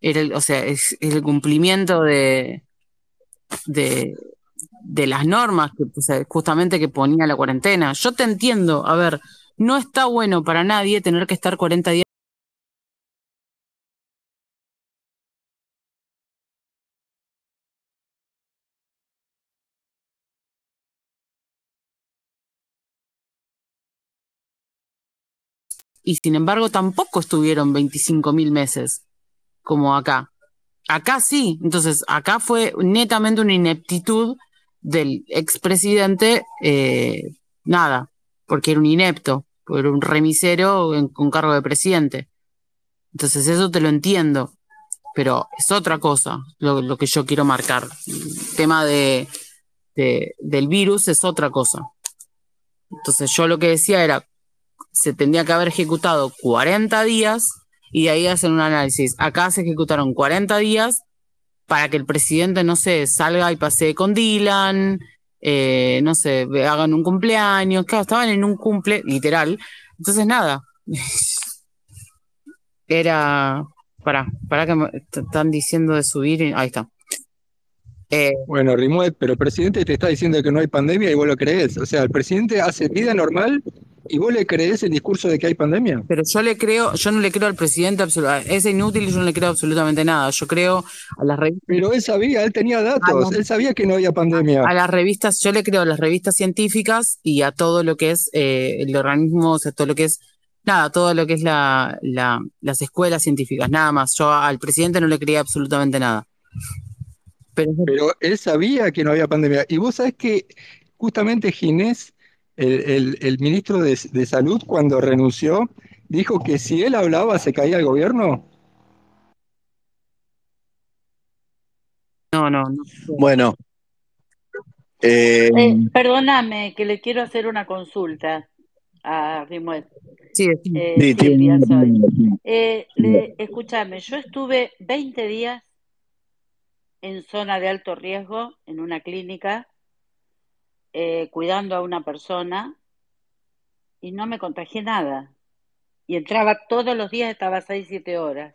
era el, o sea, es, el cumplimiento de, de, las normas que justamente que ponía la cuarentena. Yo te entiendo, a ver, no está bueno para nadie tener que estar 40 días y sin embargo tampoco estuvieron 25 mil meses como acá. Acá sí, entonces acá fue netamente una ineptitud del expresidente, eh, nada, porque era un inepto, era un remisero con cargo de presidente. Entonces eso te lo entiendo, pero es otra cosa lo, que yo quiero marcar. El tema de, del virus es otra cosa. Entonces yo lo que decía era, se tendría que haber ejecutado 40 días y ahí hacen un análisis. Acá se ejecutaron 40 días para que el presidente, no sé, salga y pasee con Dylan, eh, no sé, hagan un cumpleaños. Claro, estaban en un cumple, literal. Entonces, nada. Era. Para, para que me están diciendo de subir. Ahí está. Eh, bueno, Rimuet, pero el presidente te está diciendo que no hay pandemia y vos lo crees. O sea, el presidente hace vida normal y vos le crees el discurso de que hay pandemia. Pero yo le creo, yo no le creo al presidente absolutamente. Es inútil y yo no le creo absolutamente nada. Yo creo a las revistas. Pero él sabía, él tenía datos, él sabía que no había pandemia. A las revistas, yo le creo a las revistas científicas y a todo lo que es eh, el organismo, o sea, todo lo que es nada, todo lo que es la, las escuelas científicas, nada más. Yo al presidente no le creía absolutamente nada. Pero, él sabía que no había pandemia. Y vos sabés que justamente Ginés, el, ministro de, Salud, cuando renunció, dijo que si él hablaba se caía el gobierno. No, no, no. Bueno. Eh, eh, perdóname, que le quiero hacer una consulta a Rimuel. Sí, eh, escúchame, yo estuve 20 días en zona de alto riesgo, en una clínica, eh, cuidando a una persona y no me contagié nada. Y entraba todos los días, estaba 6, 7 horas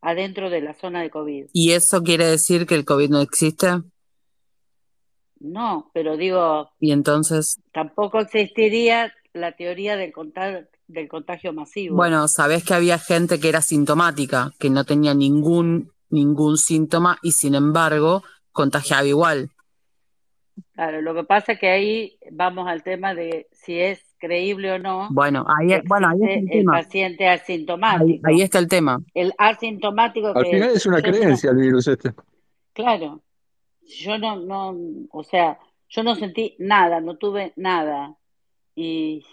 adentro de la zona de COVID. ¿Y eso quiere decir que el COVID no existe? No, pero digo... ¿Y entonces? Tampoco existiría la teoría del contagio, del contagio masivo. Bueno, sabés que había gente que era sintomática, que no tenía ningún ningún síntoma y sin embargo contagiaba igual. Claro, lo que pasa es que ahí vamos al tema de si es creíble o no. Bueno, ahí, bueno, ahí está el, tema. paciente asintomático. Ahí, está el tema. El asintomático. Al final es una creencia el virus este. Claro. Yo no, no, o sea, yo no sentí nada, no tuve nada. Y,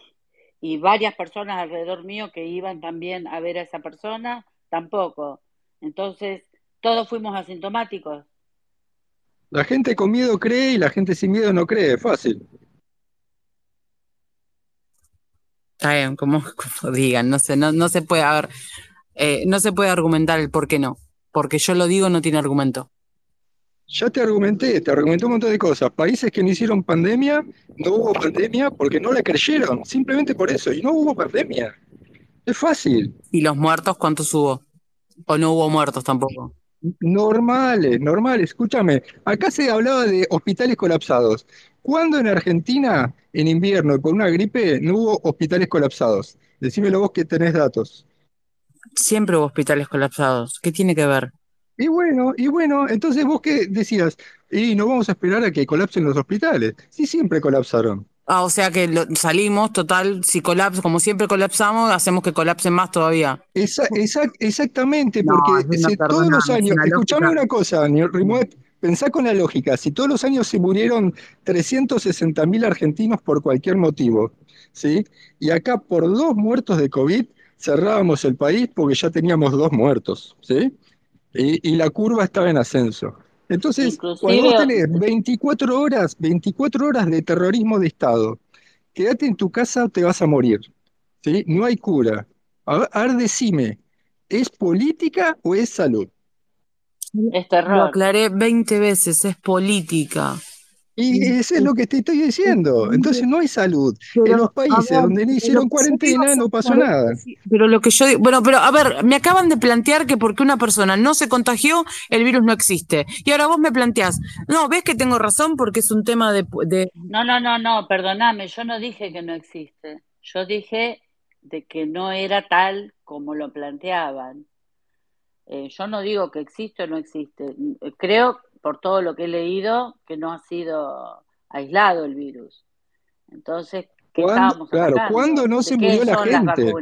y varias personas alrededor mío que iban también a ver a esa persona, tampoco. Entonces, todos fuimos asintomáticos. La gente con miedo cree y la gente sin miedo no cree, fácil. Está bien, como, digan, no sé, no, no se puede eh, no se puede argumentar el por qué no, porque yo lo digo no tiene argumento. Ya te argumenté, te argumenté un montón de cosas. Países que no hicieron pandemia, no hubo pandemia porque no la creyeron, simplemente por eso, y no hubo pandemia. Es fácil. ¿Y los muertos cuántos hubo? ¿O no hubo muertos tampoco? Normales, normales. Escúchame, acá se hablaba de hospitales colapsados. ¿Cuándo en Argentina, en invierno, con una gripe, no hubo hospitales colapsados? Decímelo vos que tenés datos. Siempre hubo hospitales colapsados. ¿Qué tiene que ver? Y bueno, y bueno, entonces vos qué decías, y no vamos a esperar a que colapsen los hospitales. Sí, siempre colapsaron. Ah, o sea que salimos, total, si colapsa, como siempre colapsamos, hacemos que colapsen más todavía. exactamente, porque si todos los años, escuchame una cosa, Rimuet, pensá con la lógica, si todos los años se murieron 360 mil argentinos por cualquier motivo, ¿sí? Y acá por dos muertos de COVID cerrábamos el país porque ya teníamos dos muertos, ¿sí? y la curva estaba en ascenso. Entonces, cuando vos tenés 24 horas, 24 horas de terrorismo de Estado, quédate en tu casa o te vas a morir. ¿sí? No hay cura. A ver, decime, ¿es política o es salud? Es terror. Lo aclaré 20 veces, es política. Y eso es lo que te estoy diciendo. Entonces no hay salud. en los países donde no hicieron cuarentena no pasó nada. Pero lo que yo digo, bueno, pero a ver, me acaban de plantear que porque una persona no se contagió, el virus no existe. Y ahora vos me planteás, no, ves que tengo razón porque es un tema de... de... No, no, no, no, perdóname, yo no dije que no existe. Yo dije de que no era tal como lo planteaban. Eh, yo no digo que existe o no existe. Creo por todo lo que he leído, que no ha sido aislado el virus. Entonces, ¿qué estábamos Claro, ¿cuándo no se murió la gente?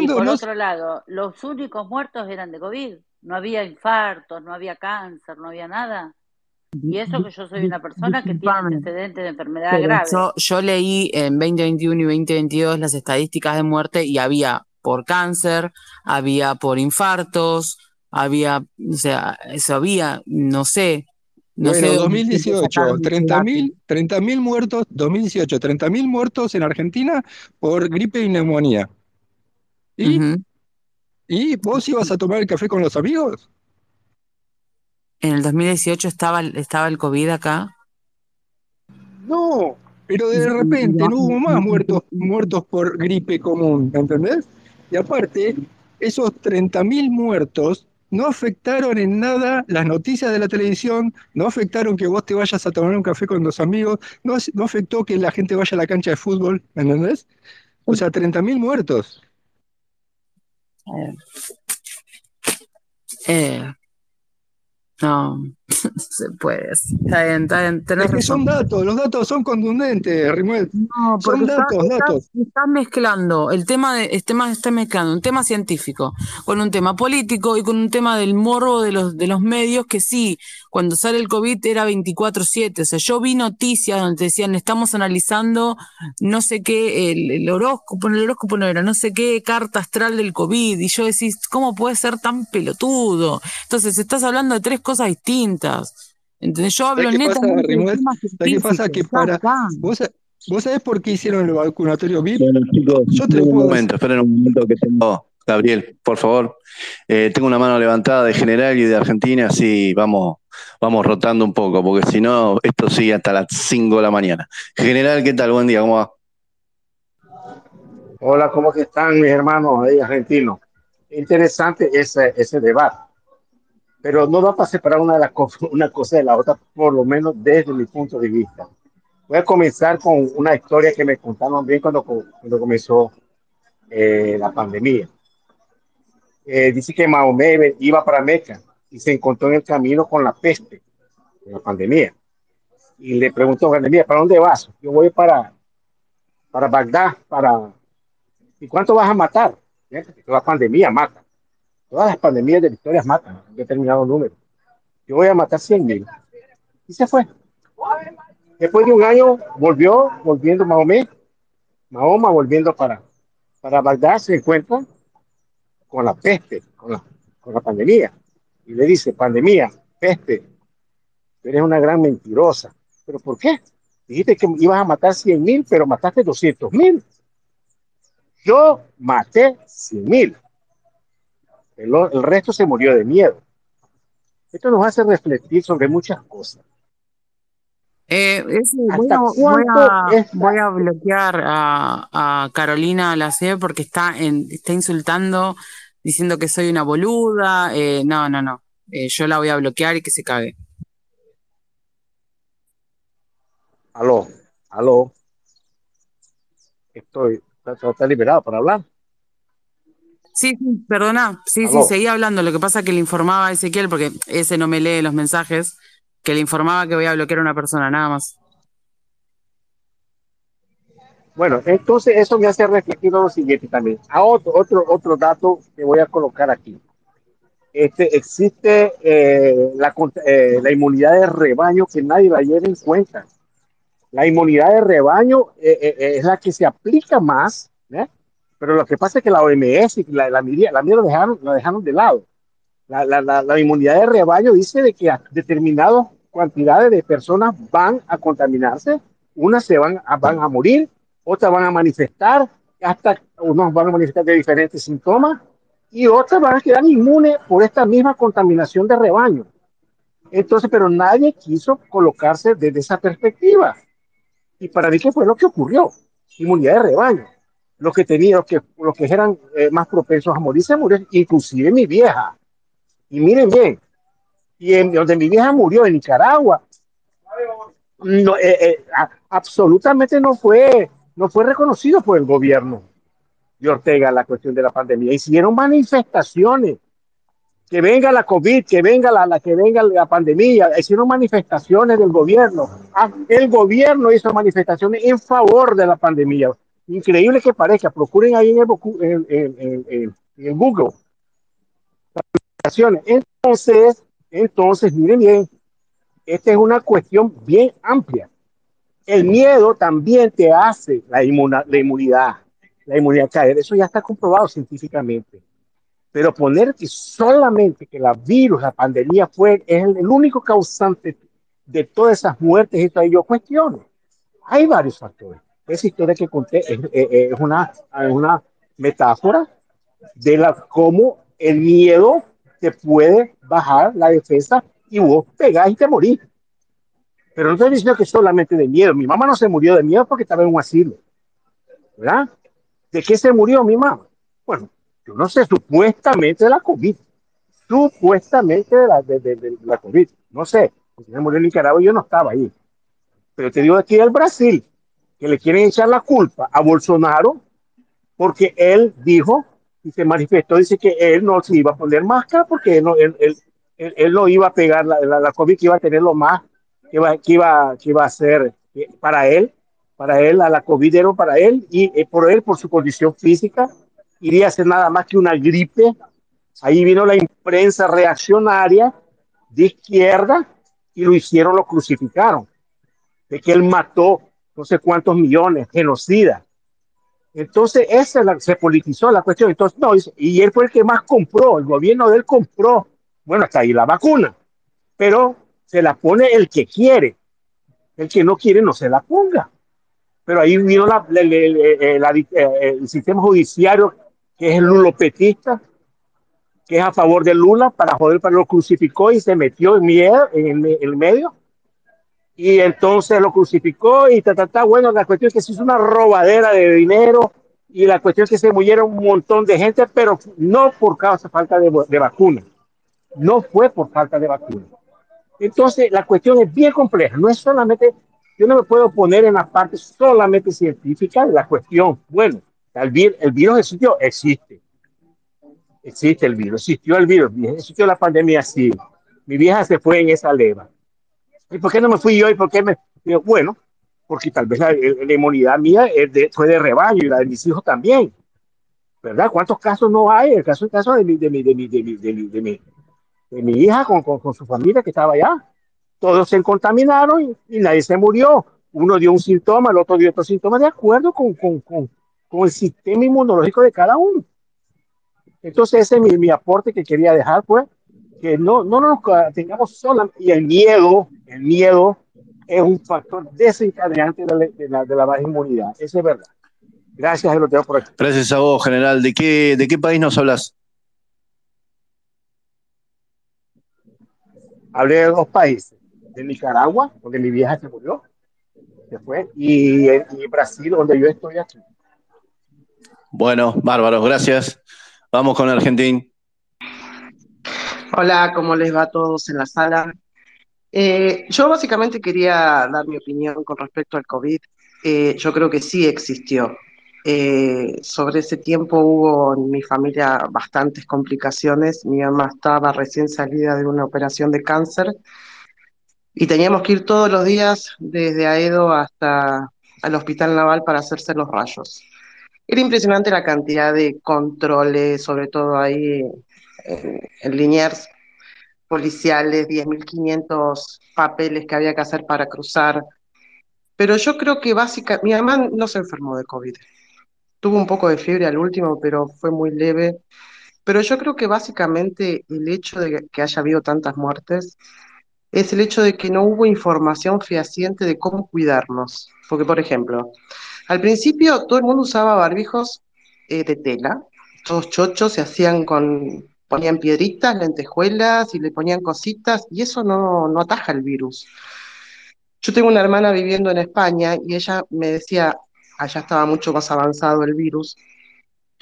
y por otro lado, los únicos muertos eran de COVID. No había infartos, no había cáncer, no había nada. Y eso que yo soy una persona que tiene antecedentes de enfermedad grave. yo leí en 2021 y 2022 las estadísticas de muerte y había por cáncer, había por infartos, había, o sea, eso había, no sé. No bueno, sé 2018, 30 mil muertos, 2018, 30 mil muertos en Argentina por gripe y neumonía. ¿Y? ¿Y vos ibas a tomar el café con los amigos? ¿En el 2018 estaba, estaba el COVID acá? No, pero de repente no hubo más muertos, muertos por gripe común, ¿entendés? Y aparte, esos 30.000 muertos no afectaron en nada las noticias de la televisión, no afectaron que vos te vayas a tomar un café con los amigos, no, afectó que la gente vaya a la cancha de fútbol, ¿entendés? O sea, 30.000 muertos. Eh, eh, no, se puede. Está bien, está bien. Es que son datos, los datos son contundentes, Rimuel. No, son datos, datos. Estás mezclando el tema de, este tema está mezclando un tema científico con un tema político y con un tema del morbo de los, de los medios que sí, cuando sale el COVID era 24-7. O sea, yo vi noticias donde decían, estamos analizando no sé qué, el, horóscopo, el horóscopo no era, no sé qué carta astral del COVID. Y yo decís, ¿cómo puede ser tan pelotudo? Entonces, estás hablando de tres cosas distintas. Entonces yo hablo netamente ¿Qué pasa? Que para. ¿Vos, ¿Vos sabés por qué hicieron el vacunatorio VIP? yo te un momento, esperen un momento que tengo. Gabriel, por favor. Eh, tengo una mano levantada de general y de Argentina, así vamos, vamos rotando un poco, porque si no, esto sigue hasta las 5 de la mañana. General, ¿qué tal? Buen día, ¿cómo va? Hola, ¿cómo están mis hermanos ahí argentinos? Interesante ese, ese debate pero no va a separar una, de las una cosa de la otra, por lo menos desde mi punto de vista. Voy a comenzar con una historia que me contaron bien cuando, cuando comenzó eh, la pandemia. Eh, dice que Mahomet iba para Meca y se encontró en el camino con la peste, la pandemia. Y le preguntó, pandemia, ¿para dónde vas? Yo voy para, para Bagdad, para... ¿Y cuánto vas a matar? La pandemia mata. Todas las pandemias de victorias matan un determinado número. Yo voy a matar 100 mil. Y se fue. Después de un año volvió, volviendo Mahomet, Mahoma volviendo para, para Bagdad, se encuentra con la peste, con la, con la pandemia. Y le dice, pandemia, peste, eres una gran mentirosa. ¿Pero por qué? Dijiste que ibas a matar 100 mil, pero mataste 200 mil. Yo maté 100 mil. El, resto se murió de miedo. Esto nos hace reflexionar sobre muchas cosas. Eh, voy, a, bloquear a, Carolina Lacie porque está, está insultando, diciendo que soy una boluda. Eh, no, no, no. Eh, yo la voy a bloquear y que se cague. Aló, aló. Estoy, está liberado para hablar. Sí, sí, perdona. Sí, sí, seguía hablando. Lo que pasa es que le informaba a Ezequiel, porque ese no me lee los mensajes, que le informaba que voy a bloquear a una persona, nada más. Bueno, entonces eso me hace reflexionar lo siguiente también. A otro, otro, otro dato que voy a colocar aquí. Este, existe eh, la, eh, la, inmunidad de rebaño que nadie la lleva en cuenta. La inmunidad de rebaño eh, es la que se aplica más ¿eh? Pero lo que pasa es que la OMS y la, la la lo, dejaron, lo dejaron de lado. La, la, la, inmunidad de rebaño dice de que determinadas cantidades de personas van a contaminarse, unas se van a, van a morir, otras van a manifestar, hasta unos van a manifestar de diferentes síntomas y otras van a quedar inmunes por esta misma contaminación de rebaño. Entonces, pero nadie quiso colocarse desde esa perspectiva. Y para mí, ¿qué fue lo que ocurrió? Inmunidad de rebaño. Los que tenían, los que, los que eran eh, más propensos a morir, se murieron, inclusive mi vieja. Y miren bien, y en donde mi vieja murió, en Nicaragua, no, eh, eh, absolutamente no fue, no fue reconocido por el gobierno de Ortega la cuestión de la pandemia. Hicieron manifestaciones que venga la COVID, que venga la, la, que venga la pandemia, hicieron manifestaciones del gobierno. Ah, el gobierno hizo manifestaciones en favor de la pandemia. Increíble que parezca, procuren ahí en, el, en, en, en Google. Entonces, entonces, miren bien, esta es una cuestión bien amplia. El miedo también te hace la, la inmunidad, la inmunidad caer. Eso ya está comprobado científicamente. Pero poner que solamente que la virus, la pandemia fue es el, único causante de todas esas muertes, esto yo cuestiono. Hay varios factores. Esa historia que conté es, es, una, es una metáfora de la, cómo el miedo te puede bajar la defensa y vos pegás y te morís. Pero no estoy diciendo que solamente de miedo. Mi mamá no se murió de miedo porque estaba en un asilo. ¿Verdad? ¿De qué se murió mi mamá? Bueno, yo no sé, supuestamente de la COVID. Supuestamente de la, de, la COVID. No sé, porque se murió en Nicaragua y yo no estaba ahí. Pero te digo aquí del Brasil, que le quieren echar la culpa a Bolsonaro porque él dijo y se manifestó, dice que él no se iba a poner máscara porque él no, él, él, no iba a pegar la, la, COVID, que iba a tener lo más, que iba, que iba, que iba a ser para él, para él, a la COVID era para él y eh, por él, por su condición física, iría a ser nada más que una gripe. Ahí vino la imprensa reaccionaria de izquierda y lo hicieron, lo crucificaron. De que él mató no sé cuántos millones, genocida. Entonces, esa se politizó la cuestión. Entonces, no, y él fue el que más compró, el gobierno de él compró, bueno, hasta ahí la vacuna, pero se la pone el que quiere. El que no quiere no se la ponga. Pero ahí vino la, eh, el sistema judiciario que es el lulopetista, que es a favor de Lula, para joder, para lo crucificó y se metió en, miedo, en el, medio. Y entonces lo crucificó y ta, ta, ta. Bueno, la cuestión es que se hizo una robadera de dinero y la cuestión es que se murieron un montón de gente, pero no por causa falta de, de vacuna. No fue por falta de vacuna. Entonces, la cuestión es bien compleja. No es solamente, yo no me puedo poner en la parte solamente científica de la cuestión. Bueno, el, vir, el virus existió, existe. Existe el virus, existió el virus, existió la pandemia, sí. Mi vieja se fue en esa leva. ¿Y por qué no me fui yo? ¿Y por qué me.? bueno, porque tal vez la, inmunidad mía fue de rebaño y la de mis hijos también. ¿Verdad? ¿Cuántos casos no hay? El caso, el caso de, mi, de, mi, de, mi, de, mi, de, mi, de, mi, de mi hija con, con, con, su familia que estaba allá. Todos se contaminaron y, nadie se murió. Uno dio un síntoma, el otro dio otro síntoma, de acuerdo con, con, con, con el sistema inmunológico de cada uno. Entonces ese es mi, mi aporte que quería dejar, pues, que no, no nos tengamos sola, y el miedo, el miedo es un factor desencadenante de la, de la, de la baja inmunidad, eso es verdad. Gracias, lo tengo por aquí. Gracias a vos, general. ¿De qué, de qué país nos hablas? Hablé de dos países, de Nicaragua, donde mi vieja se murió, se fue, y, y Brasil, donde yo estoy aquí. Bueno, bárbaro, gracias. Vamos con Argentina. Hola, ¿cómo les va a todos en la sala? Eh, yo básicamente quería dar mi opinión con respecto al COVID. Eh, yo creo que sí existió. Eh, sobre ese tiempo hubo en mi familia bastantes complicaciones. Mi mamá estaba recién salida de una operación de cáncer y teníamos que ir todos los días desde Aedo hasta el hospital naval para hacerse los rayos. Era impresionante la cantidad de controles, sobre todo ahí en, en Liniers, policiales, 10.500 papeles que había que hacer para cruzar. Pero yo creo que básicamente, mi mamá no se enfermó de COVID. Tuvo un poco de fiebre al último, pero fue muy leve. Pero yo creo que básicamente el hecho de que haya habido tantas muertes es el hecho de que no hubo información fehaciente de cómo cuidarnos. Porque, por ejemplo, al principio todo el mundo usaba barbijos eh, de tela, todos chochos, se hacían con, ponían piedritas, lentejuelas y le ponían cositas y eso no, no ataja el virus. Yo tengo una hermana viviendo en España y ella me decía, allá estaba mucho más avanzado el virus,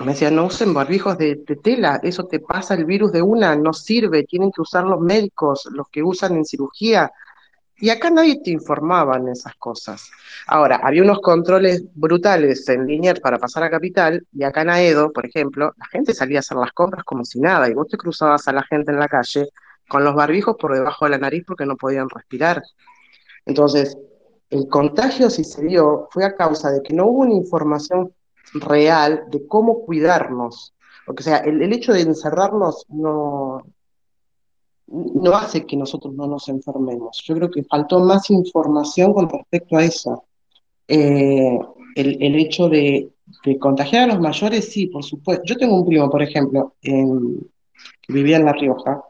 me decía, no usen barbijos de, tela, eso te pasa el virus de una, no sirve, tienen que usar los médicos, los que usan en cirugía, y acá nadie te informaba en esas cosas. Ahora, había unos controles brutales en Liniers para pasar a Capital, y acá en Aedo, por ejemplo, la gente salía a hacer las compras como si nada, y vos te cruzabas a la gente en la calle con los barbijos por debajo de la nariz porque no podían respirar. Entonces, el contagio, si se dio, fue a causa de que no hubo una información real de cómo cuidarnos. Porque, o sea, el, hecho de encerrarnos no, no hace que nosotros no nos enfermemos. Yo creo que faltó más información con respecto a eso. Eh, el, el, hecho de, de, contagiar a los mayores, sí, por supuesto. Yo tengo un primo, por ejemplo, en, que vivía en La Rioja.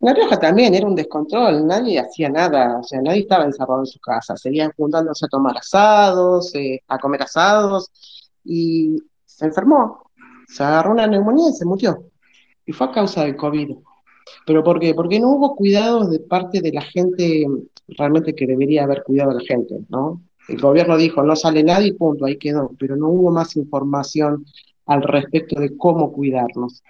La Rioja también era un descontrol, nadie hacía nada, o sea, nadie estaba encerrado en su casa, seguían juntándose a tomar asados, eh, a comer asados, y se enfermó, se agarró una neumonía y se murió. Y fue a causa del COVID. ¿Pero por qué? Porque no hubo cuidados de parte de la gente realmente que debería haber cuidado a la gente, ¿no? El gobierno dijo, no sale nadie punto, ahí quedó, pero no hubo más información al respecto de cómo cuidarnos.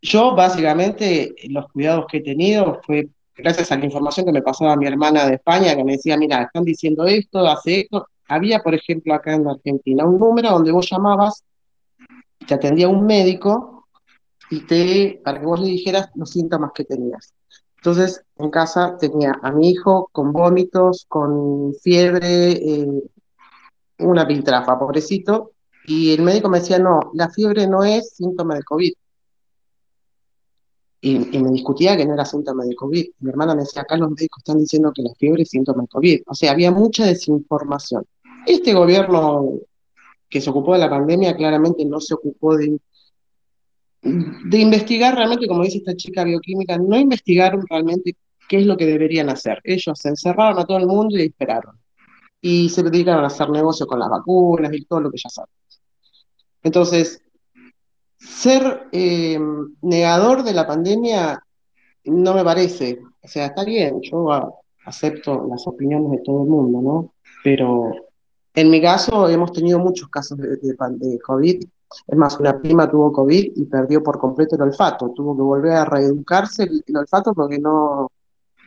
Yo, básicamente, los cuidados que he tenido fue gracias a la información que me pasaba mi hermana de España, que me decía, mira, están diciendo esto, hace esto. Había, por ejemplo, acá en Argentina, un número donde vos llamabas, te atendía un médico y te, para que vos le dijeras los síntomas que tenías. Entonces, en casa tenía a mi hijo con vómitos, con fiebre, eh, una piltrafa, pobrecito, y el médico me decía, no, la fiebre no es síntoma de COVID. Y, y, me discutía que no era síntoma de COVID. Mi hermana me decía, acá los médicos están diciendo que la fiebre es síntoma de COVID. O sea, había mucha desinformación. Este gobierno que se ocupó de la pandemia claramente no se ocupó de investigar realmente, como dice esta chica bioquímica, no investigaron realmente qué es lo que deberían hacer. Ellos se encerraron a todo el mundo y esperaron. Y se dedicaron a hacer negocio con las vacunas y todo lo que ya saben. Entonces, ser eh, negador de la pandemia no me parece. O sea, está bien, yo acepto las opiniones de todo el mundo, ¿no? Pero en mi caso hemos tenido muchos casos de, de, de COVID es más, una prima tuvo COVID y perdió por completo el olfato. Tuvo que volver a reeducarse el, el olfato porque no,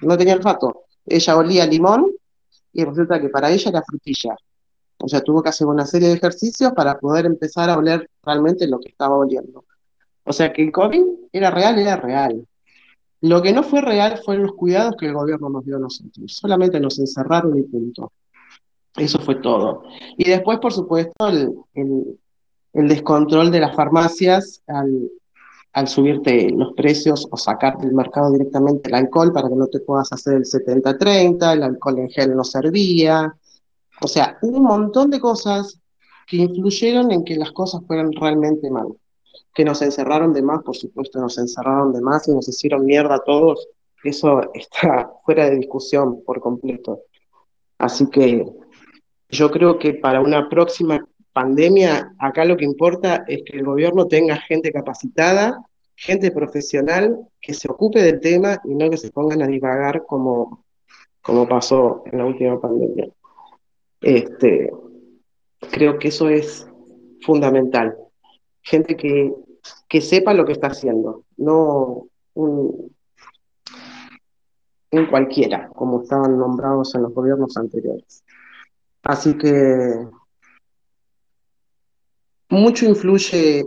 no tenía olfato. Ella olía limón y resulta que para ella era frutilla. O sea, tuvo que hacer una serie de ejercicios para poder empezar a oler realmente lo que estaba oliendo. O sea, que el COVID era real, era real. Lo que no fue real fueron los cuidados que el gobierno nos dio a nosotros. Solamente nos encerraron y punto. Eso fue todo. Y después, por supuesto, el, el, descontrol de las farmacias al, al subirte los precios o sacar del mercado directamente el alcohol para que no te puedas hacer el 70-30, el alcohol en gel no servía. O sea, un montón de cosas que influyeron en que las cosas fueran realmente mal. Que nos encerraron de más, por supuesto, nos encerraron de más y nos hicieron mierda a todos. Eso está fuera de discusión por completo. Así que yo creo que para una próxima pandemia, acá lo que importa es que el gobierno tenga gente capacitada, gente profesional que se ocupe del tema y no que se pongan a divagar como, como pasó en la última pandemia. Este, creo que eso es fundamental. Gente que, que sepa lo que está haciendo, no un, un cualquiera, como estaban nombrados en los gobiernos anteriores. Así que mucho influye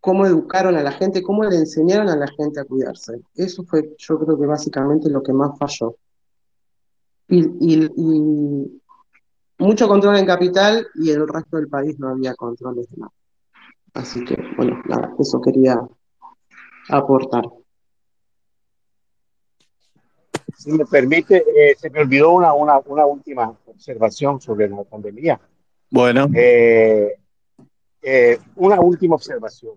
cómo educaron a la gente, cómo le enseñaron a la gente a cuidarse. Eso fue, yo creo que básicamente lo que más falló. Y, mucho control en capital y en el resto del país no había controles de nada. Así que, bueno, nada, eso quería aportar. Si me permite, eh, se me olvidó una, una, una, última observación sobre la pandemia. Bueno. Eh, eh, una última observación.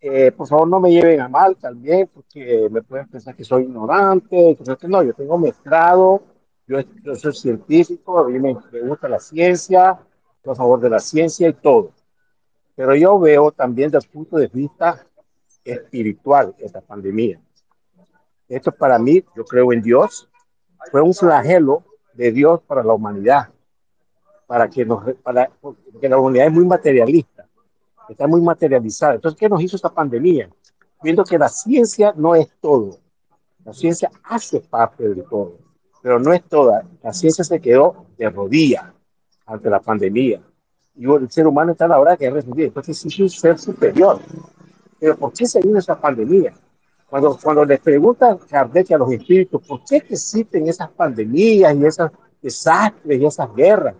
Eh, por favor, no me lleven a mal también, porque me pueden pensar que soy ignorante. Que no, yo tengo maestrado, yo, yo soy científico, a mí me, me gusta la ciencia, estoy a favor de la ciencia y todo. Pero yo veo también desde el punto de vista espiritual esta pandemia. Esto para mí, yo creo en Dios, fue un flagelo de Dios para la humanidad, para que nos, para, porque la humanidad es muy materialista, está muy materializada. Entonces, ¿qué nos hizo esta pandemia? Viendo que la ciencia no es todo, la ciencia hace parte de todo, pero no es toda. La ciencia se quedó de rodillas ante la pandemia. Y el ser humano está a la hora que recibir. Entonces, es un ser superior. Pero ¿por qué se vino esa pandemia? Cuando, cuando les preguntan Kardec a los espíritus, ¿por qué existen esas pandemias y esos desastres y esas guerras?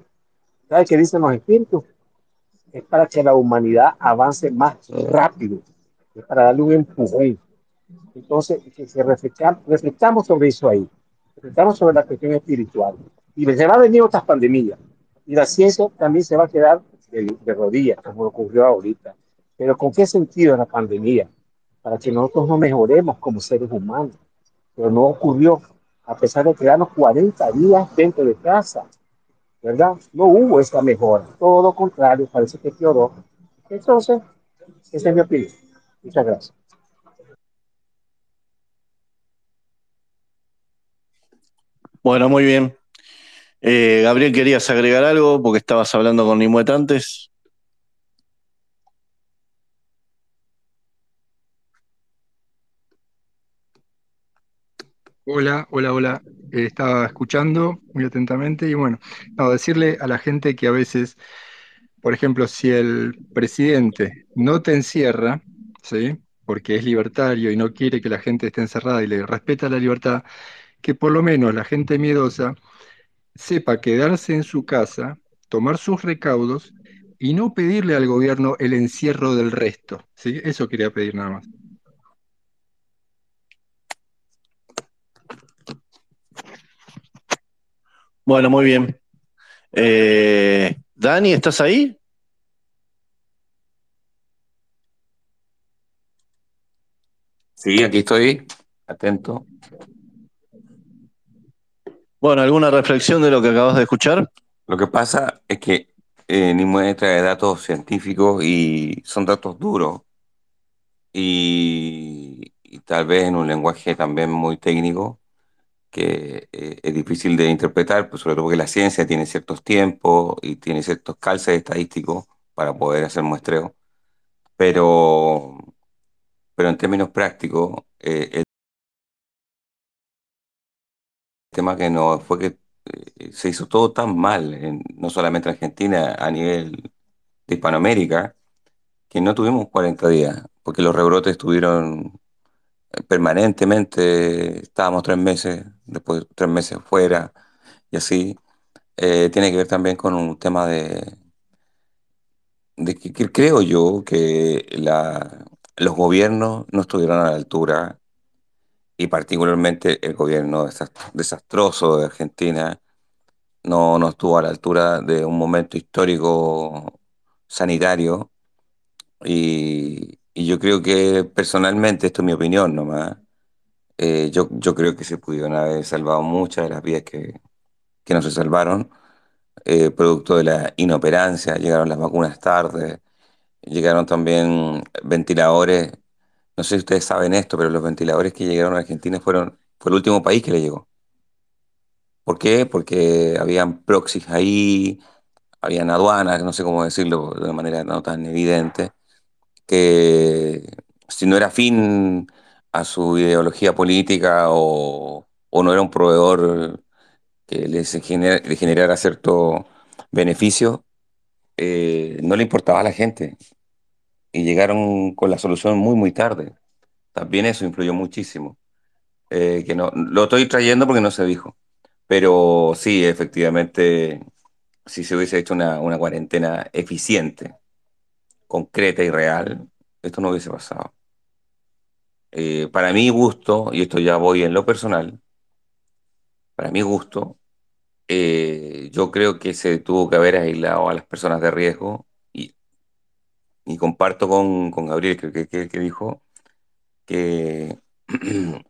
¿Sabe qué dicen los espíritus? Es para que la humanidad avance más rápido, es para darle un empujón. Entonces, que, que reflectamos, sobre eso ahí, reflectamos sobre la cuestión espiritual. Y se va a venir otras pandemias. Y la ciencia también se va a quedar de, de rodillas, como ocurrió ahorita. Pero ¿con qué sentido la pandemia? Para que nosotros no mejoremos como seres humanos. Pero no ocurrió, a pesar de quedarnos 40 días dentro de casa, ¿verdad? No hubo esa mejora, todo lo contrario, parece que peoró. Entonces, esa es mi opinión. Muchas gracias. Bueno, muy bien. Eh, Gabriel, ¿querías agregar algo? Porque estabas hablando con Nimuet Hola, hola, hola. Eh, estaba escuchando muy atentamente y bueno, no, decirle a la gente que a veces, por ejemplo, si el presidente no te encierra, ¿sí? Porque es libertario y no quiere que la gente esté encerrada y le respeta la libertad, que por lo menos la gente miedosa sepa quedarse en su casa, tomar sus recaudos y no pedirle al gobierno el encierro del resto, ¿sí? Eso quería pedir nada más. Bueno, muy bien. Eh, Dani, ¿estás ahí? Sí, aquí estoy, atento. Bueno, ¿alguna reflexión de lo que acabas de escuchar? Lo que pasa es que eh, Nimue trae datos científicos y son datos duros y, y tal vez en un lenguaje también muy técnico que eh, es difícil de interpretar, pues sobre todo porque la ciencia tiene ciertos tiempos y tiene ciertos calces estadísticos para poder hacer muestreo, pero, pero en términos prácticos, eh, el tema que no fue que eh, se hizo todo tan mal, no solamente en Argentina, a nivel de Hispanoamérica, que no tuvimos 40 días, porque los rebrotes estuvieron permanentemente, estábamos tres meses, después tres meses fuera y así. Eh, tiene que ver también con un tema de, de que, creo yo que la, los gobiernos no estuvieron a la altura y particularmente el gobierno desastroso de Argentina no, no estuvo a la altura de un momento histórico sanitario y, y yo creo que personalmente, esto es mi opinión nomás, eh, yo, yo creo que se pudieron haber salvado muchas de las vidas que, que no se salvaron, eh, producto de la inoperancia, llegaron las vacunas tarde, llegaron también ventiladores, no sé si ustedes saben esto, pero los ventiladores que llegaron a Argentina fueron, fue el último país que le llegó. ¿Por qué? Porque habían proxies ahí, habían aduanas, no sé cómo decirlo de una manera no tan evidente, que si no era fin a su ideología política o, no era un proveedor que les le generara cierto beneficio, eh, no le importaba a la gente y llegaron con la solución muy, muy tarde. También eso influyó muchísimo. Eh, que no, lo estoy trayendo porque no se dijo. Pero sí, efectivamente, si se hubiese hecho una, una cuarentena eficiente, concreta y real, esto no hubiese pasado. Eh, para mi gusto, y esto ya voy en lo personal, para mi gusto, eh, yo creo que se tuvo que haber aislado a las personas de riesgo y, y comparto con, con Gabriel, que, que, que dijo que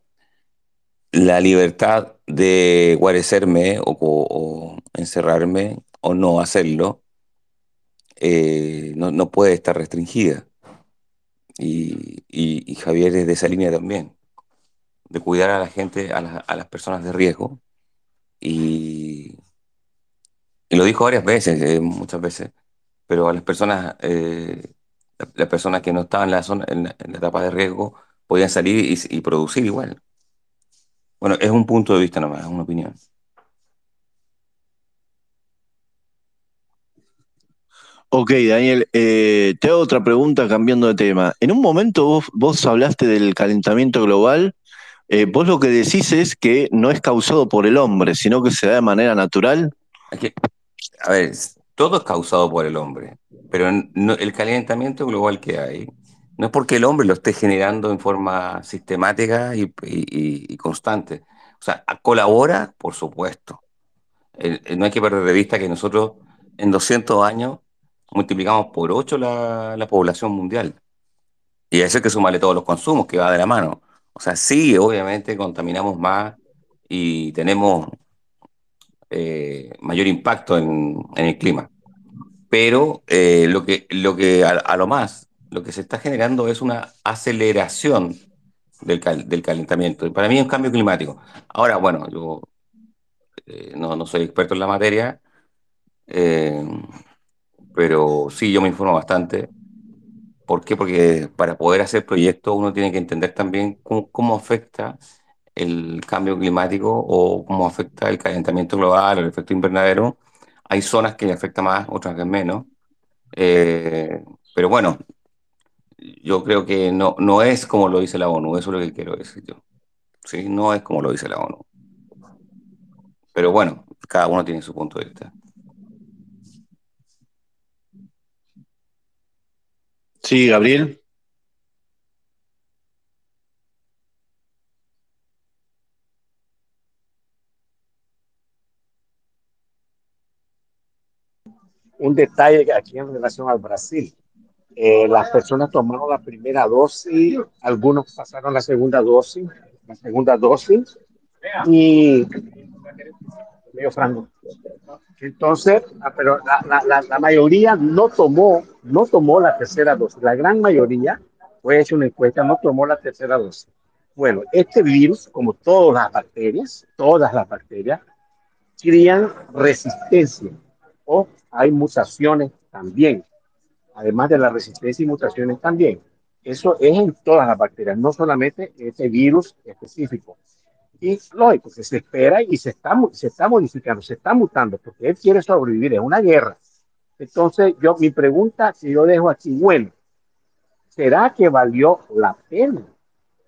la libertad de guarecerme o, encerrarme o no hacerlo eh, no, no, puede estar restringida. y, Javier es de esa línea también, de cuidar a la gente, a, las personas de riesgo. Y, lo dijo varias veces, eh, muchas veces, pero a las personas, eh, las personas que no estaban en la, zona, en la, etapa de riesgo podían salir y, producir igual. Bueno, es un punto de vista nomás, es una opinión. Ok, Daniel, eh, te hago otra pregunta cambiando de tema. En un momento vos, hablaste del calentamiento global. Eh, vos lo que decís es que no es causado por el hombre, sino que se da de manera natural. a ver, todo es causado por el hombre, pero el calentamiento global que hay no es porque el hombre lo esté generando en forma sistemática y, constante. O sea, colabora, por supuesto. no hay que perder de vista que nosotros en 200 años multiplicamos por 8 la, población mundial. Y eso hay que sumarle todos los consumos que va de la mano. O sea, sí, obviamente contaminamos más y tenemos eh, mayor impacto en, el clima. Pero eh, lo que, lo que a, lo más, lo que se está generando es una aceleración del, del calentamiento. Para mí es un cambio climático. Ahora, bueno, yo eh, no, no, soy experto en la materia, pero sí, yo me informo bastante. ¿Por qué? Porque para poder hacer proyectos uno tiene que entender también cómo, afecta el cambio climático o cómo afecta el calentamiento global el efecto invernadero. Hay zonas que le afecta más, otras que menos. Eh, pero bueno, yo creo que no, no es como lo dice la ONU, eso es lo que quiero decir yo. ¿Sí? No es como lo dice la ONU. Pero bueno, cada uno tiene su punto de vista. Sí, Gabriel. Un detalle aquí en relación al Brasil. Eh, las personas tomaron la primera dosis, algunos pasaron la segunda dosis, la segunda dosis, y medio franco. Entonces, ah, pero la, mayoría no tomó, no tomó la tercera dosis. La gran mayoría, hecho una encuesta, no tomó la tercera dosis. Bueno, este virus, como todas las bacterias, todas las bacterias, crían resistencia o hay mutaciones también. Además de la resistencia y mutaciones también. Eso es en todas las bacterias, no solamente este virus específico. Y lógico, que se espera y se está, se está modificando, se está mutando, porque él quiere sobrevivir, es una guerra. Entonces, yo, mi pregunta, si yo dejo aquí, bueno, ¿será que valió la pena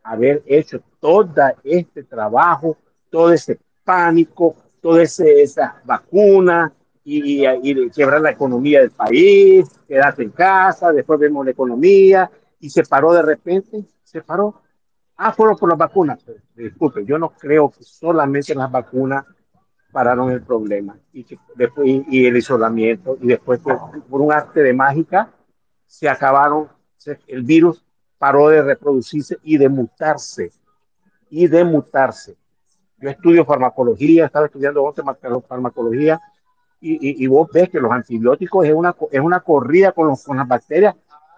haber hecho todo este trabajo, todo ese pánico, toda esa vacuna y, y, quebrar la economía del país, quedarte en casa, después vemos la economía y se paró de repente, se paró. Ah, fueron por las vacunas. Disculpe, yo no creo que solamente las vacunas pararon el problema y, y, el isolamiento y después por un arte de mágica se acabaron, el virus paró de reproducirse y de mutarse y de mutarse. Yo estudio farmacología, estaba estudiando otra farmacología y, y, vos ves que los antibióticos es una, es una corrida con las bacterias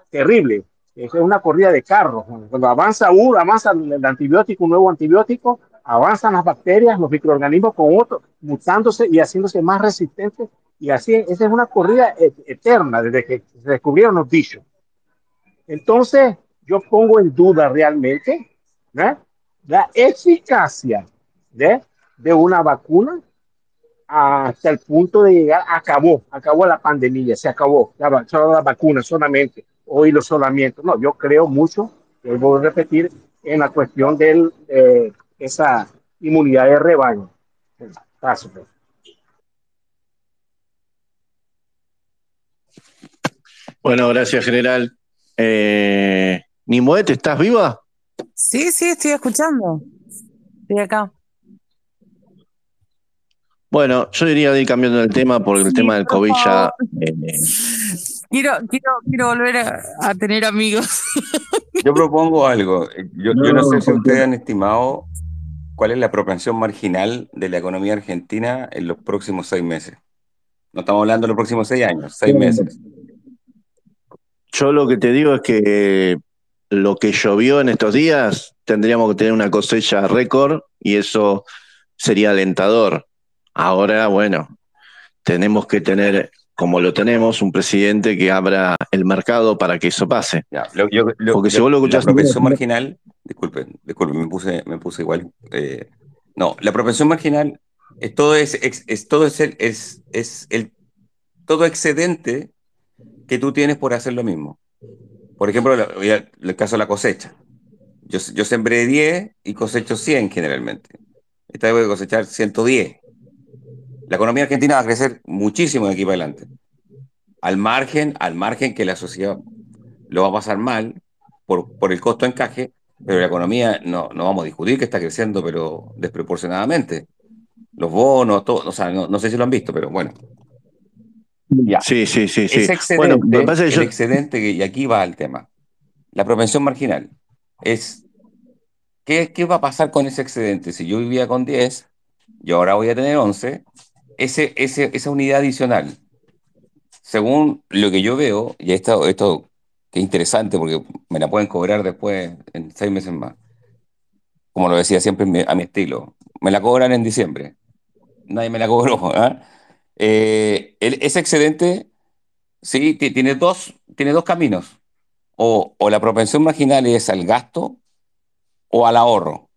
terrible es una corrida de carros. Cuando avanza uno, avanza el antibiótico, un nuevo antibiótico, avanzan las bacterias, los microorganismos con otros, mutándose y haciéndose más resistentes. Y así, esa es una corrida e-, eterna desde que se descubrieron los bichos. Entonces, yo pongo en duda realmente la eficacia de, de una vacuna hasta el punto de llegar, acabó, acabó la pandemia, se acabó, la, la vacuna solamente o isolamiento. No, yo creo mucho, vuelvo a repetir, en la cuestión de eh, esa inmunidad de rebaño. Paso. Pues. Bueno, gracias, general. Eh, Nimoet, ¿estás viva? Sí, sí, estoy escuchando. Estoy acá. Bueno, yo diría de ir cambiando el tema porque el tema del COVID ya. Eh, quiero, quiero, quiero volver a, tener amigos. Yo propongo algo. Yo no, yo no sé si ustedes han estimado cuál es la propensión marginal de la economía argentina en los próximos seis meses. No estamos hablando de los próximos seis años, seis meses. Yo lo que te digo es que lo que llovió en estos días, tendríamos que tener una cosecha récord y eso sería alentador. Ahora, bueno, tenemos que tener, como lo tenemos, un presidente que abra el mercado para que eso pase. Porque si vos lo escuchás... La propensión marginal, disculpen, disculpen, me puse, me puse igual. Eh, no, la propensión marginal es todo, es, es, todo es, el, es, es el todo excedente que tú tienes por hacer lo mismo. Por ejemplo, el caso de la cosecha. Yo, yo sembré 10 y cosecho 100 generalmente. Esta vez voy a cosechar 110. La economía argentina va a crecer muchísimo de aquí para adelante. Al margen, al margen que la sociedad lo va a pasar mal por, por el costo de encaje, pero la economía no, no vamos a discutir que está creciendo, pero desproporcionadamente. Los bonos, todo, o sea, no, sé si lo han visto, pero bueno. Ya. Sí, sí, sí. sí. Ese excedente, bueno, el excedente, y aquí va el tema. La propensión marginal es, ¿qué, ¿qué va a pasar con ese excedente? Si yo vivía con 10, yo ahora voy a tener 11, ese, esa unidad adicional, según lo que yo veo, y esto, esto que es interesante porque me la pueden cobrar después en seis meses más, como lo decía siempre a mi estilo, me la cobran en diciembre, nadie me la cobró. ¿ah? Eh, ese excedente, sí, tiene dos, tiene dos caminos. O, o, la propensión marginal es al gasto o al ahorro.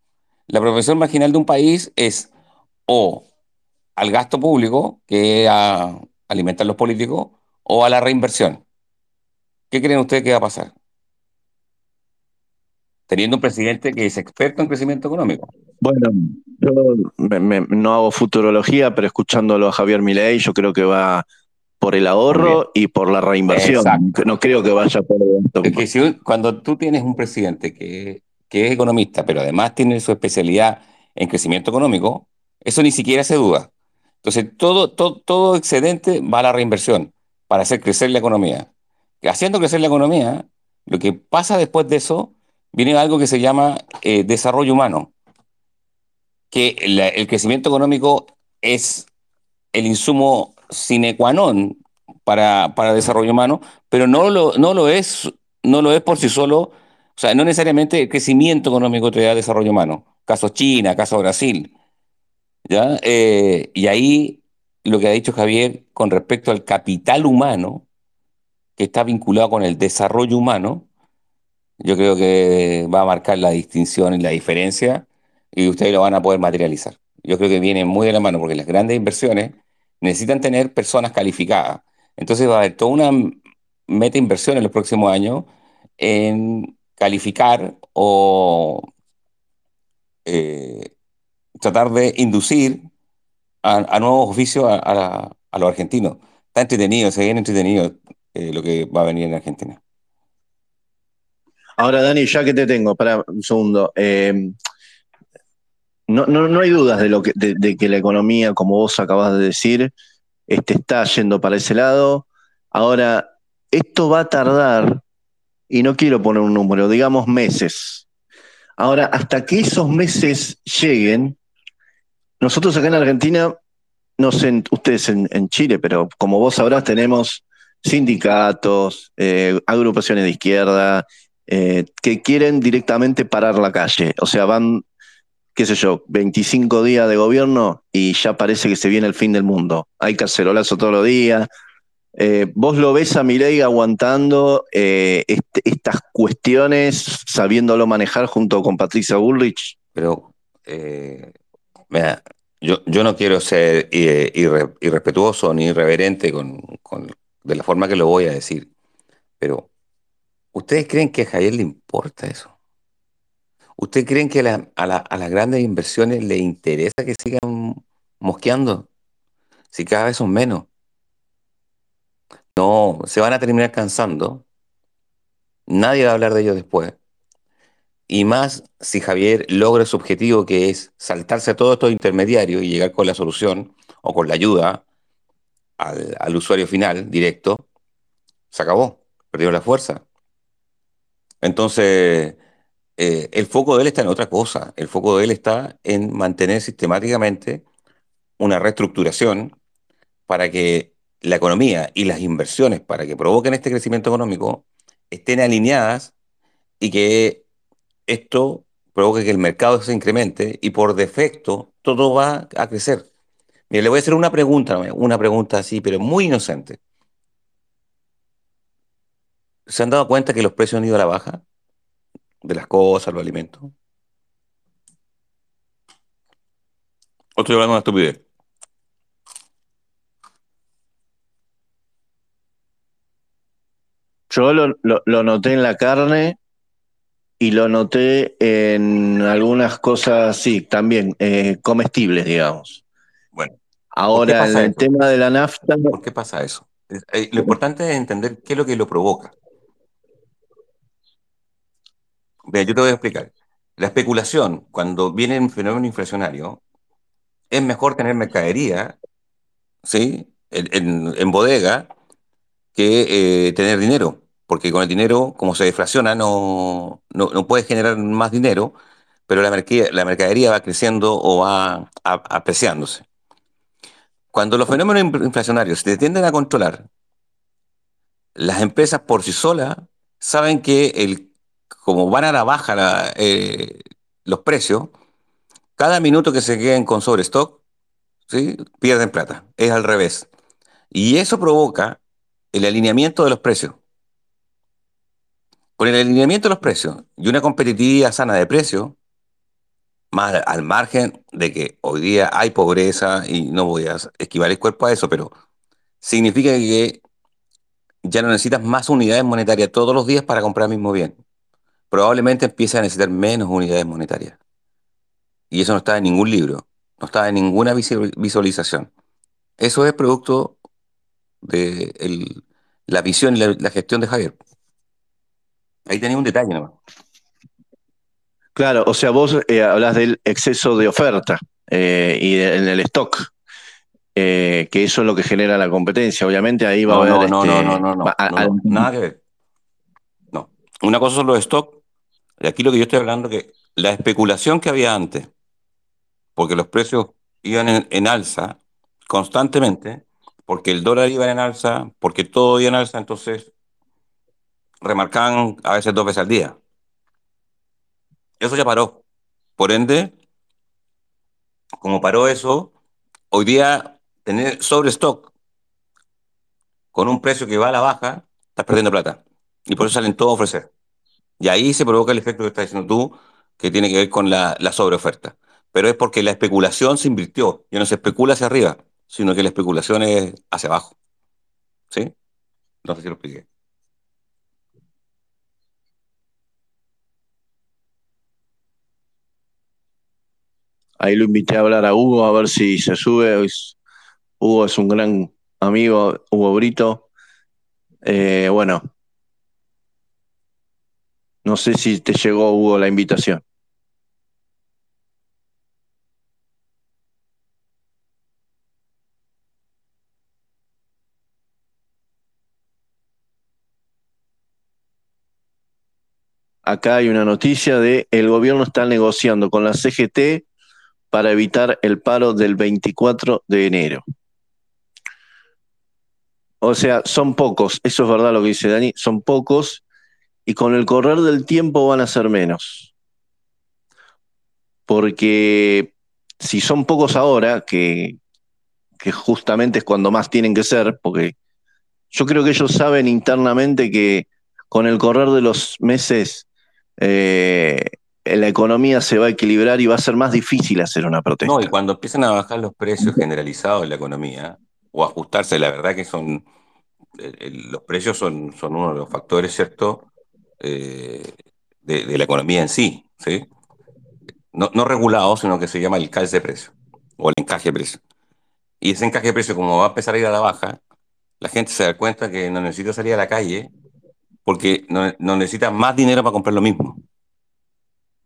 La propensión marginal de un país es o al gasto público, que a, alimentan los políticos, o a la reinversión. ¿Qué creen ustedes que va a pasar? Teniendo un presidente que es experto en crecimiento económico. Bueno, yo no hago futurología, pero escuchándolo a Javier Milei, yo creo que va por el ahorro y por la reinversión. No creo que vaya por el Es que cuando tú tienes un presidente que, que es economista, pero además tiene su especialidad en crecimiento económico, eso ni siquiera se duda. Entonces, todo, todo, excedente va a la reinversión para hacer crecer la economía. Haciendo crecer la economía, lo que pasa después de eso, viene algo que se llama eh, desarrollo humano, que el crecimiento económico es el insumo sine qua non para, para desarrollo humano, pero no lo, no, lo es, no lo es por sí solo, o sea, no necesariamente el crecimiento económico te da desarrollo humano. Caso China, caso Brasil. ¿Ya? Eh, y ahí lo que ha dicho Javier con respecto al capital humano, que está vinculado con el desarrollo humano, yo creo que va a marcar la distinción y la diferencia y ustedes lo van a poder materializar. Yo creo que viene muy de la mano porque las grandes inversiones necesitan tener personas calificadas. Entonces va a haber toda una meta inversión en los próximos años en calificar o eh, tratar de inducir a, nuevos oficios a, los argentinos. Está entretenido, se viene entretenido eh, lo que va a venir en Argentina. Ahora, Dani, ya que te tengo, para un segundo. Eh, no, no, hay dudas de, lo que, de, que la economía, como vos acabas de decir, este, está yendo para ese lado. Ahora, esto va a tardar, y no quiero poner un número, digamos meses. Ahora, hasta que esos meses lleguen, nosotros acá en Argentina, no sé ustedes en, Chile, pero como vos sabrás, tenemos sindicatos, eh, agrupaciones de izquierda, eh, que quieren directamente parar la calle. O sea, van, qué sé yo, 25 días de gobierno y ya parece que se viene el fin del mundo. Hay cacerolazo todos los días. Eh, ¿Vos lo ves a Milei aguantando este, estas cuestiones, sabiéndolo manejar junto con Patricia Bullrich? Pero Mira, yo, yo no quiero ser eh, irrespetuoso ni irreverente con, de la forma que lo voy a decir, pero ¿ustedes creen que a Javier le importa eso? ¿Ustedes creen que a, las grandes inversiones le interesa que sigan mosqueando? Si cada vez son menos. No, se van a terminar cansando. Nadie va a hablar de ellos después. Y más si Javier logra su objetivo, que es saltarse a todos estos intermediarios y llegar con la solución o con la ayuda al, usuario final directo, se acabó, perdió la fuerza. Entonces, eh, el foco de él está en otra cosa. El foco de él está en mantener sistemáticamente una reestructuración para que la economía y las inversiones para que provoquen este crecimiento económico estén alineadas y que esto provoque que el mercado se incremente y por defecto todo va a crecer. Mire, le voy a hacer una pregunta, una pregunta así, pero muy inocente. ¿Se han dado cuenta que los precios han ido a la baja de las cosas, los alimentos? ¿O estoy hablando de una estupidez? Yo lo, noté en la carne y lo noté en algunas cosas, sí, también eh, comestibles, digamos. Bueno. Ahora, en el tema de la nafta. ¿Por qué pasa eso? Eh, lo importante es entender qué es lo que lo provoca. Vea, yo te voy a explicar. La especulación, cuando viene un fenómeno inflacionario, es mejor tener mercadería, ¿sí? En, bodega, que eh, tener dinero. Porque con el dinero, como se deflaciona, no, no, puedes generar más dinero, pero la mercadería, la mercadería va creciendo o va apreciándose. Cuando los fenómenos inflacionarios se tienden a controlar, las empresas por sí solas saben que el, como van a la baja eh, los precios, cada minuto que se queden con sobrestock, ¿sí? pierden plata. Es al revés. Y eso provoca el alineamiento de los precios. Con el alineamiento de los precios y una competitividad sana de precios, más al margen de que hoy día hay pobreza y no voy a esquivar el cuerpo a eso, pero significa que ya no necesitas más unidades monetarias todos los días para comprar el mismo bien. Probablemente empiece a necesitar menos unidades monetarias. Y eso no está en ningún libro, no está en ninguna visualización. Eso es producto de la visión y la, gestión de Javier. Ahí tenía un detalle nomás. Claro, o sea, vos eh, hablas del exceso de oferta eh, y en el stock, eh, que eso es lo que genera la competencia. Obviamente ahí va a haber. No, no, no, no, no, nada que ver. No. Una cosa son los stock, y aquí lo que yo estoy hablando es que la especulación que había antes porque los precios iban en, alza constantemente, porque el dólar iba en alza, porque todo iba en alza, entonces remarcaban a veces dos veces al día. Eso ya paró. Por ende, como paró eso, hoy día tener sobre stock con un precio que va a la baja, estás perdiendo plata. Y por eso salen todos a ofrecer. Y ahí se provoca el efecto que estás diciendo tú, que tiene que ver con la, la sobreoferta pero es porque la especulación se invirtió. Ya no se especula hacia arriba, sino que la especulación es hacia abajo. ¿Sí? No sé si lo expliqué. Ahí lo invité a hablar a Hugo, a ver si se sube. Hugo es un gran amigo, Hugo Brito. Eh, bueno, no sé si te llegó, Hugo, la invitación. acá hay una noticia de el gobierno está negociando con la CGT para evitar el paro del 24 de enero. O sea, son pocos, eso es verdad lo que dice Dani, son pocos y con el correr del tiempo van a ser menos. Porque si son pocos ahora, que, justamente es cuando más tienen que ser, porque yo creo que ellos saben internamente que con el correr de los meses eh, la economía se va a equilibrar y va a ser más difícil hacer una protesta. No, y cuando empiezan a bajar los precios generalizados en la economía, o ajustarse, la verdad que son, los precios son, son uno de los factores, ¿cierto?, eh, de, la economía en sí, ¿sí? No, no regulado, sino que se llama el calce de precio, o el encaje de precio. Y ese encaje de precio, como va a empezar a ir a la baja, la gente se da cuenta que no necesita salir a la calle porque no, no necesitan más dinero para comprar lo mismo.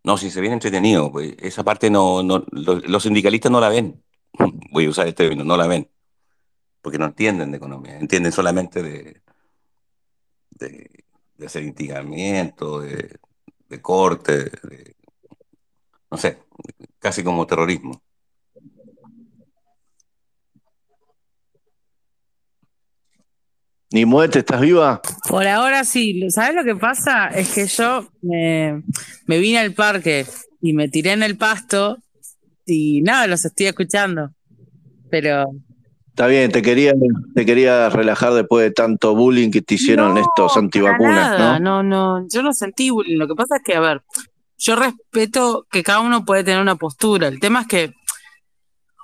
No, si se viene entretenido, pues esa parte no, no los, sindicalistas no la ven. Voy a usar este término, no la ven. Porque no entienden de economía, entienden solamente de, de, hacer instigamiento, de, de corte, de, no sé, casi como terrorismo. ¿Ni muerte? ¿Estás viva? Por ahora sí. ¿Sabes lo que pasa? Es que yo me, me vine al parque y me tiré en el pasto y nada, los estoy escuchando. Pero Está bien, te quería, te quería relajar después de tanto bullying que te hicieron estos antivacunas, ¿no? No, no, yo no sentí bullying. Lo que pasa es que, a ver, yo respeto que cada uno puede tener una postura. El tema es que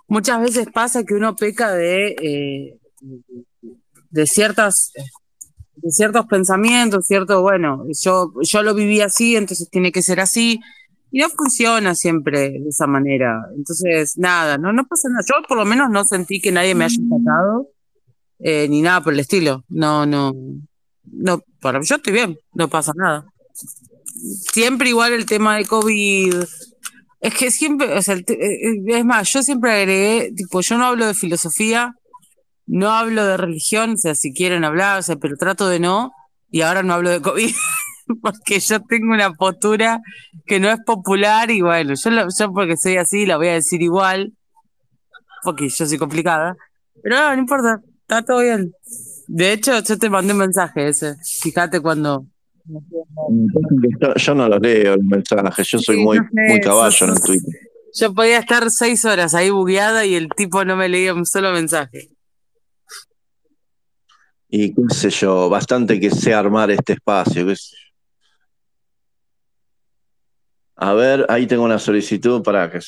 muchas veces pasa que uno peca de, eh, de ciertas de ciertos pensamientos, cierto, bueno, yo, yo lo viví así, entonces tiene que ser así. Y no funciona siempre de esa manera. Entonces, nada, no, no pasa nada. Yo por lo menos no sentí que nadie me haya atacado, eh, ni nada por el estilo. No, no, no, para yo estoy bien, no pasa nada. Siempre igual el tema de COVID. Es que siempre, o sea, eh, eh, es más, yo siempre agregué, tipo, yo no hablo de filosofía, no hablo de religión, o sea, si quieren hablar, o sea, pero trato de no, y ahora no hablo de COVID. porque yo tengo una postura que no es popular y bueno, yo, yo porque soy así la voy a decir igual, porque yo soy complicada, pero no, no importa, está todo bien. De hecho, yo te mandé un mensaje ese, fíjate cuando... Yo, no lo leo el mensaje, yo soy muy, muy caballo en Twitter. Yo podía estar seis horas ahí bugueada y el tipo no me leía un solo mensaje. Y qué sé yo, bastante que sé armar este espacio, qué sé a ver, ahí tengo una solicitud para que.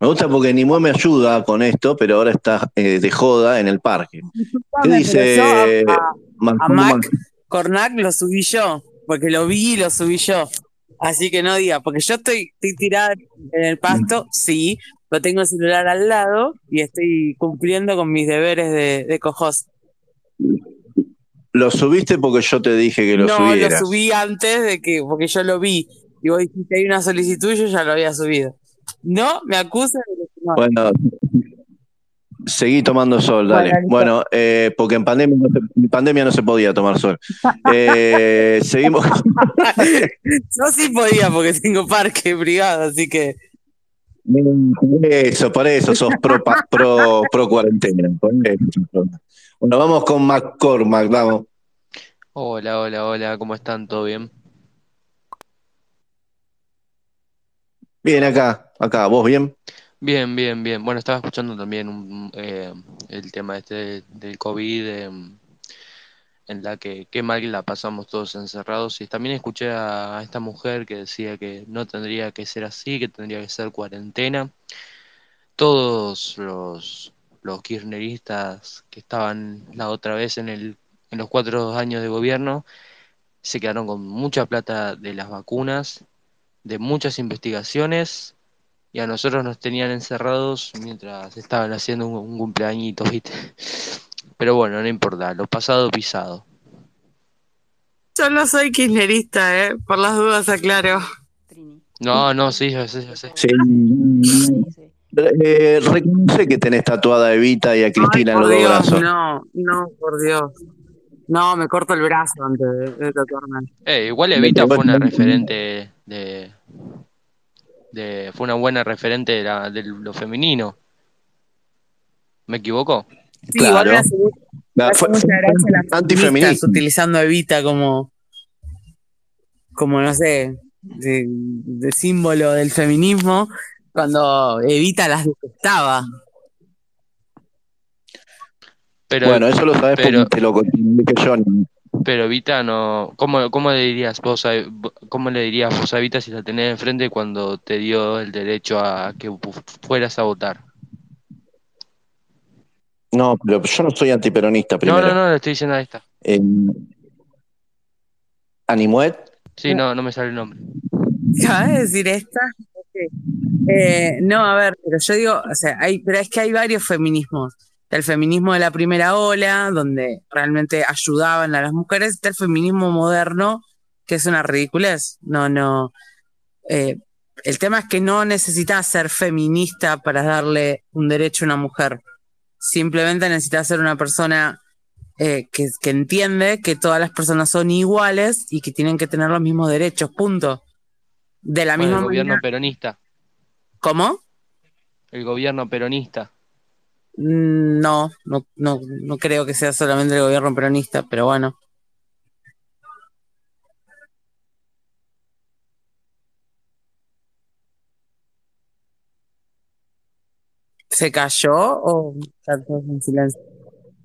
Me gusta porque Nimue me ayuda con esto, pero ahora está eh, de joda en el parque. ¿Qué dice? a, Mac Cornac lo subí yo, porque lo vi y lo subí yo. Así que no diga, porque yo estoy, tirada en el pasto, sí, pero tengo el celular al lado y estoy cumpliendo con mis deberes de, de cojos. Lo subiste porque yo te dije que lo subieras. No, lo subí antes de que, porque yo lo vi y vos dijiste hay una solicitud y yo ya lo había subido. No, me acusa de Bueno, seguí tomando sol, dale. Bueno, eh, porque en pandemia, no se, pandemia no se podía tomar sol. Eh, seguimos. yo sí podía porque tengo parque privado, así que. Eso, por eso sos pro, pro, pro cuarentena. Bueno, vamos con McCormack, vamos. Hola, hola, hola, ¿cómo están? ¿Todo bien? Bien, acá, acá, ¿vos bien? Bien, bien, bien. Bueno, estaba escuchando también eh, el tema este del COVID, em, en la que qué mal la pasamos todos encerrados. Y también escuché a, esta mujer que decía que no tendría que ser así, que tendría que ser cuarentena. Todos los, los kirchneristas que estaban la otra vez en, el, en los cuatro años de gobierno se quedaron con mucha plata de las vacunas de muchas investigaciones y a nosotros nos tenían encerrados mientras estaban haciendo un, cumpleañito, ¿viste? Pero bueno, no importa, lo pasado pisado. Yo no soy kirchnerista, ¿eh? Por las dudas aclaro. No, no, sí, yo sé, yo sé. Sí. Eh, reconoce que tenés tatuada a Evita y a Cristina en los dos brazos. No, no, por Dios. No, me corto el brazo antes de, tatuarme. Eh, igual Evita fue una referente de, fue una buena referente de, lo femenino. ¿Me equivoco? Sí, claro. igual me hace, mucha gracia las utilizando Evita como, como no sé, de, símbolo del feminismo, cuando Evita las detestaba. Pero, bueno, eso lo sabes pero, porque te lo que yo. Pero Vita no. ¿Cómo, cómo le dirías vos a, cómo le dirías vos a Vita si la tenés enfrente cuando te dio el derecho a que fueras a votar? No, pero yo no soy antiperonista primero. No, no, no, le estoy diciendo a esta. Eh, ¿Animuet? Sí, no, no me sale el nombre. ¿Acabas de decir esta? Eh, no, a ver, pero yo digo, o sea, hay, pero es que hay varios feminismos el feminismo de la primera ola, donde realmente ayudaban a las mujeres, está el feminismo moderno, que es una ridiculez. No, no. Eh, el tema es que no necesitas ser feminista para darle un derecho a una mujer. Simplemente necesitas ser una persona eh, que, entiende que todas las personas son iguales y que tienen que tener los mismos derechos, punto. De la misma el gobierno peronista. ¿Cómo? El gobierno peronista. Mm, no, no, no, no creo que sea solamente el gobierno peronista, pero bueno. ¿Se cayó o en silencio?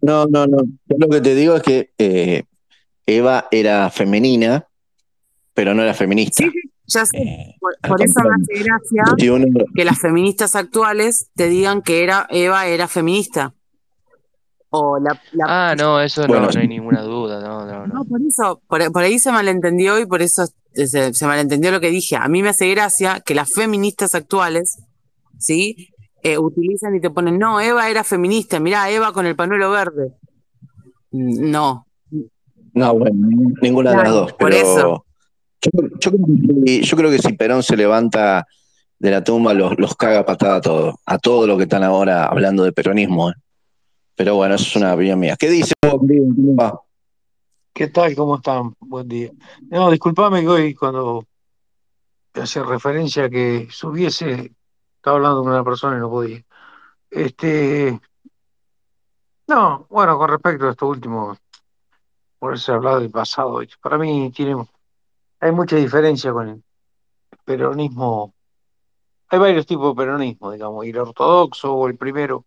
No, no, no. Yo lo que te digo es que eh, Eva era femenina, pero no era feminista. Sí, ya sé. Eh, por, eso me hace gracia que las feministas actuales te digan que era Eva era feminista. O la, ah, no, eso no, no, hay ninguna duda. No, no, no. por eso, por, ahí se malentendió y por eso se, se, malentendió lo que dije. A mí me hace gracia que las feministas actuales, ¿sí? Eh, utilizan y te ponen, no, Eva era feminista, mirá, Eva con el panuelo verde. No. No, bueno, ninguna de las dos. Por eso. Yo, creo que si Perón se levanta de la tumba, los, los caga patada a todo, a todo lo que están ahora hablando de peronismo. ¿eh? Pero bueno, eso es una opinión mía. ¿Qué dice ¿Qué tal? ¿Cómo están? Buen día. No, disculpame que hoy cuando hace referencia a que subiese, estaba hablando con una persona y no podía. Este, no, bueno, con respecto a esto último, por eso he hablado del pasado, para mí tiene, hay mucha diferencia con el peronismo. Hay varios tipos de peronismo, digamos, el ortodoxo o el primero,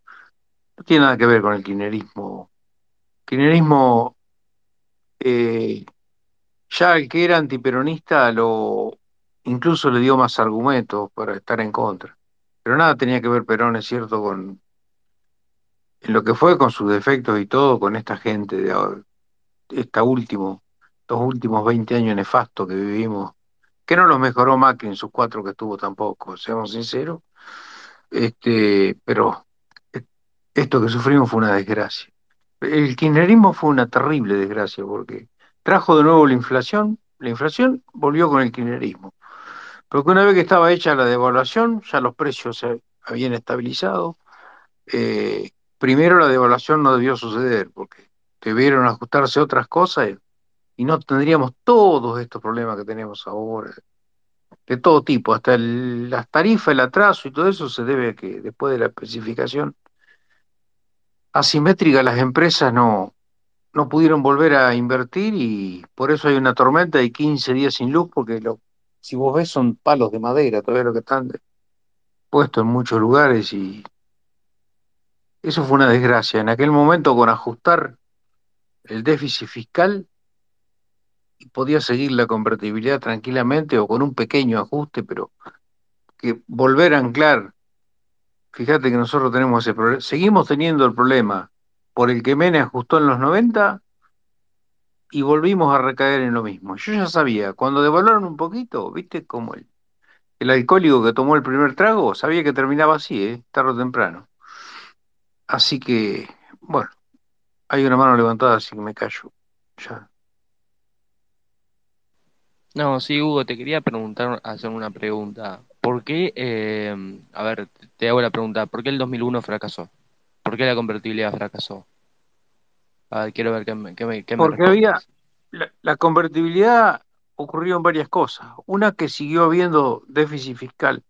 no tiene nada que ver con el kirchnerismo. Kirchnerismo, eh, ya el que era antiperonista lo incluso le dio más argumentos para estar en contra. Pero nada tenía que ver Perón, es cierto, con en lo que fue con sus defectos y todo, con esta gente de esta último, estos últimos 20 años nefastos que vivimos, que no los mejoró Macri en sus cuatro que estuvo tampoco, seamos sinceros, este, pero esto que sufrimos fue una desgracia. El kirchnerismo fue una terrible desgracia porque trajo de nuevo la inflación, la inflación volvió con el kirchnerismo. Porque una vez que estaba hecha la devaluación, ya los precios se habían estabilizado. Eh, primero la devaluación no debió suceder porque debieron ajustarse otras cosas y no tendríamos todos estos problemas que tenemos ahora, de todo tipo, hasta las tarifas, el atraso y todo eso se debe a que después de la especificación asimétrica las empresas no, no pudieron volver a invertir y por eso hay una tormenta de 15 días sin luz, porque lo, si vos ves son palos de madera, todavía lo que están puestos en muchos lugares y eso fue una desgracia. En aquel momento con ajustar el déficit fiscal podía seguir la convertibilidad tranquilamente o con un pequeño ajuste, pero que volver a anclar Fíjate que nosotros tenemos ese problema, seguimos teniendo el problema por el que Menem ajustó en los 90 y volvimos a recaer en lo mismo. Yo ya sabía, cuando devaluaron un poquito, viste como el, el alcohólico que tomó el primer trago, sabía que terminaba así, ¿eh? tarde o temprano. Así que, bueno, hay una mano levantada, así que me callo. Ya. No, sí, Hugo, te quería preguntar, hacer una pregunta. ¿Por qué, eh, a ver, te hago la pregunta, ¿por qué el 2001 fracasó? ¿Por qué la convertibilidad fracasó? A ver, quiero ver qué me, qué Porque había, la, convertibilidad ocurrió en varias cosas. Una que siguió habiendo déficit fiscal,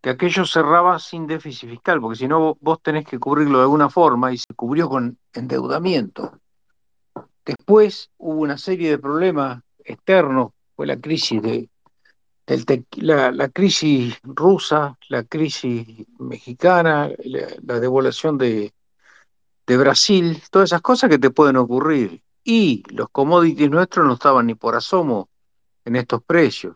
que aquello cerraba sin déficit fiscal, porque si no vos tenés que cubrirlo de alguna forma y se cubrió con endeudamiento. Después hubo una serie de problemas externos, fue la crisis de la, crisis rusa, la crisis mexicana, la, devaluación de, Brasil, todas esas cosas que te pueden ocurrir. Y los commodities nuestros no estaban ni por asomo en estos precios.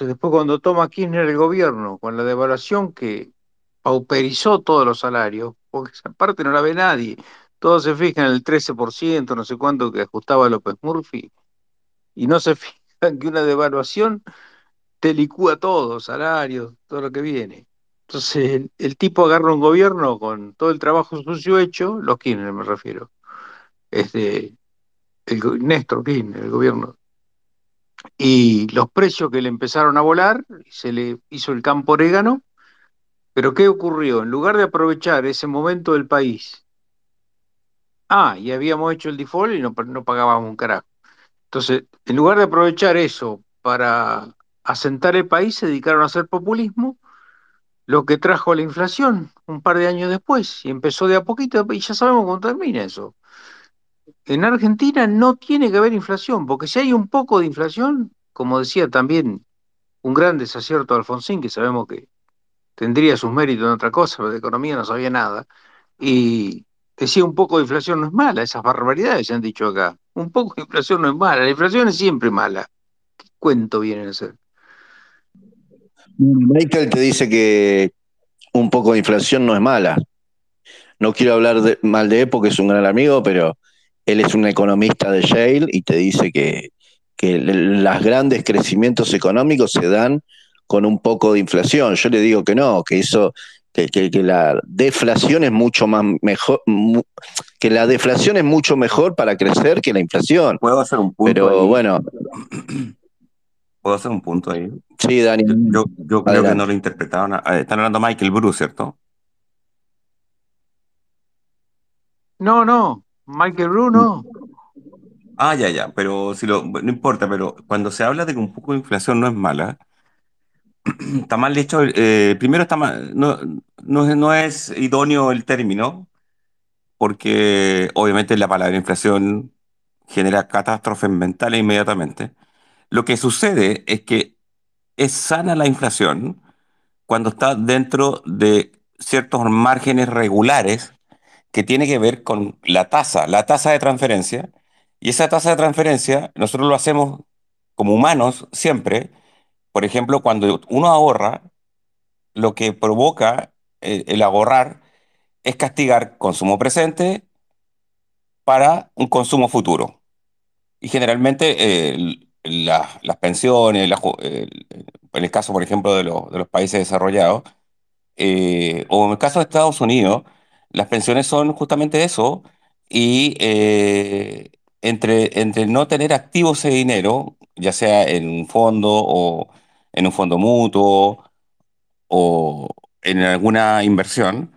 después cuando toma Kirchner el gobierno, con la devaluación que pauperizó todos los salarios, porque esa parte no la ve nadie, todos se fijan en el 13%, no sé cuánto que ajustaba López Murphy, y no se fijan que una devaluación te licúa todo, salarios, todo lo que viene. Entonces, el, tipo agarra un gobierno con todo el trabajo sucio hecho, los Kirchner me refiero, este, el, Néstor Kirchner, el gobierno, y los precios que le empezaron a volar, se le hizo el campo orégano, pero ¿qué ocurrió? En lugar de aprovechar ese momento del país, ah, y habíamos hecho el default y no, no pagábamos un carajo. Entonces, en lugar de aprovechar eso para asentar el país, se dedicaron a hacer populismo lo que trajo la inflación un par de años después y empezó de a poquito y ya sabemos cómo termina eso. En Argentina no tiene que haber inflación, porque si hay un poco de inflación, como decía también un gran desacierto de Alfonsín, que sabemos que tendría sus méritos en otra cosa, pero de economía no sabía nada, y decía un poco de inflación no es mala, esas barbaridades se han dicho acá. Un poco de inflación no es mala, la inflación es siempre mala. ¿Qué cuento viene a ser? Michael te dice que un poco de inflación no es mala. No quiero hablar mal de él porque es un gran amigo, pero él es un economista de Yale y te dice que, que los grandes crecimientos económicos se dan con un poco de inflación. Yo le digo que no, que eso, que, que, la deflación es mucho más mejor, que la deflación es mucho mejor para crecer que la inflación. Puedo hacer un punto. Pero bueno. ¿Puedo hacer un punto ahí? Sí, Dani. Yo, yo creo que no lo interpretaron. Eh, están hablando Michael Bruce, ¿cierto? No, no. Michael Bruce no. Ah, ya, ya. Pero si lo, no importa, pero cuando se habla de que un poco de inflación no es mala, está mal dicho. Eh, primero, no, no es idóneo el término, porque obviamente la palabra inflación genera catástrofes mentales inmediatamente. Lo que sucede es que es sana la inflación cuando está dentro de ciertos márgenes regulares que tiene que ver con la tasa, la tasa de transferencia. Y esa tasa de transferencia nosotros lo hacemos como humanos siempre. Por ejemplo, cuando uno ahorra, lo que provoca el, el ahorrar es castigar consumo presente para un consumo futuro. Y generalmente eh, las pensiones, en el caso, por ejemplo, de, de los países desarrollados, eh, o en el caso de Estados Unidos, las pensiones son justamente eso, y eh, entre, entre no tener activo ese dinero, ya sea en un fondo o en un fondo mutuo o en alguna inversión,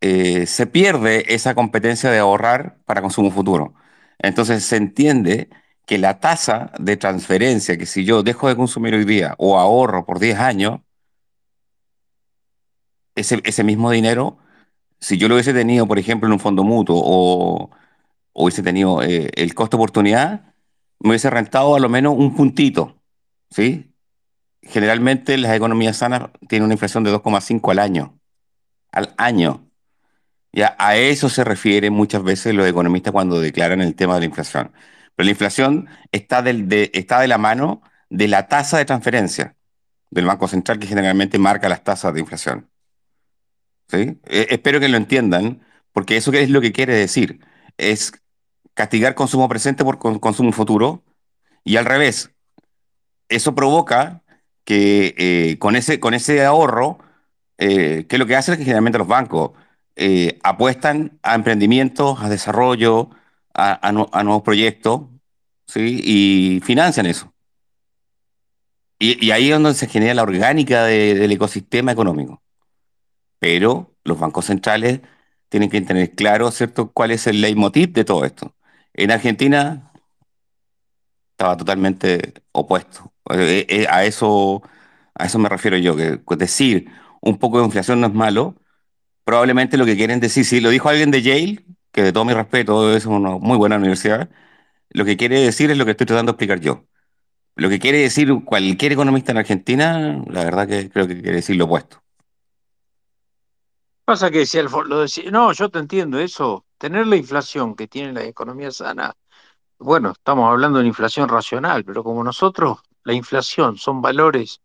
eh, se pierde esa competencia de ahorrar para consumo futuro. Entonces se entiende que la tasa de transferencia, que si yo dejo de consumir hoy día o ahorro por 10 años, ese, ese mismo dinero, si yo lo hubiese tenido, por ejemplo, en un fondo mutuo o, o hubiese tenido eh, el costo oportunidad, me hubiese rentado a lo menos un puntito, ¿sí? Generalmente las economías sanas tienen una inflación de 2,5 al año, al año. Ya a eso se refiere muchas veces los economistas cuando declaran el tema de la inflación. Pero la inflación está, del, de, está de la mano de la tasa de transferencia del Banco Central que generalmente marca las tasas de inflación. ¿Sí? Eh, espero que lo entiendan, porque eso es lo que quiere decir. Es castigar consumo presente por consumo futuro y al revés. Eso provoca que eh, con, ese, con ese ahorro, eh, que lo que hacen que generalmente los bancos eh, apuestan a emprendimientos, a desarrollo, a, a, nuevos proyectos, ¿sí? Y financian eso. Y, ahí es donde se genera la orgánica de, del ecosistema económico. Pero los bancos centrales tienen que tener claro, ¿cierto?, cuál es el leitmotiv de todo esto. En Argentina estaba totalmente opuesto. Eh, eh, a eso, a eso me refiero yo, que decir un poco de inflación no es malo, probablemente lo que quieren decir, si lo dijo alguien de Yale, que de todo mi respeto es una muy buena universidad, lo que quiere decir es lo que estoy tratando de explicar yo. Lo que quiere decir cualquier economista en Argentina, la verdad que creo que quiere decir lo opuesto. Pasa que si el, no, yo te entiendo eso, tener la inflación que tiene la economía sana, bueno, estamos hablando de inflación racional, pero como nosotros, la inflación son valores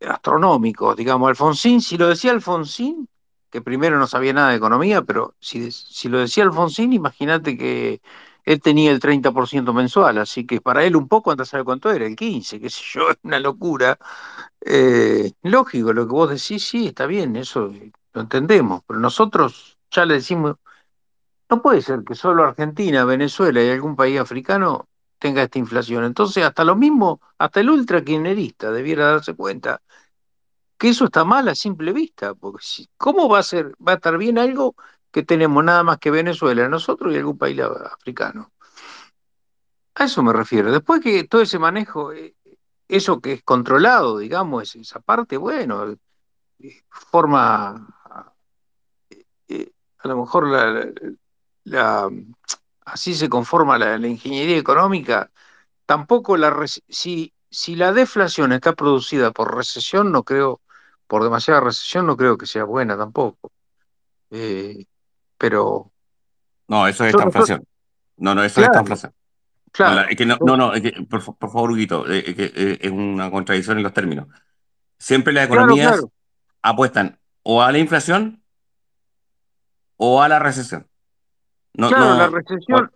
astronómicos, digamos, Alfonsín, si lo decía Alfonsín, que primero no sabía nada de economía, pero si, si lo decía Alfonsín, imagínate que él tenía el 30% mensual, así que para él un poco, antes sabe cuánto era, el 15, qué sé yo, es una locura. Eh, lógico, lo que vos decís, sí, está bien, eso lo entendemos, pero nosotros ya le decimos, no puede ser que solo Argentina, Venezuela y algún país africano tenga esta inflación. Entonces, hasta lo mismo, hasta el ultra debiera darse cuenta que eso está mal a simple vista, porque ¿cómo va a ser, va a estar bien algo que tenemos nada más que Venezuela, nosotros y algún país africano? A eso me refiero. Después que todo ese manejo, eh, eso que es controlado, digamos, esa parte, bueno, forma, a lo mejor la, así se conforma la, ingeniería económica, tampoco la, si, si la deflación está producida por recesión, no creo, por demasiada recesión, no creo que sea buena tampoco. Eh, pero. No, eso es esta inflación. No, no, eso es esta inflación. Claro. No, no, por, favor, Huguito, eh, es una contradicción en los términos. Siempre las economías apuestan o a la inflación o a la recesión. No, claro, la recesión,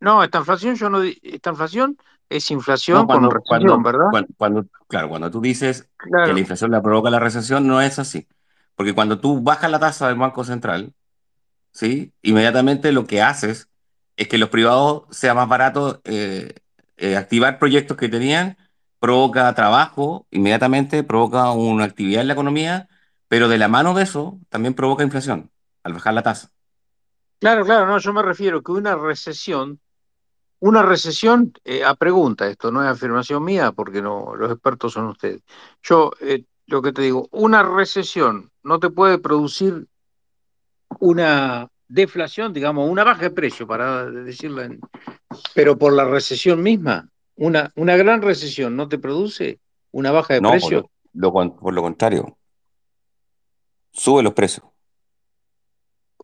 no, esta inflación, yo no, esta inflación es inflación con recesión, ¿verdad? Cuando, claro, cuando tú dices que la inflación la provoca la recesión, no es así. Porque cuando tú bajas la tasa del Banco Central, ¿sí? inmediatamente lo que haces es que los privados sea más barato eh, eh, activar proyectos que tenían, provoca trabajo, inmediatamente provoca una actividad en la economía, pero de la mano de eso también provoca inflación al bajar la tasa. Claro, claro, no, yo me refiero que una recesión, una recesión, eh, a pregunta, esto no es afirmación mía, porque no, los expertos son ustedes. Yo, lo que te digo, una recesión no te puede producir una deflación, digamos, una baja de precio, para decirlo, en, pero por la recesión misma, una, una gran recesión no te produce una baja de precio. Por por lo contrario, sube los precios.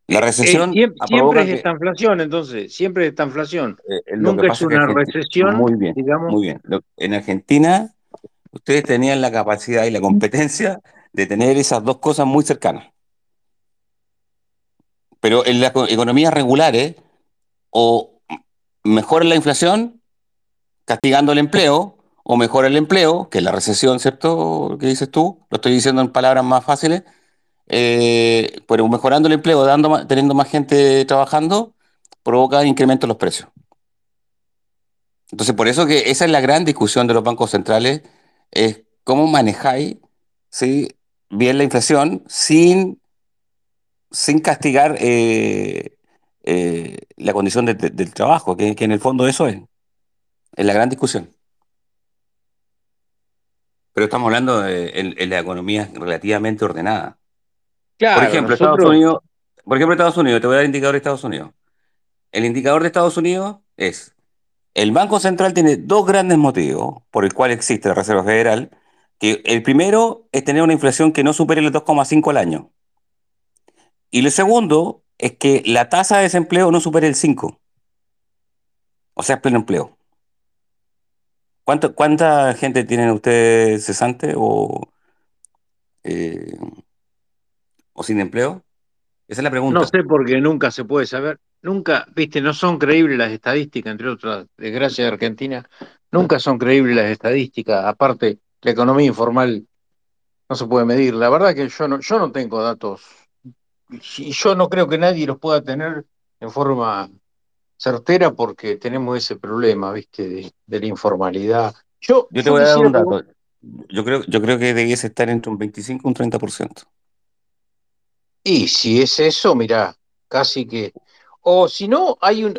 La eh, recesión. Eh, siempre, es esta inflación, entonces, siempre es esta inflación. Eh, Nunca es una recesión. Muy bien, muy bien. En Argentina, ustedes tenían la capacidad y la competencia de tener esas dos cosas muy cercanas. Pero en las economías regulares, o mejora la inflación, castigando el empleo, o mejora el empleo, que es la recesión, ¿cierto? ¿Qué dices tú? Lo estoy diciendo en palabras más fáciles. Eh, pero mejorando el empleo, dando, teniendo más gente trabajando, provoca incremento en los precios. Entonces, por eso que esa es la gran discusión de los bancos centrales, es cómo manejáis ¿sí? bien la inflación sin sin castigar eh, eh, la condición del trabajo, que, en el fondo eso es, es la gran discusión. Pero estamos hablando de, en, la economía relativamente ordenada. Por ejemplo, Estados Unidos, por ejemplo, Estados Unidos, te voy a dar el indicador de Estados Unidos. El indicador de Estados Unidos es, el Banco Central tiene dos grandes motivos por el cual existe la Reserva Federal, que el primero es tener una inflación que no supere el 2,5 al año. Y lo segundo es que la tasa de desempleo no supere el 5. O sea, pleno empleo. ¿Cuánta gente tienen ustedes cesante o, eh, o sin empleo? Esa es la pregunta. No sé porque nunca se puede saber. Nunca, viste, no son creíbles las estadísticas, entre otras desgracias de Argentina. Nunca son creíbles las estadísticas. Aparte, la economía informal no se puede medir. La verdad que yo no, yo no tengo datos y yo no creo que nadie los pueda tener en forma certera porque tenemos ese problema, ¿viste? De, la informalidad. Yo, te voy a dar un dato. Yo creo, yo creo que debiese estar entre un 25 y un 30%. Y si es eso, mira, casi que. O si no, hay un.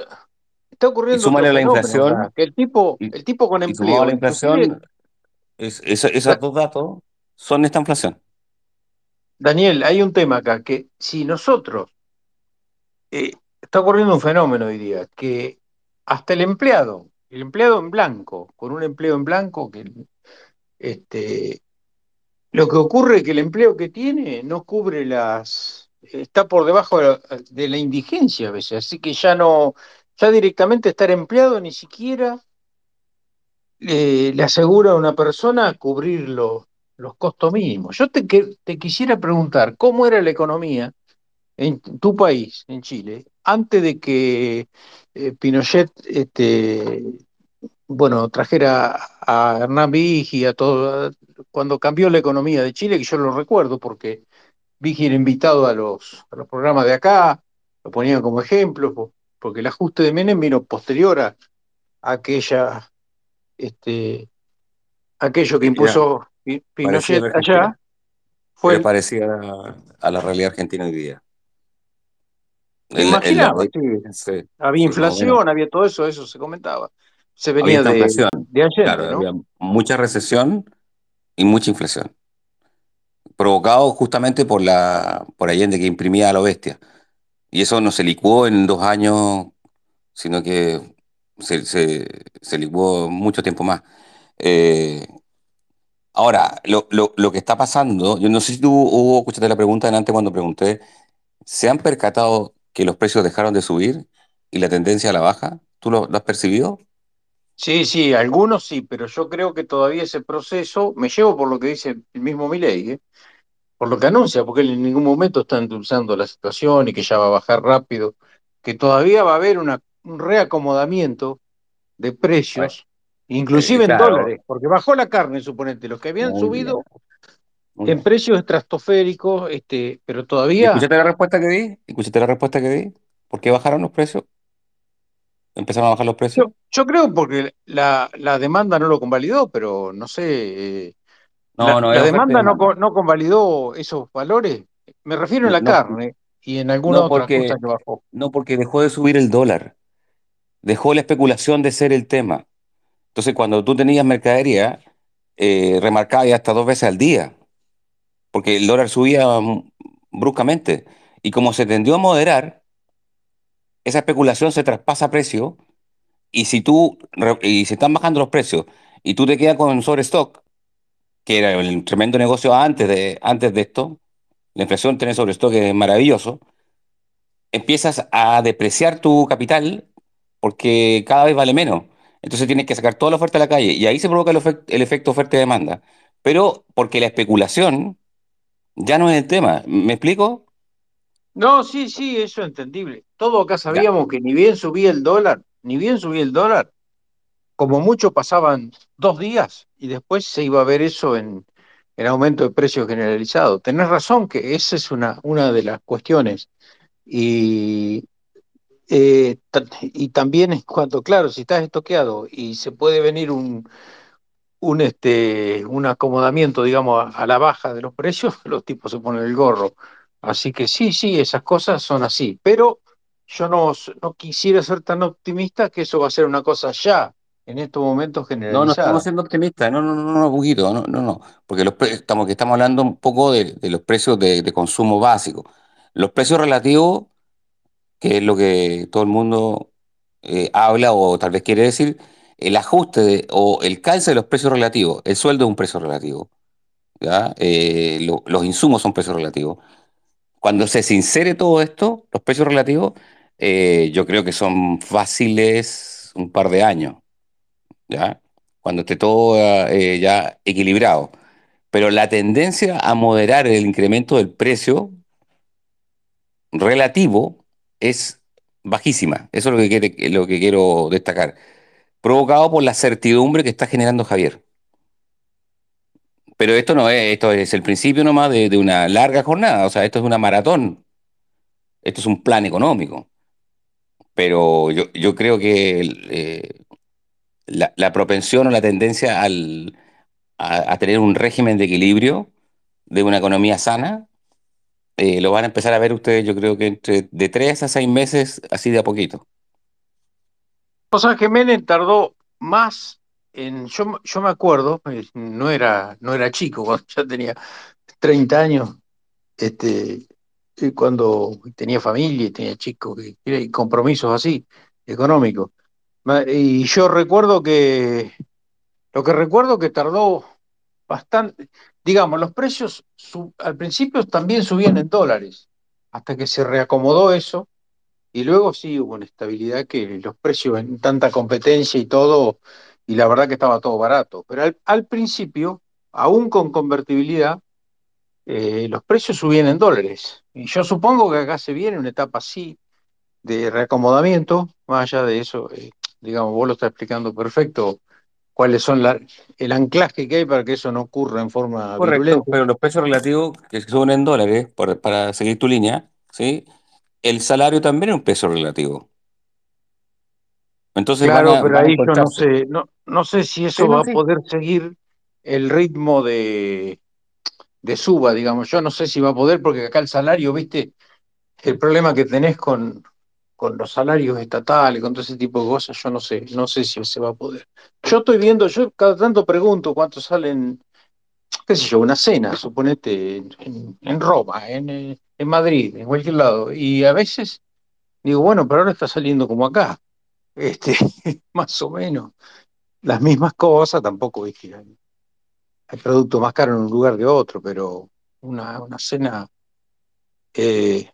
Está ocurriendo. Y la inflación. que el tipo, el tipo con empleo. la inflación, esos dos datos son esta inflación. Daniel, hay un tema acá, que si nosotros, eh, está ocurriendo un fenómeno hoy día, que hasta el empleado, el empleado en blanco, con un empleo en blanco, que este, lo que ocurre es que el empleo que tiene no cubre las, está por debajo de la, indigencia a veces, así que ya no, ya directamente estar empleado ni siquiera le asegura a una persona cubrirlo los costos mínimos. Yo te, te quisiera preguntar, ¿cómo era la economía en tu país, en Chile, antes de que eh, Pinochet este, bueno, trajera a Hernán Vigi, a todo, cuando cambió la economía de Chile, que yo lo recuerdo porque Vigi era invitado a los, a los programas de acá, lo ponían como ejemplo, porque el ajuste de Menem vino posterior a, aquella, este, aquello que impuso Pinochet allá fue parecida a, la realidad argentina hoy día. Imaginaba, había inflación, había todo eso, eso se comentaba. Se venía de, de Allende, ¿no? Había mucha recesión y mucha inflación. Provocado justamente por la por Allende que imprimía a la bestia. Y eso no se licuó en dos años, sino que se, se, se licuó mucho tiempo más. Eh, ahora, lo, lo, lo, que está pasando, yo no sé si tú, Hugo, escuchaste la pregunta antes cuando pregunté, ¿se han percatado que los precios dejaron de subir y la tendencia a la baja? ¿Tú lo, lo has percibido? Sí, sí, algunos sí, pero yo creo que todavía ese proceso, me llevo por lo que dice el mismo Milei, ¿eh? por lo que anuncia, porque él en ningún momento está endulzando la situación y que ya va a bajar rápido, que todavía va a haber una, un reacomodamiento de precios, inclusive eh, claro. en dólares, porque bajó la carne, suponete, los que habían Muy subido en precios estratosféricos, este, pero todavía... ¿Escuchaste la respuesta que di? ¿Escuchaste la respuesta que di? ¿Por qué bajaron los precios? ¿Empezaron a bajar los precios? Yo, yo creo porque la, la, demanda no lo convalidó, pero no sé... Eh, no, la, no, la demanda, No, no convalidó esos valores. Me refiero a la carne y en alguna otra porque, cosa que bajó. No, porque dejó de subir el dólar. Dejó la especulación de ser el tema. Entonces, cuando tú tenías mercadería, eh, remarcaba ya hasta dos veces al día, porque el dólar subía bruscamente. Y como se tendió a moderar, esa especulación se traspasa a precio. Y si tú, y se están bajando los precios, y tú te quedas con sobrestock, que era el tremendo negocio antes de, antes de esto, la inflación tiene sobrestock es maravilloso, empiezas a depreciar tu capital porque cada vez vale menos. Entonces tienes que sacar toda la oferta a la calle y ahí se provoca el, el efecto oferta-demanda. Pero porque la especulación ya no es el tema. ¿Me explico? No, sí, sí, eso es entendible. Todos acá sabíamos ya. que ni bien subía el dólar, ni bien subía el dólar, como mucho pasaban dos días y después se iba a ver eso en, en aumento de precios generalizado. Tenés razón que esa es una, una de las cuestiones. Y, eh, y también es cuando, claro, si estás estoqueado y se puede venir un, un, este, un acomodamiento, digamos, a, a, la baja de los precios, los tipos se ponen el gorro. Así que sí, sí, esas cosas son así. Pero yo no, no quisiera ser tan optimista que eso va a ser una cosa ya en estos momentos generalizada. No, no estamos siendo optimistas, no, no, no, no, poquito, no, no, no, porque los estamos, que estamos hablando un poco de, de los precios de, de, consumo básico. Los precios relativos, que es lo que todo el mundo eh, habla o tal vez quiere decir, el ajuste de, o el calce de los precios relativos, el sueldo es un precio relativo, ¿ya? Eh, lo, los insumos son precios relativos. Cuando se sincere todo esto, los precios relativos, eh, yo creo que son fáciles un par de años. ¿ya? Cuando esté todo eh, ya equilibrado. Pero la tendencia a moderar el incremento del precio relativo es bajísima. Eso es lo que, lo que quiero destacar. Provocado por la certidumbre que está generando Javier. Pero esto no es, esto es el principio nomás de, de una larga jornada. O sea, esto es una maratón. Esto es un plan económico. Pero yo, yo creo que eh, la, propensión o la tendencia al, a, tener un régimen de equilibrio de una economía sana, eh, lo van a empezar a ver ustedes, yo creo que entre de tres a seis meses, así de a poquito. O sea, Menem tardó más Yo, yo me acuerdo, eh, no era, no era chico, cuando ya tenía 30 años, este, cuando tenía familia y tenía chicos y compromisos así, económicos. Y yo recuerdo que, lo que recuerdo que tardó bastante, digamos, los precios al principio también subían en dólares, hasta que se reacomodó eso, y luego sí hubo una estabilidad que los precios en tanta competencia y todo, y la verdad que estaba todo barato, pero al, al principio, aún con convertibilidad, eh, los precios subían en dólares, y yo supongo que acá se viene una etapa así de reacomodamiento, más allá de eso, eh, digamos, vos lo estás explicando perfecto, cuáles son la, el anclaje que hay para que eso no ocurra en forma Correcto, virulenta. pero los precios relativos que suben en dólares, por, para seguir tu línea, ¿sí? el salario también es un peso relativo. Entonces claro, a, pero ahí yo no sé, no, no sé si eso sí, va no, a poder seguir el ritmo de, de suba, digamos. Yo no sé si va a poder, porque acá el salario, viste, el problema que tenés con, con los salarios estatales, con todo ese tipo de cosas, yo no sé, no sé si se va a poder. Yo estoy viendo, yo cada tanto pregunto cuánto salen, qué sé yo, una cena, suponete, en, Roma, en, en Madrid, en cualquier lado, y a veces digo, bueno, pero ahora está saliendo como acá, este, más o menos, las mismas cosas, tampoco hay, hay productos más caros en un lugar que otro, pero una, una cena eh,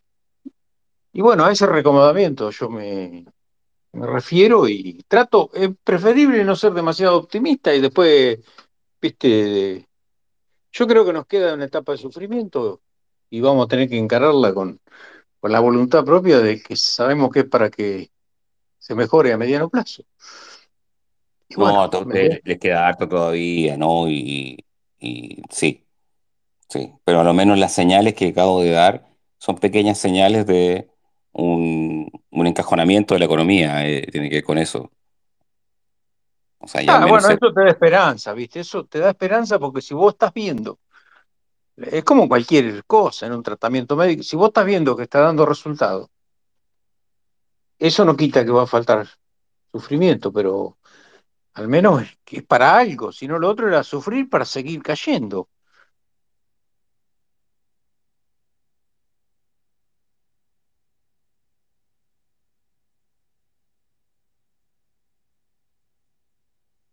y bueno, a ese recomendamiento yo me, refiero y trato, es preferible no ser demasiado optimista y después, viste, yo creo que nos queda una etapa de sufrimiento y vamos a tener que encararla con, con la voluntad propia de que sabemos que es para que se mejore a mediano plazo. no, a todos les queda harto todavía, ¿no? Y, y sí, sí, pero a lo menos las señales que acabo de dar son pequeñas señales de un, encajonamiento de la economía, eh, tiene que ver con eso. O sea, ya ah, bueno, eso te da esperanza, ¿viste? Eso te da esperanza porque si vos estás viendo, es como cualquier cosa en un tratamiento médico, si vos estás viendo que está dando resultado, eso no quita que va a faltar sufrimiento, pero al menos es, que es para algo, si no lo otro era sufrir para seguir cayendo.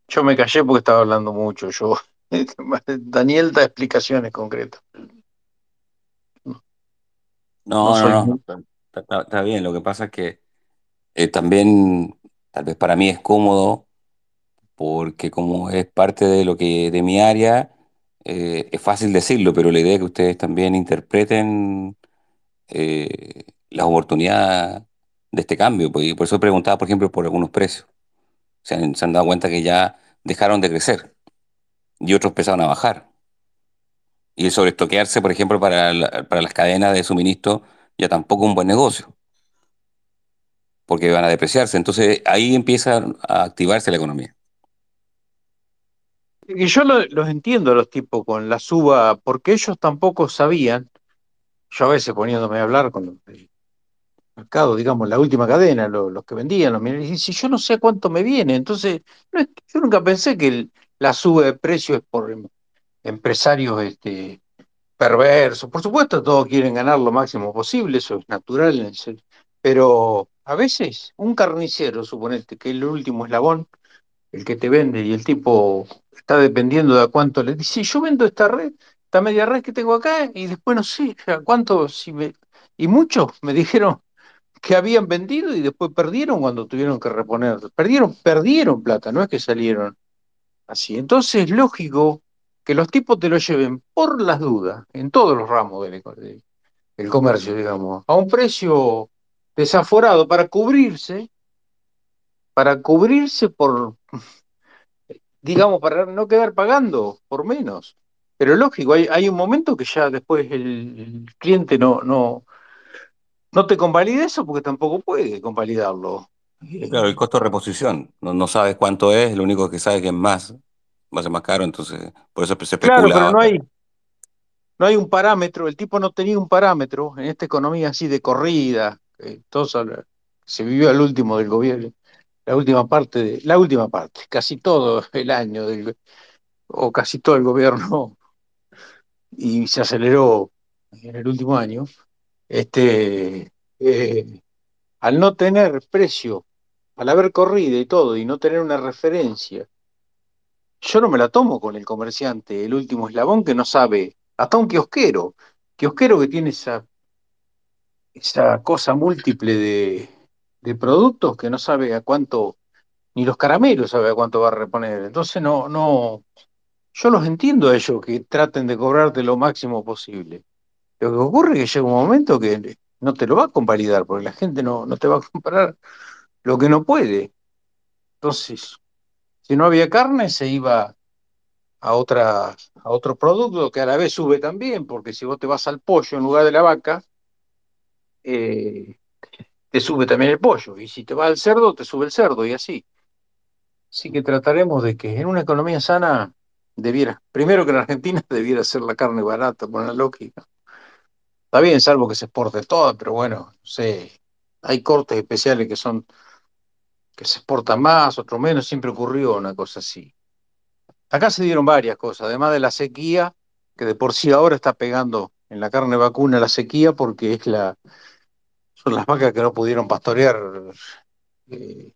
Yo me callé porque estaba hablando mucho. Yo, Daniel da explicaciones concretas. No, no, no, Está, bien. Lo que pasa es que eh, también, tal vez para mí es cómodo, porque como es parte de lo que de mi área, eh, es fácil decirlo, pero la idea es que ustedes también interpreten eh, las oportunidades de este cambio. Pues, y por eso preguntaba, por ejemplo, por algunos precios. se han dado cuenta que ya dejaron de crecer y otros empezaron a bajar. Y el sobreestoquearse, por ejemplo, para, para las cadenas de suministro ya tampoco es un buen negocio, porque van a depreciarse. Entonces ahí empieza a activarse la economía. Y yo los entiendo los tipos con la suba, porque ellos tampoco sabían, yo a veces poniéndome a hablar con los mercado, digamos, la última cadena, los que vendían, los y si yo no sé cuánto me viene, entonces yo nunca pensé que la sube de precios es por em, empresarios este, perversos. Por supuesto, todos quieren ganar lo máximo posible, eso es natural, pero a veces un carnicero, suponete que es el último eslabón, el que te vende y el tipo está dependiendo de a cuánto le dice, yo vendo esta red, esta media red que tengo acá y después no sé a cuánto, si me... Y muchos me dijeron, que habían vendido y después perdieron cuando tuvieron que reponer. Perdieron, perdieron plata, no es que salieron así. Entonces es lógico que los tipos te lo lleven por las dudas en todos los ramos del, del comercio, digamos, a un precio desaforado para cubrirse, para cubrirse por, digamos, para no quedar pagando por menos. Pero lógico, hay, hay un momento que ya después el, el cliente no, no, no te convalida eso porque tampoco puede convalidarlo. Claro, el costo de reposición, no, no sabes cuánto es, lo único que sabes que es más, va a ser más caro, entonces por eso se especula. Claro, pero no hay, no hay un parámetro, el tipo no tenía un parámetro en esta economía así de corrida, se vivió al último del gobierno, la última parte, de, la última parte, casi todo el año o casi todo el gobierno y se aceleró en el último año este, eh, al no tener precio, al haber corrido y todo, y no tener una referencia, yo no me la tomo con el comerciante, el último eslabón que no sabe, hasta un kiosquero, kiosquero que tiene esa, esa cosa múltiple de, productos que no sabe a cuánto, ni los caramelos sabe a cuánto va a reponer. Entonces no, no, yo los entiendo a ellos que traten de cobrarte lo máximo posible. Lo que ocurre es que llega un momento que no te lo va a convalidar, porque la gente no, no te va a comprar lo que no puede. Entonces, si no había carne, se iba a, otra, a otro producto que a la vez sube también, porque si vos te vas al pollo en lugar de la vaca, eh, te sube también el pollo. Y si te vas al cerdo, te sube el cerdo y así. Así que trataremos de que en una economía sana debiera, primero que en Argentina debiera ser la carne barata, por la lógica. Está bien, salvo que se exporte todo, pero bueno, no sé, hay cortes especiales que son que se exportan más, otro menos, siempre ocurrió una cosa así. Acá se dieron varias cosas, además de la sequía, que de por sí ahora está pegando en la carne vacuna la sequía porque es la, son las vacas que no pudieron pastorear eh,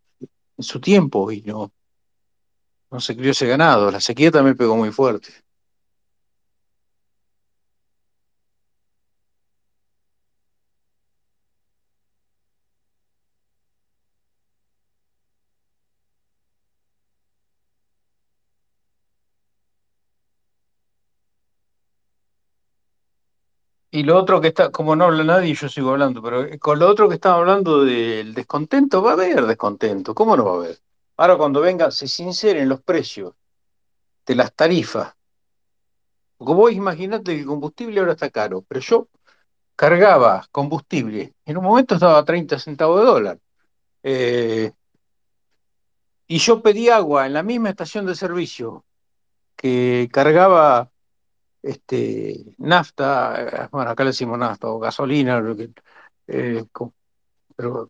en su tiempo y no, no se crió ese ganado. La sequía también pegó muy fuerte. Y lo otro que está, como no habla nadie, yo sigo hablando, pero con lo otro que estaba hablando del descontento, va a haber descontento, ¿cómo no va a haber? Ahora cuando venga, se sinceren los precios de las tarifas. Porque vos imaginate que el combustible ahora está caro, pero yo cargaba combustible, en un momento estaba a 30 centavos de dólar. Eh, y yo pedí agua en la misma estación de servicio que cargaba este, nafta, eh, bueno, acá le decimos nafta o gasolina, eh, pero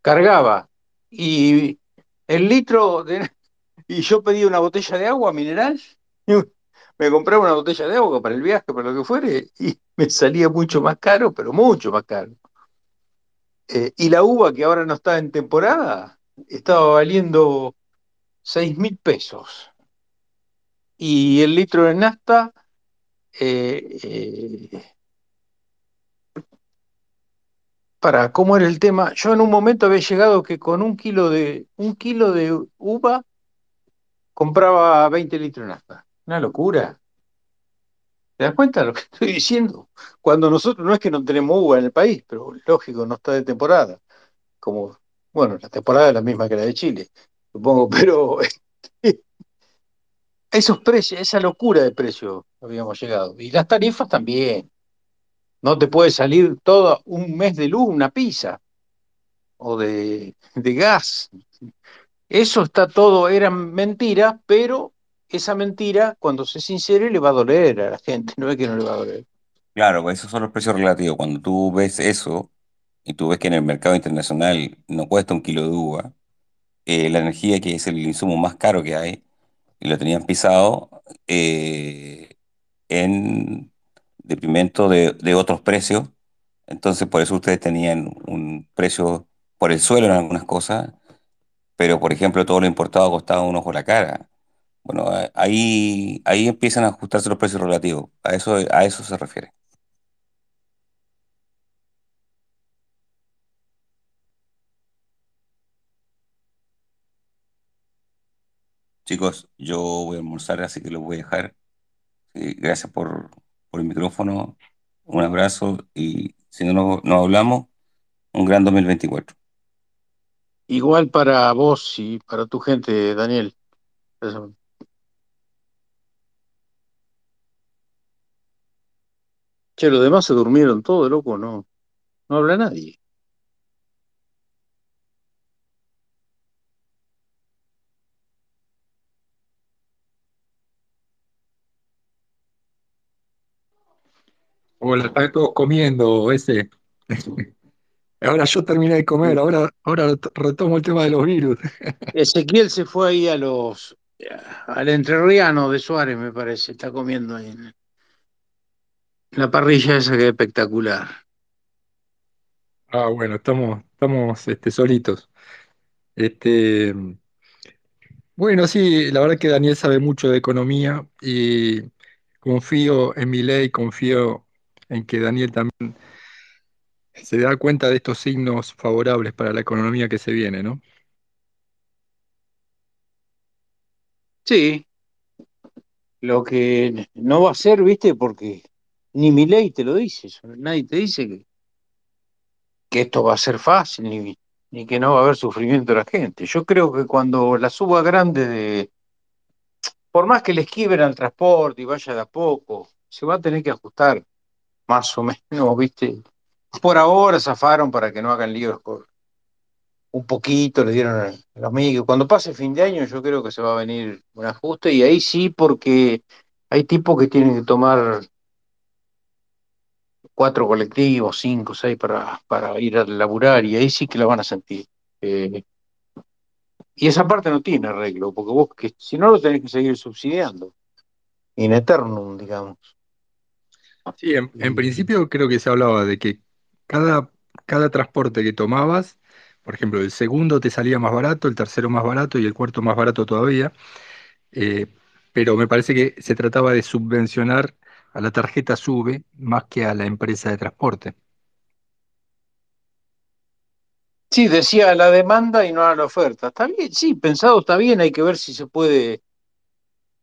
cargaba y el litro de, y yo pedí una botella de agua mineral, me compraba una botella de agua para el viaje, para lo que fuere, y me salía mucho más caro, pero mucho más caro. Eh, y la uva que ahora no está en temporada, estaba valiendo seis mil pesos. Y el litro de nafta eh, eh, para cómo era el tema. Yo en un momento había llegado que con un kilo de un kilo de uva compraba 20 litros de nafta. Una locura. ¿Te das cuenta de lo que estoy diciendo? Cuando nosotros no es que no tenemos uva en el país, pero lógico, no está de temporada. Como, bueno, la temporada es la misma que la de Chile, supongo, pero esos precios, esa locura de precios habíamos llegado. Y las tarifas también. No te puede salir todo un mes de luz, una pizza, o de, gas. Eso está todo, era mentira, pero esa mentira, cuando se sincere, le va a doler a la gente, no es que no le va a doler. Claro, pues esos son los precios relativos. Cuando tú ves eso y tú ves que en el mercado internacional no cuesta un kilo de uva, eh, la energía, que es el insumo más caro que hay, y lo tenían pisado eh, en deprimento de, de, otros precios. Entonces, por eso ustedes tenían un precio por el suelo en algunas cosas, pero por ejemplo, todo lo importado costaba un ojo la cara. Bueno, ahí, ahí empiezan a ajustarse los precios relativos. A eso, a eso se refiere. Chicos, yo voy a almorzar, así que los voy a dejar. gracias por, el micrófono. Un abrazo y si no nos hablamos, un gran 2024. Igual para vos y para tu gente, Daniel. Che, los demás se durmieron todo, loco, no. No habla nadie. Están todos comiendo ese. Ahora yo terminé de comer, ahora, ahora retomo el tema de los virus. Ezequiel se fue ahí a los al entrerriano de Suárez, me parece, está comiendo ahí en la parrilla esa que es espectacular. Ah, bueno, estamos, estamos este, solitos. Este, bueno, sí, la verdad que Daniel sabe mucho de economía y confío en mi ley, confío en que Daniel también se da cuenta de estos signos favorables para la economía que se viene, ¿no? Sí, lo que no va a ser, viste, porque ni mi ley te lo dice, nadie te dice que, esto va a ser fácil, ni, ni que no va a haber sufrimiento de la gente. Yo creo que cuando la suba grande de, por más que le esquiven al transporte y vaya de a poco, se va a tener que ajustar más o menos, ¿viste? Por ahora zafaron para que no hagan líos un poquito, le dieron a los amigos. Cuando pase fin de año yo creo que se va a venir un ajuste y ahí sí porque hay tipos que tienen que tomar cuatro colectivos, cinco, seis para, para ir a laburar y ahí sí que la van a sentir. Eh, y esa parte no tiene arreglo, porque vos que si no lo tenés que seguir subsidiando, in eternum, digamos. Sí, en, principio creo que se hablaba de que cada, cada transporte que tomabas, por ejemplo, el segundo te salía más barato, el tercero más barato y el cuarto más barato todavía, eh, pero me parece que se trataba de subvencionar a la tarjeta SUBE más que a la empresa de transporte. Sí, decía la demanda y no a la oferta. Está bien, sí, pensado está bien, hay que ver si se puede,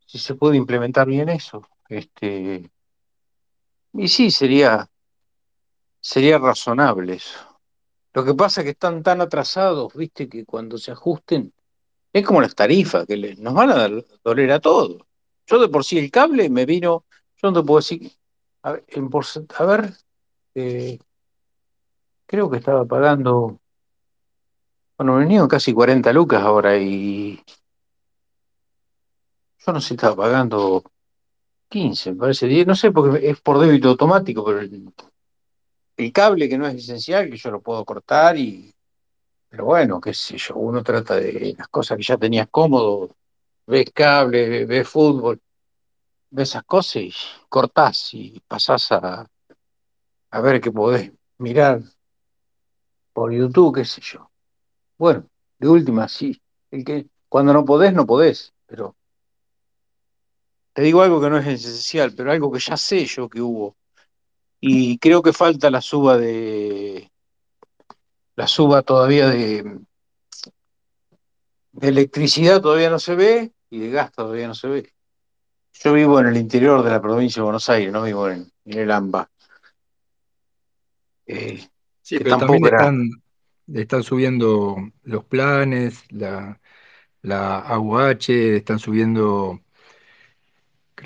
si se puede implementar bien eso. Este, y sí, sería, sería razonable eso. Lo que pasa es que están tan atrasados, viste, que cuando se ajusten, es como las tarifas, que nos van a doler a todos. Yo de por sí el cable me vino, yo no te puedo decir, a ver, en a ver eh, creo que estaba pagando bueno, me venían casi 40 lucas ahora y yo no sé, estaba pagando 15, me parece 10, no sé, porque es por débito automático, pero el, cable que no es esencial, que yo lo puedo cortar y, pero bueno, qué sé yo, uno trata de las cosas que ya tenías cómodo, ves cable, ves fútbol, ves esas cosas y cortás y pasás a, a ver qué podés mirar por YouTube, qué sé yo. Bueno, de última, sí. El que, cuando no podés, no podés, pero te digo algo que no es esencial, pero algo que ya sé yo que hubo. Y creo que falta la suba de. La suba todavía de. De electricidad todavía no se ve y de gas todavía no se ve. Yo vivo en el interior de la provincia de Buenos Aires, no vivo en, el AMBA. Eh, sí, pero también están, están subiendo los planes, la, la AUH, están subiendo,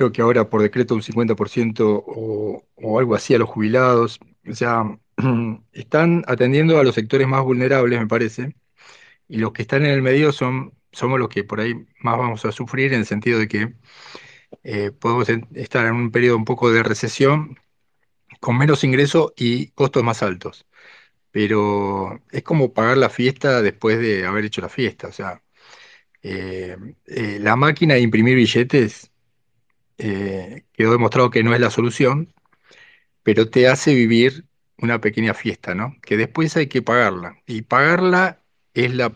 creo que ahora por decreto un 50% o, algo así a los jubilados. O sea, están atendiendo a los sectores más vulnerables, me parece, y los que están en el medio son, somos los que por ahí más vamos a sufrir en el sentido de que eh, podemos estar en un periodo un poco de recesión con menos ingresos y costos más altos pero es como pagar la fiesta después de haber hecho la fiesta. O sea, eh, eh, la máquina de imprimir billetes eh, quedó demostrado que no es la solución, pero te hace vivir una pequeña fiesta, ¿no? Que después hay que pagarla. Y pagarla es, la,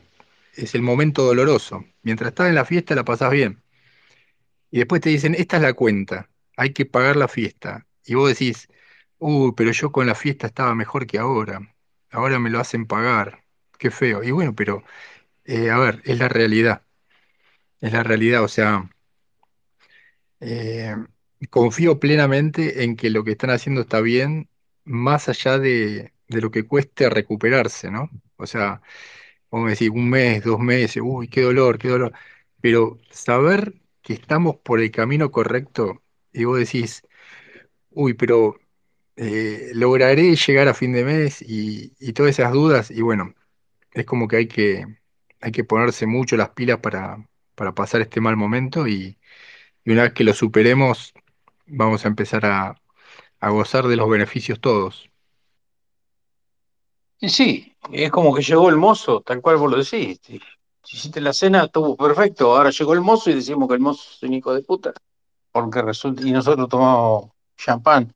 es el momento doloroso. Mientras estás en la fiesta la pasás bien. Y después te dicen, esta es la cuenta, hay que pagar la fiesta. Y vos decís, uy, pero yo con la fiesta estaba mejor que ahora ahora me lo hacen pagar, qué feo. Y bueno, pero, eh, a ver, es la realidad, es la realidad, o sea, eh, confío plenamente en que lo que están haciendo está bien, más allá de, lo que cueste recuperarse, ¿no? O sea, vamos a decir, un mes, dos meses, uy, qué dolor, qué dolor, pero saber que estamos por el camino correcto y vos decís, uy, pero eh, lograré llegar a fin de mes y, todas esas dudas. Y bueno, es como que hay que, hay que ponerse mucho las pilas para, para pasar este mal momento y, una vez que lo superemos, vamos a empezar a, gozar de los beneficios todos. Y sí, es como que llegó el mozo, tal cual vos lo decís. Hiciste la cena, estuvo perfecto. Ahora llegó el mozo y decimos que el mozo es un hijo de puta. Porque resulta, y nosotros tomamos champán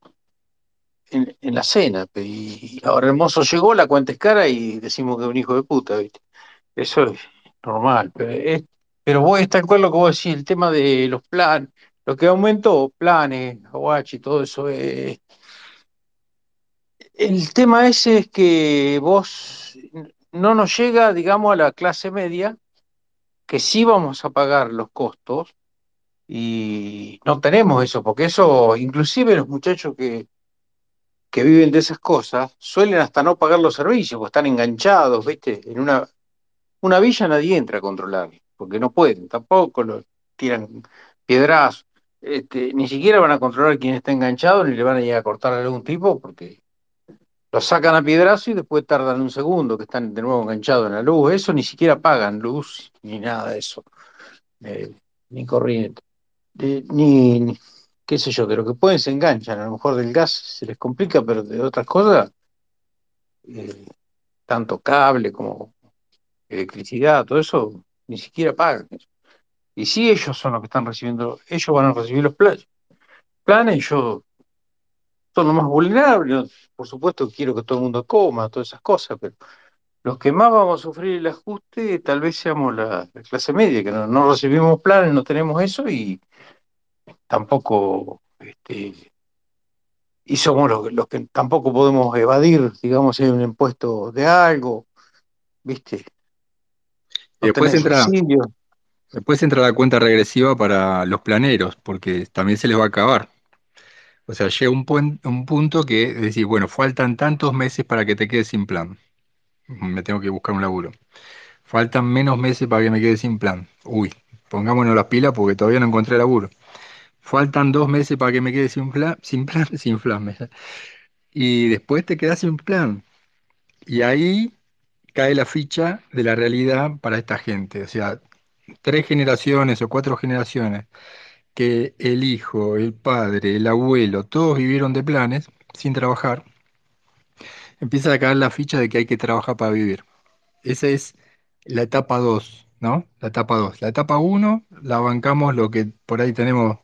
en, la cena. Y ahora el mozo llegó, la cuenta es cara y decimos que es un hijo de puta, ¿viste? Eso es normal. Es, pero vos tal cual lo que vos decís, el tema de los planes, lo que aumentó, planes, y todo eso. Eh, el tema ese es que vos no nos llega, digamos, a la clase media, que sí vamos a pagar los costos, y no tenemos eso, porque eso, inclusive los muchachos que, que viven de esas cosas suelen hasta no pagar los servicios, porque están enganchados, ¿viste? En una, una villa nadie entra a controlar, porque no pueden, tampoco lo tiran piedras, este, ni siquiera van a controlar quién está enganchado, ni le van a ir a cortar a algún tipo, porque lo sacan a piedrazo y después tardan un segundo que están de nuevo enganchados en la luz. Eso ni siquiera pagan luz, ni nada de eso, eh, ni corriente, ni, qué sé yo, de lo que pueden se enganchan, a lo mejor del gas se les complica, pero de otras cosas, eh, tanto cable como electricidad, todo eso, ni siquiera pagan. Y si ellos son los que están recibiendo, ellos van a recibir los planes. Planes, yo son los más vulnerables, por supuesto quiero que todo el mundo coma, todas esas cosas, pero los que más vamos a sufrir el ajuste tal vez seamos la, clase media, que no, recibimos planes, no tenemos eso y tampoco, este, y somos los, que tampoco podemos evadir, digamos, un impuesto de algo, ¿viste? Después entra, después entra la cuenta regresiva para los planeros, porque también se les va a acabar. O sea, llega un, un punto que decís, bueno, faltan tantos meses para que te quedes sin plan me tengo que buscar un laburo. Faltan menos meses para que me quede sin plan. Uy, pongámonos las pilas porque todavía no encontré laburo. Faltan dos meses para que me quede sin plan, sin plan, sin plan. Y después te quedas sin plan. Y ahí cae la ficha de la realidad para esta gente. O sea, tres generaciones o cuatro generaciones que el hijo, el padre, el abuelo, todos vivieron de planes sin trabajar empieza a caer la ficha de que hay que trabajar para vivir. Esa es la etapa 2, ¿no? La etapa 2. La etapa 1 la bancamos lo que por ahí tenemos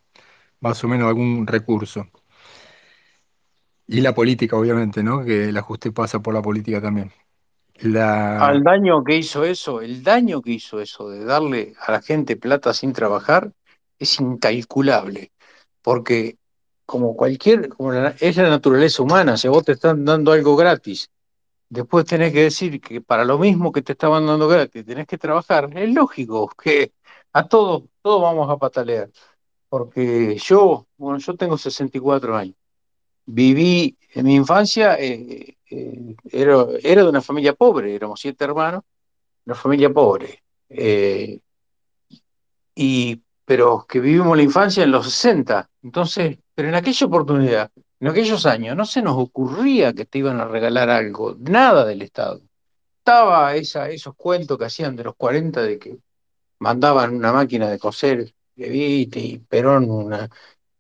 más o menos algún recurso. Y la política, obviamente, ¿no? Que el ajuste pasa por la política también. Al daño que hizo eso, el daño que hizo eso de darle a la gente plata sin trabajar es incalculable, porque como cualquier, como es la naturaleza humana, si vos te están dando algo gratis, después tenés que decir que para lo mismo que te estaban dando gratis tenés que trabajar, es lógico que a todos, todos vamos a patalear. Porque yo, bueno, yo tengo 64 años, viví en mi infancia, eh, eh, era, era, de una familia pobre, éramos siete hermanos, una familia pobre. Eh, y pero que vivimos la infancia en los 60. Entonces, pero en aquella oportunidad, en aquellos años, no se nos ocurría que te iban a regalar algo, nada del Estado. Estaba esa, esos cuentos que hacían de los 40 de que mandaban una máquina de coser, Evite y Perón una,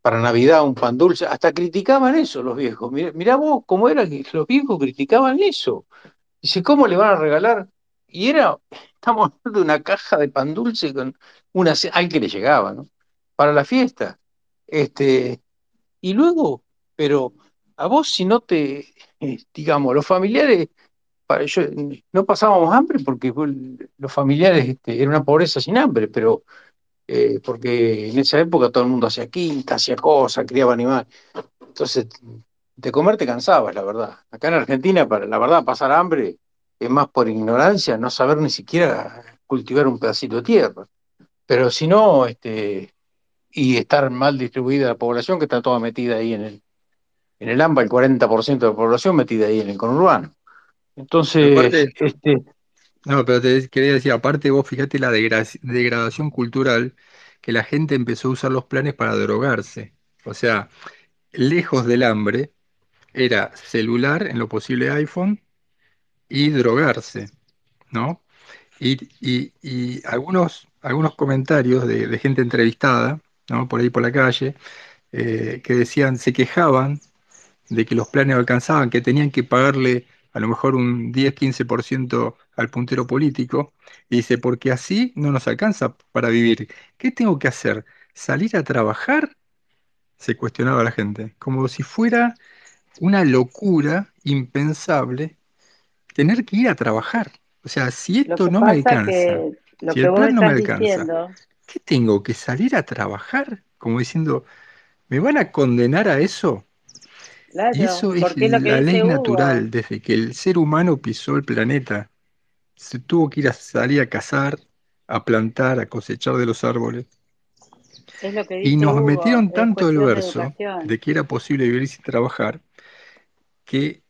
para Navidad un pan dulce, hasta criticaban eso los viejos. Mirá, vos cómo era que los viejos criticaban eso. Dice, ¿cómo le van a regalar? Y era, estamos hablando de una caja de pan dulce con una, al que le llegaba, ¿no? Para la fiesta. Este, y luego, pero a vos si no te, eh, digamos, los familiares, no pasábamos hambre porque los familiares este, era una pobreza sin hambre, pero eh, porque en esa época todo el mundo hacía quinta, hacía cosas, criaba animales. Entonces, de comer te cansabas, la verdad. Acá en Argentina, para la verdad, pasar hambre es más por ignorancia, no saber ni siquiera cultivar un pedacito de tierra. Pero si no, este, y estar mal distribuida la población, que está toda metida ahí en el, en el AMBA, el 40% de la población metida ahí en el conurbano. Entonces, este... No, pero te quería decir, aparte vos fíjate la degradación cultural, que la gente empezó a usar los planes para drogarse. O sea, lejos del hambre, era celular, en lo posible iPhone, y drogarse, ¿no? Y, algunos, algunos comentarios de, gente entrevistada, ¿no? por ahí por la calle, eh, que decían, se quejaban de que los planes alcanzaban, que tenían que pagarle a lo mejor un 10-15% al puntero político, y dice, porque así no nos alcanza para vivir. ¿Qué tengo que hacer? ¿Salir a trabajar? Se cuestionaba la gente, como si fuera una locura impensable tener que ir a trabajar. O sea, si esto no me alcanza, si el plan no me alcanza, ¿qué tengo que salir a trabajar? Como diciendo, ¿me van a condenar a eso? Eso es la ley natural, desde que el ser humano pisó el planeta. Se tuvo que ir a salir a cazar, a plantar, a cosechar de los árboles. y nos metieron tanto el verso de que era posible vivir sin trabajar, que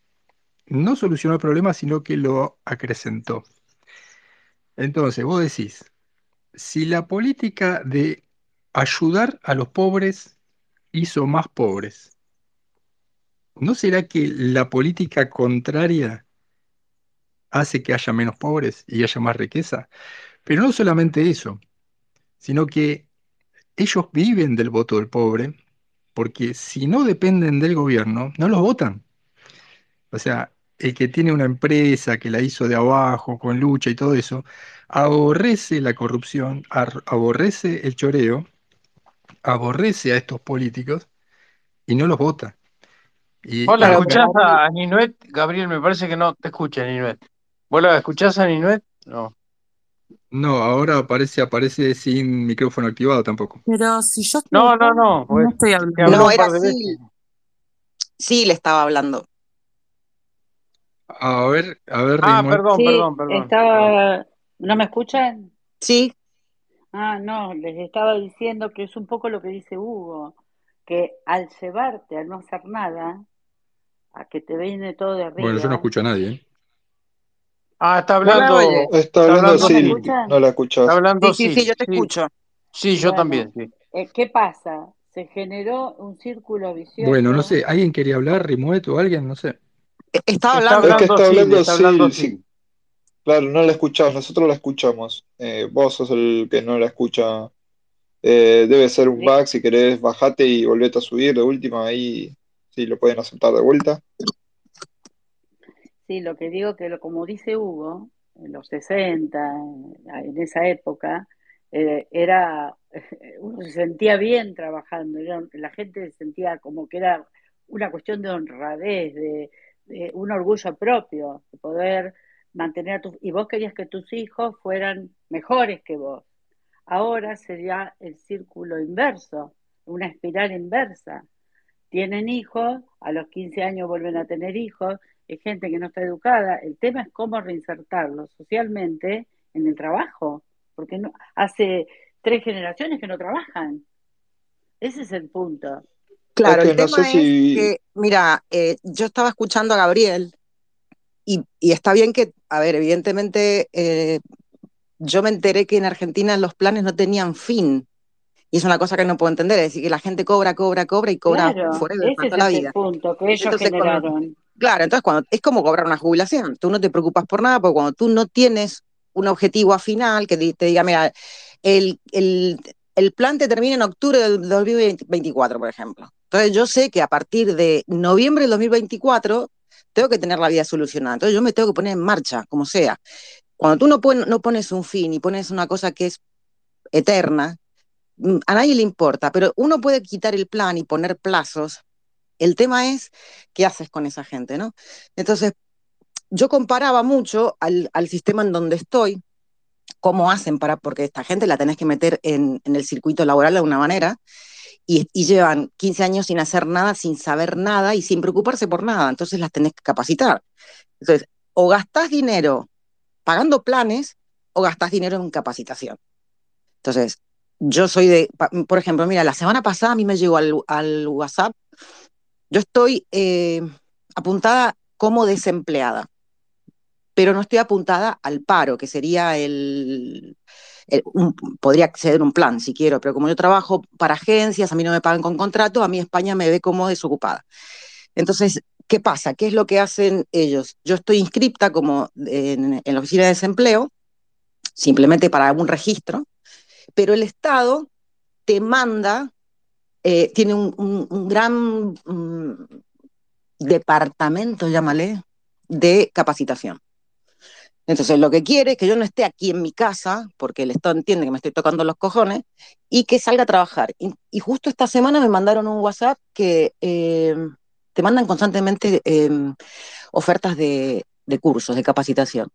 no solucionó el problema, sino que lo acrecentó. Entonces, vos decís, si la política de ayudar a los pobres hizo más pobres, ¿no será que la política contraria hace que haya menos pobres y haya más riqueza? Pero no solamente eso, sino que ellos viven del voto del pobre porque si no dependen del gobierno, no los votan. O sea, el que tiene una empresa que la hizo de abajo, con lucha y todo eso, aborrece la corrupción, aborrece el choreo, aborrece a estos políticos y no los vota. Hola, ¿escuchás a Ninuet? Gabriel, me parece que no te escucha Ninuet. ¿Vos la escuchás a Ninuet? No. No, ahora aparece, aparece sin micrófono activado tampoco. Pero si yo No, no, no. no estoy hablando. No, era así. Sí, le estaba hablando. A ver, a ver, Ah, perdón, Sí, perdón, perdón. estaba... ¿No me escuchan? Sí, Ah, no, les estaba diciendo que es un poco lo que dice Hugo, que al llevarte a no hacer nada, a que te viene todo de arriba. Bueno, yo no escucho a nadie. ¿eh? Ah, está ¿No la hablando. oye? Está hablando ¿No Sil, no la escuchás. Está hablando sí, sí, sí, yo te sí. escucho. Sí, yo Bueno, también, sí. eh, ¿qué pasa? Se generó un círculo vicioso. Bueno, no sé, ¿alguien quería hablar, Rimuet o alguien? No sé. E- Estaba Está hablando. Es que está hablando está hablando Sil. Claro, no la escuchás, nosotros la escuchamos. Eh, vos sos el que no la escucha. Eh, debe ser un Sí. bug, si querés bajate y volvete a subir de última, ahí sí lo pueden aceptar de vuelta. Sí, lo que digo que como dice Hugo, en los 60, en esa época, eh, era, uno se sentía bien trabajando, la gente se sentía como que era una cuestión de honradez, de, de un orgullo propio, de poder mantener a tus, y vos querías que tus hijos fueran mejores que vos. Ahora sería el círculo inverso, una espiral inversa tienen hijos, a los 15 años vuelven a tener hijos, es gente que no está educada. El tema es cómo reinsertarlos socialmente en el trabajo, porque no, hace tres generaciones que no trabajan. Ese es el punto. Claro, el no tema sé es si- que, mira, eh, yo estaba escuchando a Gabriel y, y está bien que, a ver, evidentemente eh, yo me enteré que en Argentina los planes no tenían fin. Y es una cosa que no puedo entender, es decir, que la gente cobra, cobra, cobra y cobra Claro, forever ese para es toda la el vida. punto que ellos Entonces, cuando- generaron. Claro, entonces cuando es como cobrar una jubilación, tú no te preocupas por nada, porque cuando tú no tienes un objetivo a final que te diga, mira, el, el, el plan te termina en octubre del 2024, por ejemplo. Entonces yo sé que a partir de noviembre del 2024 tengo que tener la vida solucionada. Entonces yo me tengo que poner en marcha, como sea. Cuando tú no, pon- no pones un fin y pones una cosa que es eterna, a nadie le importa, pero uno puede quitar el plan y poner plazos. El tema es qué haces con esa gente, ¿no? Entonces, yo comparaba mucho al, al sistema en donde estoy, cómo hacen para, porque esta gente la tenés que meter en, en el circuito laboral de alguna manera, y, y llevan 15 años sin hacer nada, sin saber nada y sin preocuparse por nada, entonces las tenés que capacitar. Entonces, o gastás dinero pagando planes o gastás dinero en capacitación. Entonces, yo soy de, por ejemplo, mira, la semana pasada a mí me llegó al, al WhatsApp, yo estoy eh, apuntada como desempleada, pero no estoy apuntada al paro, que sería el, podría acceder un plan si quiero, pero como yo trabajo para agencias, a mí no me pagan con contrato, a mí España me ve como desocupada. Entonces, ¿qué pasa? ¿Qué es lo que hacen ellos? Yo estoy inscripta como en, en la oficina de desempleo, simplemente para un registro, pero el Estado te manda, eh, tiene un, gran mm, departamento, llámale, de capacitación. Entonces, lo que quiere es que yo no esté aquí en mi casa, porque el Estado entiende que me estoy tocando los cojones, y que salga a trabajar. Y, justo esta semana me mandaron un WhatsApp que eh, te mandan constantemente eh, ofertas de cursos, de capacitación.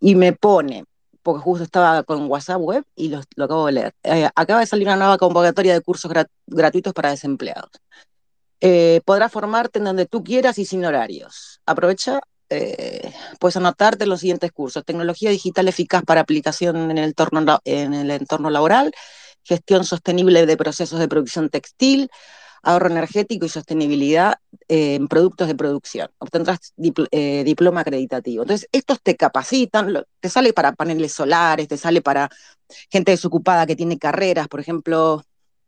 Y me pone, porque justo estaba con WhatsApp web y lo, acabo de leer, eh, acaba de salir una nueva convocatoria de cursos grat- gratuitos para desempleados. Eh, podrás formarte en donde tú quieras y sin horarios. Aprovecha, eh, puedes anotarte los siguientes cursos. Tecnología digital eficaz para aplicación en el entorno laboral, gestión sostenible de procesos de producción textil, ahorro energético y sostenibilidad eh, en productos de producción. Obtendrás eh, diploma acreditativo. Entonces, estos te capacitan, te sale para paneles solares, te sale para gente desocupada que tiene carreras, por ejemplo,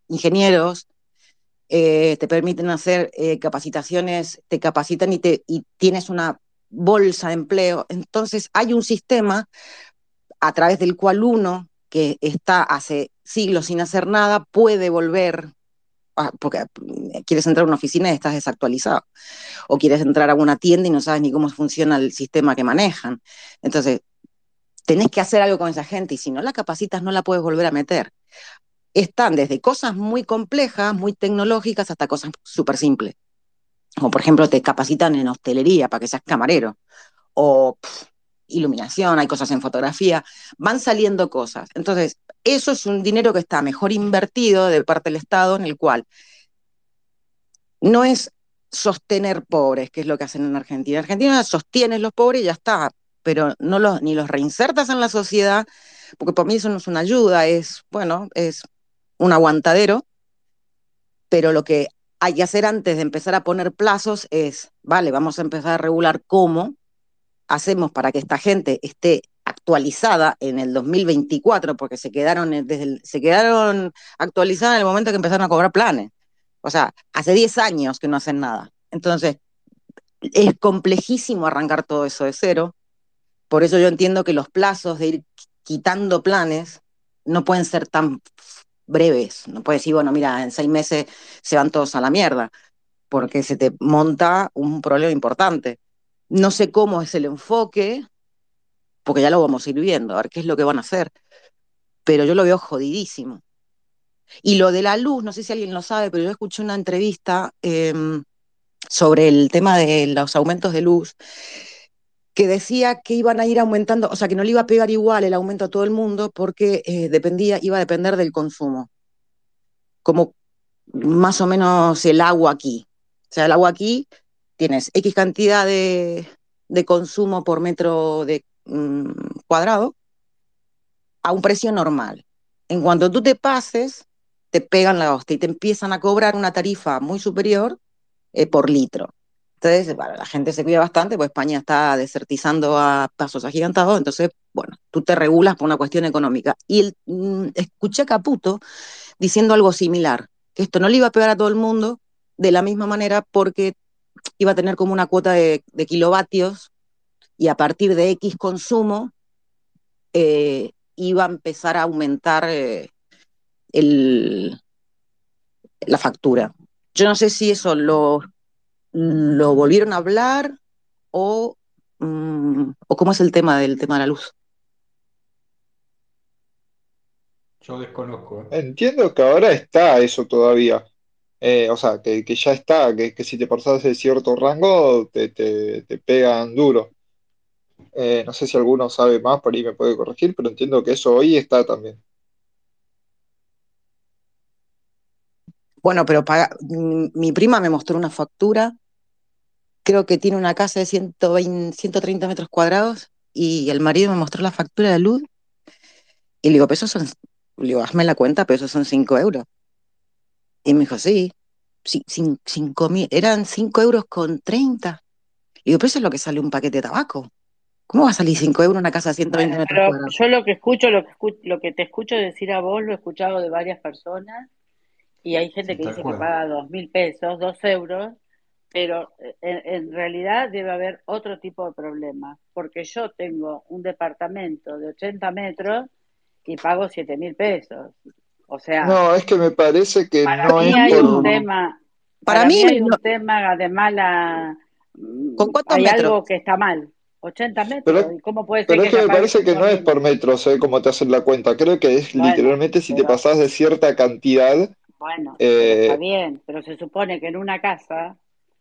ingenieros, eh, te permiten hacer capacitaciones, te capacitan y, te, y tienes una bolsa de empleo. Entonces hay un sistema a través del cual uno que está hace siglos sin hacer nada puede volver porque mm, quieres entrar a una oficina y estás desactualizado, o quieres entrar a una tienda y no sabes ni cómo funciona el sistema que manejan. Entonces, tenés que hacer algo con esa gente y si no la capacitas no la puedes volver a meter. Están desde cosas muy complejas, muy tecnológicas, hasta cosas súper simples. Como por ejemplo, te capacitan en hostelería para que seas camarero, o iluminación, hay cosas en fotografía, van saliendo cosas. Entonces, eso es un dinero que está mejor invertido de parte del Estado, en el cual no es sostener pobres, que es lo que hacen en Argentina. En Argentina sostienes los pobres y ya está, pero no los, ni los reinsertas en la sociedad, porque para mí eso no es una ayuda, es, bueno, es un aguantadero, pero lo que hay que hacer antes de empezar a poner plazos es, vale, vamos a empezar a regular cómo hacemos para que esta gente esté actualizada en el 2024, porque se quedaron, desde se quedaron actualizadas en el momento que empezaron a cobrar planes. O sea, hace 10 años que no hacen nada. Entonces, es complejísimo arrancar todo eso de cero. Por eso yo entiendo que los plazos de ir quitando planes no pueden ser tan breves. No puedes decir, bueno, mira, en seis meses se van todos a la mierda, porque se te monta un problema importante. No sé cómo es el enfoque, porque ya lo vamos a ir viendo, a ver qué es lo que van a hacer. Pero yo lo veo jodidísimo. Y lo de la luz, no sé si alguien lo sabe, pero yo escuché una entrevista em, sobre el tema de los aumentos de luz que decía que iban a ir aumentando, o sea, que no le iba a pegar igual el aumento a todo el mundo porque eh, dependía, iba a depender del consumo. Como más o menos el agua aquí. O sea, el agua aquí tienes X cantidad de, consumo por metro de mm, cuadrado a un precio normal. En cuanto tú te pases, te pegan la hostia y te empiezan a cobrar una tarifa muy superior eh, por litro. Entonces, la gente se cuida bastante, pues España está desertizando a pasos agigantados, entonces, bueno, tú te regulas por una cuestión económica. Y mm, escuché a Caputo diciendo algo similar, que esto no le iba a pegar a todo el mundo de la misma manera porque iba a tener como una cuota de, kilovatios y a partir de X consumo eh, iba a empezar a aumentar eh, el, la factura. Yo no sé si eso lo, lo volvieron a hablar o, mm, o cómo es el tema del tema de la luz. Yo desconozco. ¿eh? Entiendo que ahora está eso todavía. Eh, o sea, que, ya está, que, si te pasas de cierto rango te, pegan duro. Eh, no sé si alguno sabe más, por ahí me puede corregir, pero entiendo que eso hoy está también. Bueno, pero mi prima me mostró una factura, creo que tiene una casa de 120, 130 metros cuadrados y el marido me mostró la factura de luz y le digo, pero son, le digo, hazme la cuenta, pero esos son 5 euros. Y me dijo, sí, cinco mil, eran 5 euros con 30. Y digo, pero eso es lo que sale un paquete de tabaco. ¿Cómo va a salir 5 euros una casa de 120 metros cuadrados? Yo lo que escucho, lo que lo que te escucho decir a vos, lo he escuchado de varias personas, y hay gente que dice que paga dos mil pesos, dos euros, pero eh, en, realidad debe haber otro tipo de problema, porque yo tengo un departamento de 80 metros y pago siete mil pesos. O sea, no, es que me parece que para no mí es hay por... un tema. Para, mí, hay un tema de mala. ¿Con cuántos hay metros? algo que está mal. 80 metros. Pero, ¿Cómo puede ser pero que es que me parece que no es por metros, ¿eh? Como te hacen la cuenta. Creo que es literalmente si te pasás de cierta cantidad. Bueno, eh, está bien, pero se supone que en una casa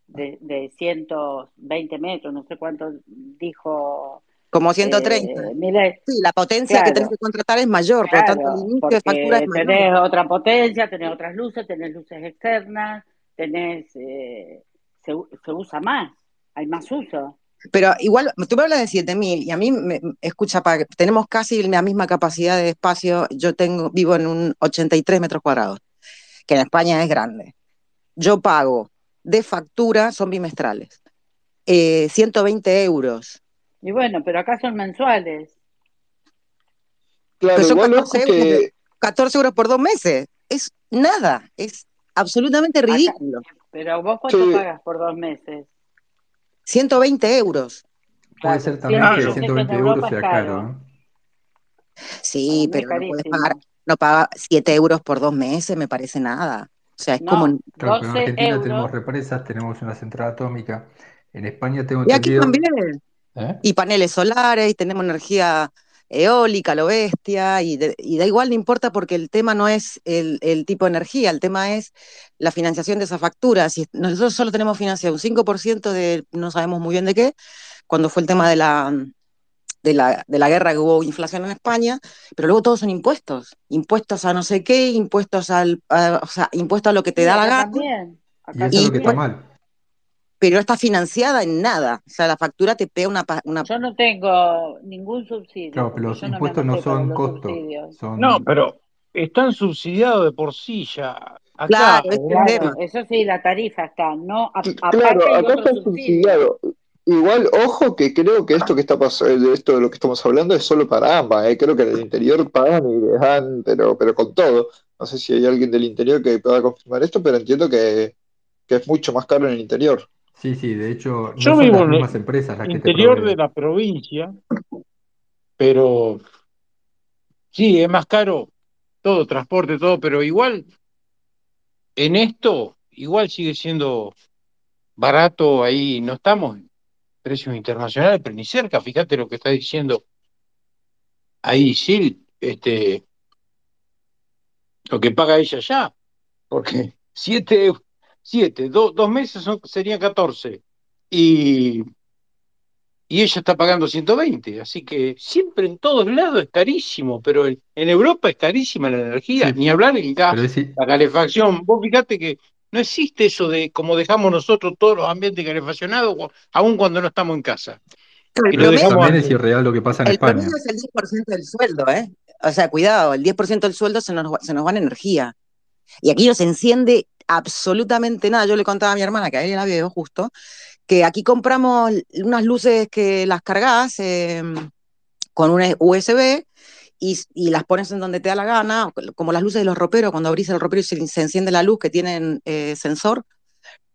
de, de 120 metros, no sé cuánto dijo como 130. Eh, sí, la potencia que tenés que contratar es mayor, por lo tanto el inicio de factura es mayor. Tenés otra potencia, tenés otras luces, tenés luces externas, tenés, eh, se, usa más, hay más uso. Pero igual, tú me hablas de 7000 y a mí, me, escucha, tenemos casi la misma capacidad de espacio. Yo tengo, vivo en un 83 metros cuadrados, que en España es grande. Yo pago de factura, son bimestrales, 120 eh, euros y bueno, pero acá son mensuales. Claro, son 14, euros, por dos meses. Es nada, es absolutamente ridículo. pero vos cuánto pagas por dos meses? 120 euros. Puede ser también que 120 euros sea caro. Sí, pero no puedes pagar, no paga 7 euros por dos meses, me parece nada. O sea, es como... Claro, pero en Argentina tenemos represas, tenemos una central atómica. En España tengo y aquí también. ¿Eh? Y paneles solares, y tenemos energía eólica, lo bestia, y, da igual, no importa porque el tema no es el, tipo de energía, el tema es la financiación de esa factura. Si nosotros solo tenemos financiado un 5% de no sabemos muy bien de qué, cuando fue el tema de la, de la, de la guerra que hubo inflación en España, pero luego todos son impuestos, impuestos a no sé qué, impuestos al, a, o sea, impuestos a lo que te da la gana. y eso es lo que está mal pero no está financiada en nada. O sea, la factura te pega una... una... Yo no tengo ningún subsidio. Claro, pero los impuestos no, son costos. No, pero están subsidiados de por sí ya. Acá, claro, eso sí, la tarifa está, no Claro, acá está subsidiado. Igual, ojo que creo que esto que está pasando, esto de lo que estamos hablando es solo para ambas, ¿eh? creo que en el interior pagan y les dan, pero, pero con todo. No sé si hay alguien del interior que pueda confirmar esto, pero entiendo que, que es mucho más caro en el interior. Sí, sí, de hecho, no Yo son vivo las mismas empresas las que interior de la provincia, pero sí, es más caro todo, transporte, todo, pero igual en esto, igual sigue siendo barato ahí, no estamos en precios internacionales, pero ni cerca, fíjate lo que está diciendo ahí sí, este, lo que paga ella ya, porque siete siete, dos meses son, serían 14. Y, y ella está pagando 120, así que siempre en todos lados es carísimo, pero en, Europa es carísima la energía, ni hablar en gas, la calefacción. Vos fíjate que no existe eso de como dejamos nosotros todos los ambientes calefaccionados, aun cuando no estamos en casa. Y lo También es irreal lo que pasa en España. El es el 10% del sueldo, ¿eh? O sea, cuidado, el 10% del sueldo se nos, se nos va en energía. Y aquí no se enciende absolutamente nada. Yo le contaba a mi hermana, que a ella la veo justo, que aquí compramos unas luces que las cargas em, con un USB y, las pones en donde te da la gana, como las luces de los roperos, cuando abrís el ropero y se, enciende la luz, que tienen eh, sensor,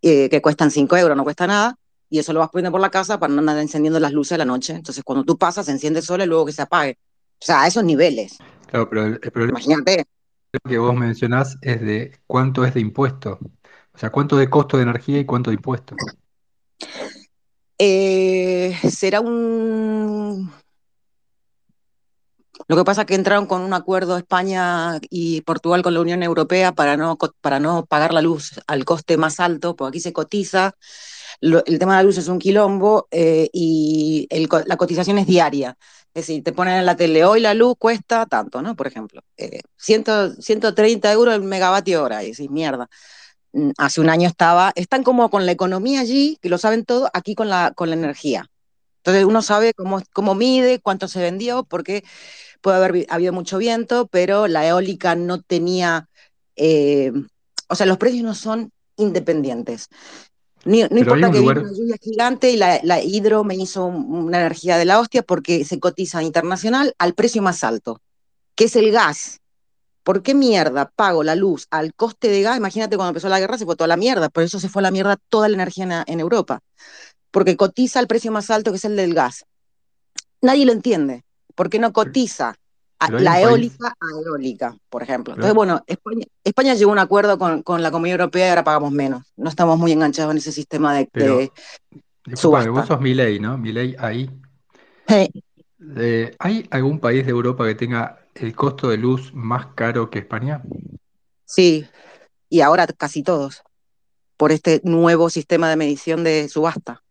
eh, que cuestan 5 euros, no cuesta nada, y eso lo vas poniendo por la casa para no andar encendiendo las luces a la noche. Entonces, cuando tú pasas, se enciende sola y luego que se apague. O sea, a esos niveles. Claro, pero el, problema... Imagínate que vos mencionás es de cuánto es de impuesto. O sea, cuánto de costo de energía y cuánto de impuesto. Eh, será un... Lo que pasa es que entraron con un acuerdo España y Portugal con la Unión Europea para no, para no pagar la luz al coste más alto, porque aquí se cotiza, el tema de la luz es un quilombo eh, y la cotización es diaria. Es decir, te ponen en la tele, hoy la luz cuesta tanto, ¿no? Por ejemplo, eh, 130 euros el megavatio hora, y decís, mierda. Mm, hace un año estaba, están como con la economía allí, que lo saben todo, aquí con la, con la energía. Entonces uno sabe cómo, cómo mide, cuánto se vendió, porque puede haber habido mucho viento, pero la eólica no tenía, eh, o sea, los precios no son independientes no importa que lugar... una lluvia gigante y la, hidro me hizo una energía de la hostia porque se cotiza internacional al precio más alto, que es el gas. ¿Por qué mierda pago la luz al coste de gas? Imagínate cuando empezó la guerra se fue toda la mierda, por eso se fue a la mierda toda la energía en, Europa, porque cotiza al precio más alto que es el del gas. Nadie lo entiende. ¿Por qué no cotiza la eólica a eólica, por ejemplo. Entonces, bueno, España, llegó a un acuerdo con, la Comunidad Europea y ahora pagamos menos. No estamos muy enganchados en ese sistema de, Pero, vos sos mi ley, ¿no? Mi ley ahí. Eh, ¿Hay algún país de Europa que tenga el costo de luz más caro que España? Sí, y ahora casi todos, por este nuevo sistema de medición de subasta.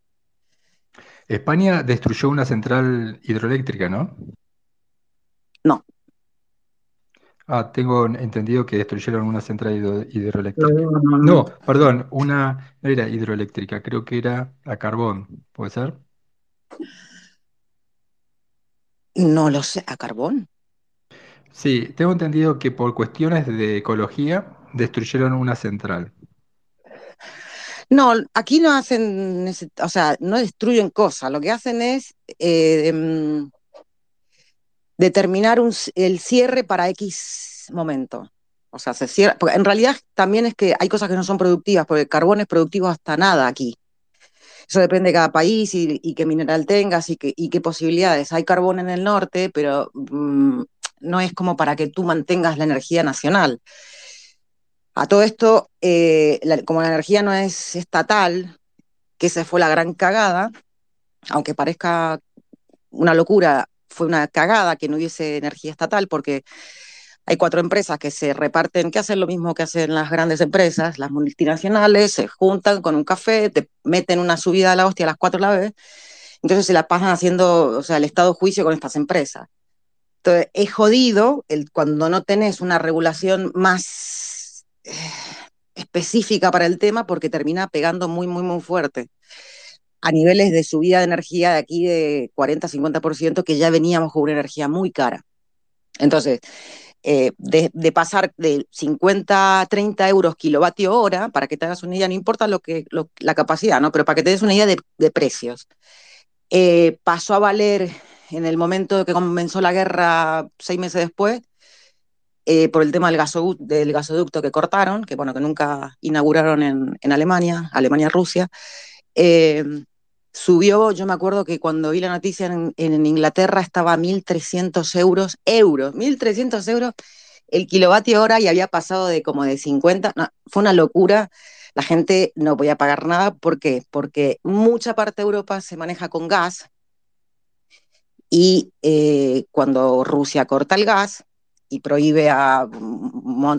España destruyó una central hidroeléctrica, ¿no? No. Ah, tengo entendido que destruyeron una central hidroeléctrica. No, perdón, una, no era hidroeléctrica, creo que era a carbón, ¿puede ser? No lo sé, ¿a carbón? Sí, tengo entendido que por cuestiones de ecología destruyeron una central. No, aquí no hacen, o sea, no destruyen cosas, lo que hacen es eh, determinar el cierre para X momento. O sea, se cierra, porque en realidad también es que hay cosas que no son productivas, porque el carbón es productivo hasta nada aquí. Eso depende de cada país y, qué mineral tengas y, qué posibilidades. Hay carbón en el norte, pero mm, no es como para que tú mantengas la energía nacional. A todo esto, eh, como la energía no es estatal, que esa fue la gran cagada, aunque parezca una locura, fue una cagada que no hubiese energía estatal, porque hay cuatro empresas que se reparten, que hacen lo mismo que hacen las grandes empresas, las multinacionales, se juntan con un café, te meten una subida a la hostia a las cuatro a la vez, entonces se la pasan haciendo, o sea, el estado juicio con estas empresas. Entonces, es jodido el, cuando no tenés una regulación más eh, específica para el tema porque termina pegando muy, muy, muy fuerte a niveles de subida de energía de aquí de 40-50% que ya veníamos con una energía muy cara. Entonces, eh, de, pasar de 50 a 30 euros kilovatio hora, para que te hagas una idea, no importa lo que, la capacidad, ¿no? pero para que te des una idea de, precios, eh, pasó a valer en el momento que comenzó la guerra, seis meses después, eh, por el tema del, gasoducto que cortaron, que bueno, que nunca inauguraron en Alemania, Alemania-Rusia, subió, yo me acuerdo que cuando vi la noticia en, Inglaterra estaba a 1.300 euros, euros, 1.300 euros el kilovatio hora y había pasado de como de 50, fue una locura, la gente no podía pagar nada, ¿por qué? Porque mucha parte de Europa se maneja con gas y eh, cuando Rusia corta el gas y prohíbe a,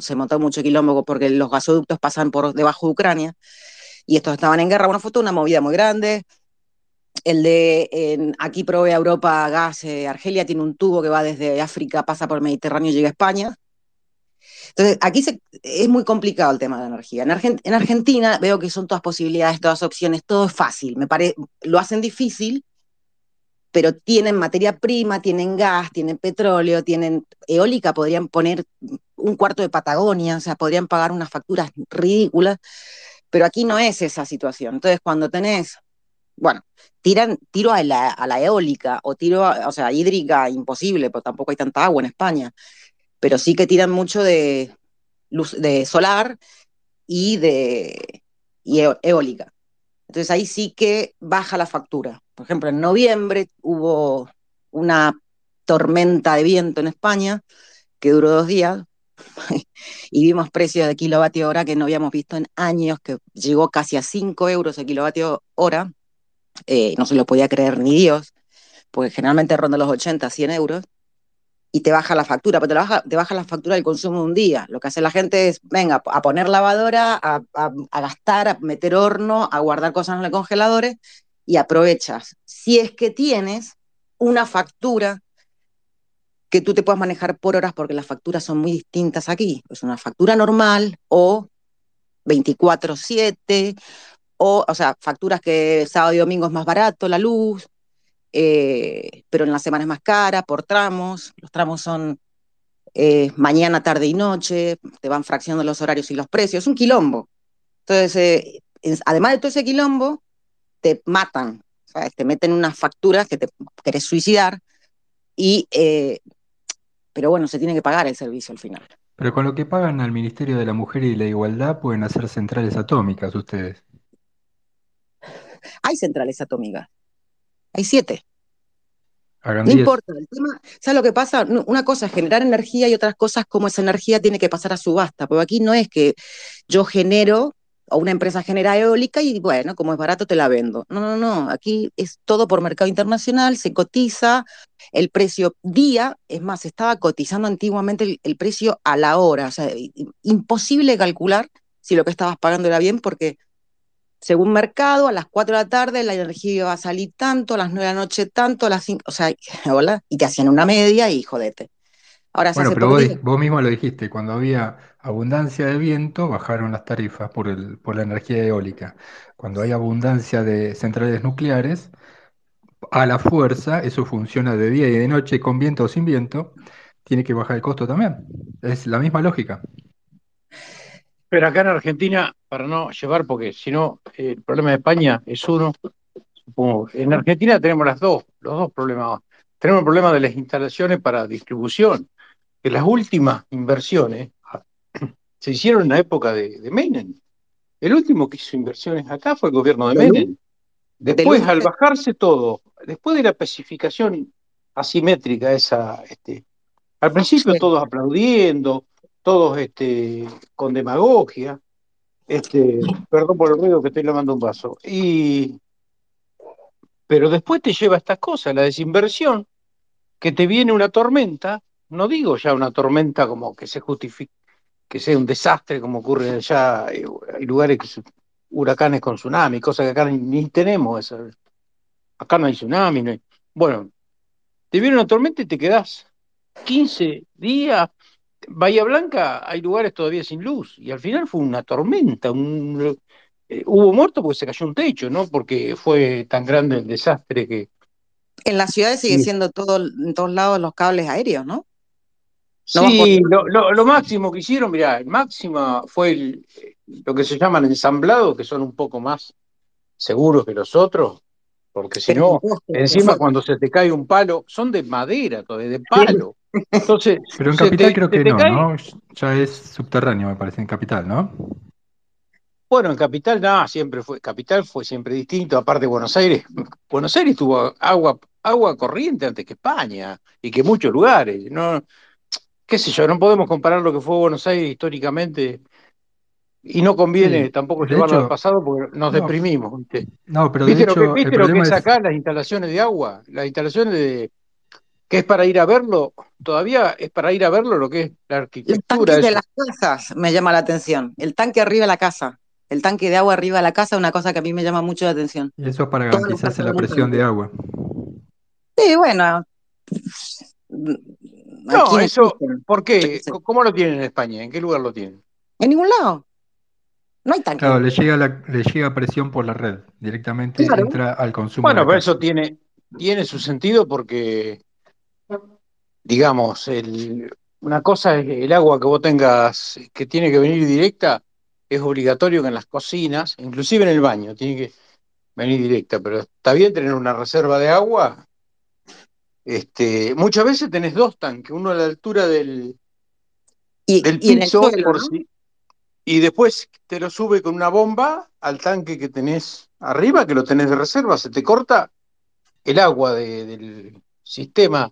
se montó mucho quilombo porque los gasoductos pasan por debajo de Ucrania, y estos estaban en guerra, bueno, fue una movida muy grande, el de aquí provee a Europa gas, eh, Argelia tiene un tubo que va desde África, pasa por Mediterráneo y llega a España. Entonces, aquí es muy complicado el tema de la energía. En, Argentina veo que son todas posibilidades, todas opciones, todo es fácil. Me lo hacen difícil, pero tienen materia prima, tienen gas, tienen petróleo, tienen eólica, podrían poner un cuarto de Patagonia, o sea, podrían pagar unas facturas ridículas, pero aquí no es esa situación. Entonces, cuando tenés bueno, tiran, tiro a la, eólica o tiro, o sea, hídrica, imposible, porque tampoco hay tanta agua en España, pero sí que tiran mucho de, luz, de solar y de eólica. Entonces ahí sí que baja la factura. Por ejemplo, en noviembre hubo una tormenta de viento en España que duró dos días y vimos precios de kilovatio hora que no habíamos visto en años, que llegó casi a 5 euros el kilovatio hora eh, no se lo podía creer ni Dios, porque generalmente ronda los 80, 100 euros, y te baja la factura, pero te baja, te baja la factura del consumo de un día. Lo que hace la gente es, venga, a poner lavadora, a, gastar, a meter horno, a guardar cosas en los congeladores, y aprovechas. Si es que tienes una factura que tú te puedas manejar por horas, porque las facturas son muy distintas aquí. Es una factura normal o 24/7 o, o sea, facturas que sábado y domingo es más barato la luz, eh, pero en la semana es más cara por tramos, los tramos son eh, mañana, tarde y noche, te van fraccionando los horarios y los precios, es un quilombo. Entonces, eh, además de todo ese quilombo, te matan, te meten unas facturas que te querés suicidar, y, pero bueno, se tiene que pagar el servicio al final. Pero con lo que pagan al Ministerio de la Mujer y la Igualdad pueden hacer centrales atómicas ustedes. Hay centrales atómicas. Hay siete. no importa, el tema, ¿sabes lo que pasa? Una cosa es generar energía y otras cosas como esa energía tiene que pasar a subasta, porque aquí no es que yo genero o una empresa genera eólica y bueno, como es barato te la vendo. No, no, no, aquí es todo por mercado internacional, se cotiza el precio día, es más, estaba cotizando antiguamente el, el precio a la hora, o sea, imposible calcular si lo que estabas pagando era bien porque según mercado, a las 4 de la tarde la energía iba a salir tanto, a las 9 de la noche tanto, a las 5, o sea, hola, y te hacían una media y jodete. Ahora bueno, pero vos, vos, mismo lo dijiste, cuando había abundancia de viento, bajaron las tarifas por, el, por la energía eólica. Cuando hay abundancia de centrales nucleares, a la fuerza, eso funciona de día y de noche, con viento o sin viento, tiene que bajar el costo también. Es la misma lógica. Pero acá en Argentina, para no llevar, porque si no, el problema de España es uno, supongo. En Argentina tenemos las dos, los dos problemas. Tenemos el problema de las instalaciones para distribución, que las últimas inversiones se hicieron en la época de, Menem. El último que hizo inversiones acá fue el gobierno de Menem. Después, al bajarse todo, después de la especificación asimétrica esa, este, al principio todos aplaudiendo, todos este, con demagogia. Este, perdón por el ruido que estoy lavando un vaso. Y, pero después te lleva a estas cosas, la desinversión, que te viene una tormenta, no digo ya una tormenta como que se justifique, que sea un desastre como ocurre allá, hay lugares huracanes con tsunami, cosas que acá ni, tenemos, acá no hay tsunami, bueno, te viene una tormenta y te quedás 15 días. Bahía Blanca hay lugares todavía sin luz y al final fue una tormenta, un, eh, hubo muertos porque se cayó un techo, ¿no? Porque fue tan grande el desastre que... En las ciudades sigue siendo todo, en todos lados los cables aéreos, ¿no? sí, lo, máximo que hicieron, mira, el máximo fue lo que se llaman ensamblados, que son un poco más seguros que los otros, porque si no, encima cuando se te cae un palo, son de madera, todavía de palo. Entonces, Pero en Capital creo que no, ¿no? Ya es subterráneo, me parece, en Capital, ¿no? Bueno, en Capital nada, siempre fue, Capital fue siempre distinto, aparte de Buenos Aires, Buenos Aires tuvo agua, agua corriente antes que España y que muchos lugares, no, qué sé yo, no podemos comparar lo que fue Buenos Aires históricamente y no conviene tampoco llevarlo al pasado porque nos deprimimos. ¿viste? No, pero ¿Viste, de lo, hecho, que, ¿viste lo que es acá las instalaciones de agua? Las instalaciones de que es para ir a verlo, todavía es para ir a verlo lo que es la arquitectura. El tanque de las casas me llama la atención. El tanque arriba de la casa. El tanque de agua arriba de la casa es una cosa que a mí me llama mucho la atención. Y eso es para garantizarse la presión de agua. Sí, bueno. No, eso, ¿por qué? ¿Cómo lo tienen en España? ¿En qué lugar lo tienen? En ningún lado. No hay tanque. Claro, le llega, le llega presión por la red, directamente entra al consumo. Bueno, pero eso tiene, tiene su sentido porque, digamos, el, una cosa es el agua que vos tengas que tiene que venir directa, es obligatorio que en las cocinas, inclusive en el baño, tiene que venir directa, pero está bien tener una reserva de agua. Este, muchas veces tenés dos tanques, uno a la altura del, y, del y piso, por si, y después te lo sube con una bomba al tanque que tenés arriba, que lo tenés de reserva, se te corta el agua del sistema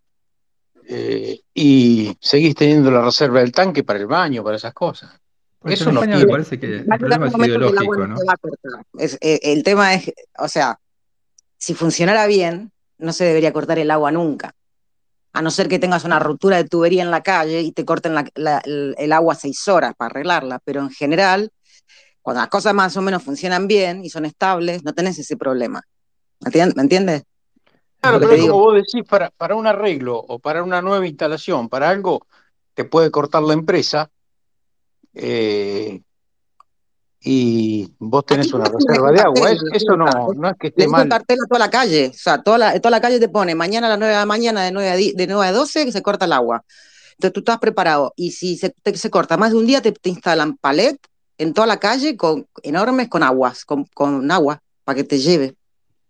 eh, y seguís teniendo la reserva del tanque para el baño, para esas cosas. Pues Eso en no tiene. me parece que el problema es ideológico, ¿no? Es, eh, el tema es, o sea, si funcionara bien, no se debería cortar el agua nunca. A no ser que tengas una ruptura de tubería en la calle y te corten la- la- el, agua seis horas para arreglarla. Pero en general, cuando las cosas más o menos funcionan bien y son estables, no tenés ese problema. ¿Me entiendes? Claro, pero es digo. como vos decís, para, para un arreglo o para una nueva instalación, para algo te puede cortar la empresa eh, y vos tenés una reserva de agua. Es- eso no, no es que esté mal. cartel a toda la calle. O sea, toda la, toda la calle te pone mañana a las 9 de la mañana, de 9 a, 10 de 9 a 12, que se corta el agua. Entonces tú estás preparado. Y si se, te- se corta más de un día, te, te instalan palet en toda la calle con enormes con aguas, con, con agua, para que te lleve.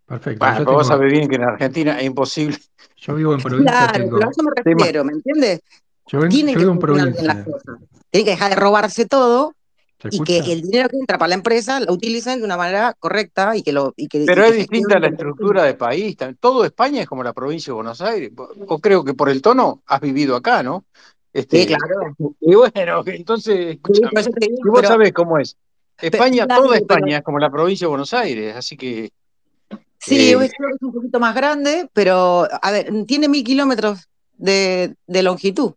Perfecto. Bueno, pero vos sabés bien que en Argentina es imposible. yo vivo en provincia, Claro, tengo. pero a eso me refiero, ¿me entiendes? Yo, ven- Tienen yo que vivo en bien las provincia. cosas. Tienen que dejar de robarse todo ¿Se y que el dinero que entra para la empresa lo utilicen de una manera correcta y que lo y que, Pero y es que distinta la estructura de país. también. Todo España es como la provincia de Buenos Aires. Vos creo que por el tono has vivido acá, ¿no? Este, Sí, claro. Y bueno, entonces, Sí, escúchame, digo, y vos pero- sabés cómo es. España, toda pero- España es como la provincia de Buenos Aires, así que Sí, Eh, hoy creo que es un poquito más grande, pero a ver, tiene mil kilómetros de, de longitud,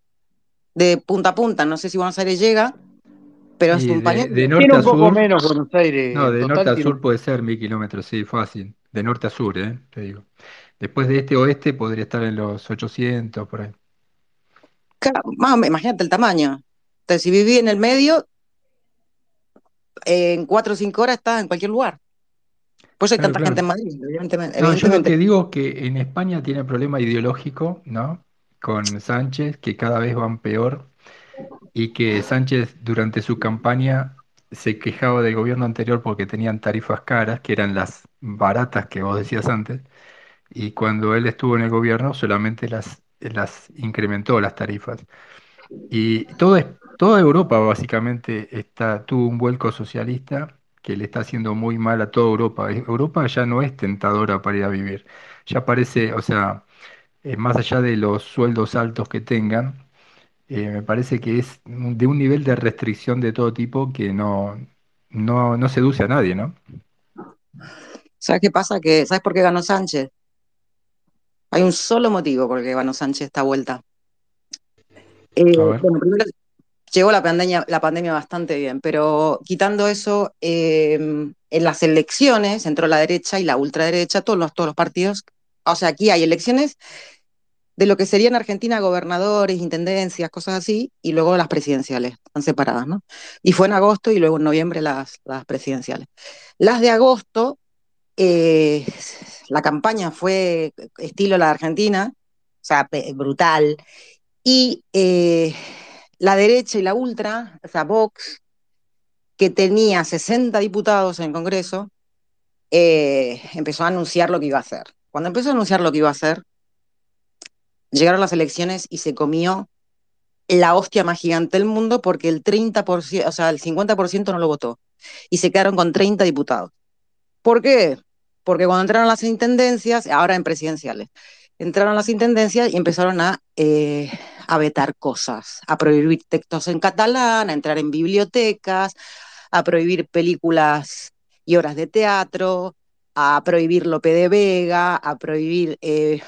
de punta a punta. No sé si Buenos Aires llega, pero es un de, pañuelo. de norte tiene a poco sur. menos Buenos Aires. No, de norte a sur puede ser mil kilómetros, sí, fácil. De norte a sur, ¿eh? Te digo. Después de este oeste podría estar en los 800, por ahí. Claro, más imagínate el tamaño. Entonces, si viví en el medio, en cuatro o cinco horas estás en cualquier lugar. Por eso hay Claro, tanta claro. gente en Madrid, evidentemente. No, yo evidentemente. que digo es que en España tiene problema ideológico, ¿no? Con Sánchez, que cada vez van peor, y que Sánchez durante su campaña se quejaba del gobierno anterior porque tenían tarifas caras, que eran las baratas que vos decías antes, y cuando él estuvo en el gobierno solamente las, las incrementó las tarifas. Y todo toda Europa básicamente está, tuvo un vuelco socialista que le está haciendo muy mal a toda Europa. Europa ya no es tentadora para ir a vivir. Ya parece, o sea, eh, más allá de los sueldos altos que tengan, eh, me parece que es de un nivel de restricción de todo tipo que no, no, no seduce a nadie, ¿no? ¿Sabes qué pasa? Que, ¿Sabes por qué ganó Sánchez? Hay un solo motivo por el que ganó Sánchez esta vuelta. Eh, bueno, primero llegó la pandemia, la pandemia bastante bien, pero quitando eso, eh, en las elecciones entró la derecha y la ultraderecha, todos los, todos los partidos. O sea, aquí hay elecciones de lo que serían Argentina gobernadores, intendencias, cosas así, y luego las presidenciales, están separadas, ¿no? Y fue en agosto y luego en noviembre las, las presidenciales. Las de agosto, eh, la campaña fue estilo la de Argentina, o sea, brutal, y eh, la derecha y la ultra, o sea, Vox, que tenía 60 diputados en el Congreso, eh, empezó a anunciar lo que iba a hacer. Cuando empezó a anunciar lo que iba a hacer, llegaron las elecciones y se comió la hostia más gigante del mundo porque el 30%, o sea, el 50% no lo votó. Y se quedaron con 30 diputados. ¿Por qué? Porque cuando entraron las intendencias, ahora en presidenciales, entraron las intendencias y empezaron a, eh, a vetar cosas, a prohibir textos en catalán, a entrar en bibliotecas, a prohibir películas y obras de teatro, a prohibir Lope de Vega, a prohibir, eh,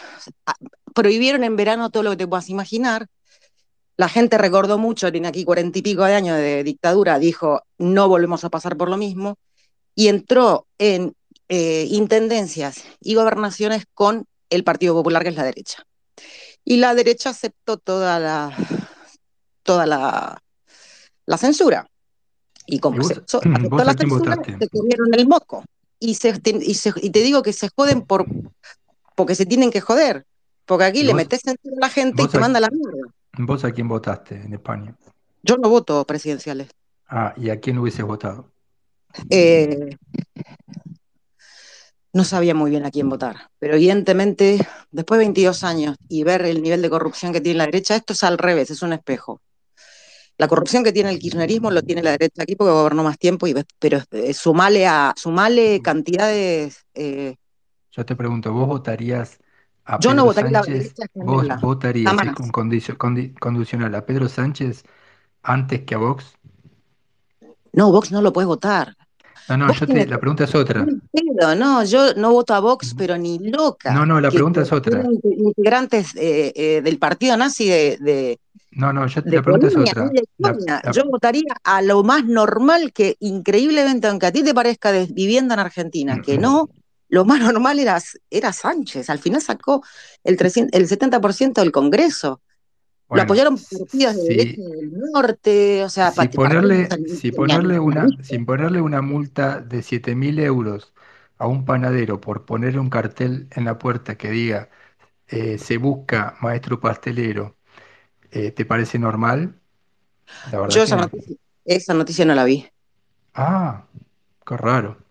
prohibieron en verano todo lo que te puedas imaginar. La gente recordó mucho, tiene aquí cuarenta y pico de años de dictadura, dijo, no volvemos a pasar por lo mismo, y entró en eh, intendencias y gobernaciones con el Partido Popular, que es la derecha. Y la derecha aceptó toda la, toda la, la censura. Y como se, aceptó la censura, se comieron el moco. Y, se, y, te digo que se joden por, porque se tienen que joder. Porque aquí le metes censura a la gente y te manda la mierda. ¿Vos a quién votaste en España? Yo no voto presidenciales. Ah, ¿y a quién hubiese votado? Eh, no sabía muy bien a quién votar, pero evidentemente, después de 22 años y ver el nivel de corrupción que tiene la derecha, esto es al revés, es un espejo. La corrupción que tiene el kirchnerismo lo tiene la derecha aquí porque gobernó más tiempo, y, pero sumale, a, sumale cantidades... Eh, Yo te pregunto, ¿vos votarías a Yo Pedro no votaría Sánchez? la derecha ¿Vos votarías Jamás. con condicio, condi, condicional a Pedro Sánchez antes que a Vox? No, Vox no lo puedes votar. No, no, yo te, la pregunta es otra. No, yo no voto a Vox, pero ni loca. No, no, la pregunta es otra. Integrantes eh, eh, del partido nazi de. de no, no, yo, de la pregunta es otra. La, la, yo votaría a lo más normal que, increíblemente, aunque a ti te parezca de vivienda en Argentina, que no, lo más normal era, era Sánchez. Al final sacó el, 300, el 70% del Congreso. Bueno, lo apoyaron partidos de sí. del norte, o sea, si ponerle, si ponerle una, sin ponerle una multa de 7.000 euros a un panadero por poner un cartel en la puerta que diga eh, se busca maestro pastelero, eh, ¿te parece normal? La Yo esa, no. noticia, esa noticia no la vi. Ah, qué raro.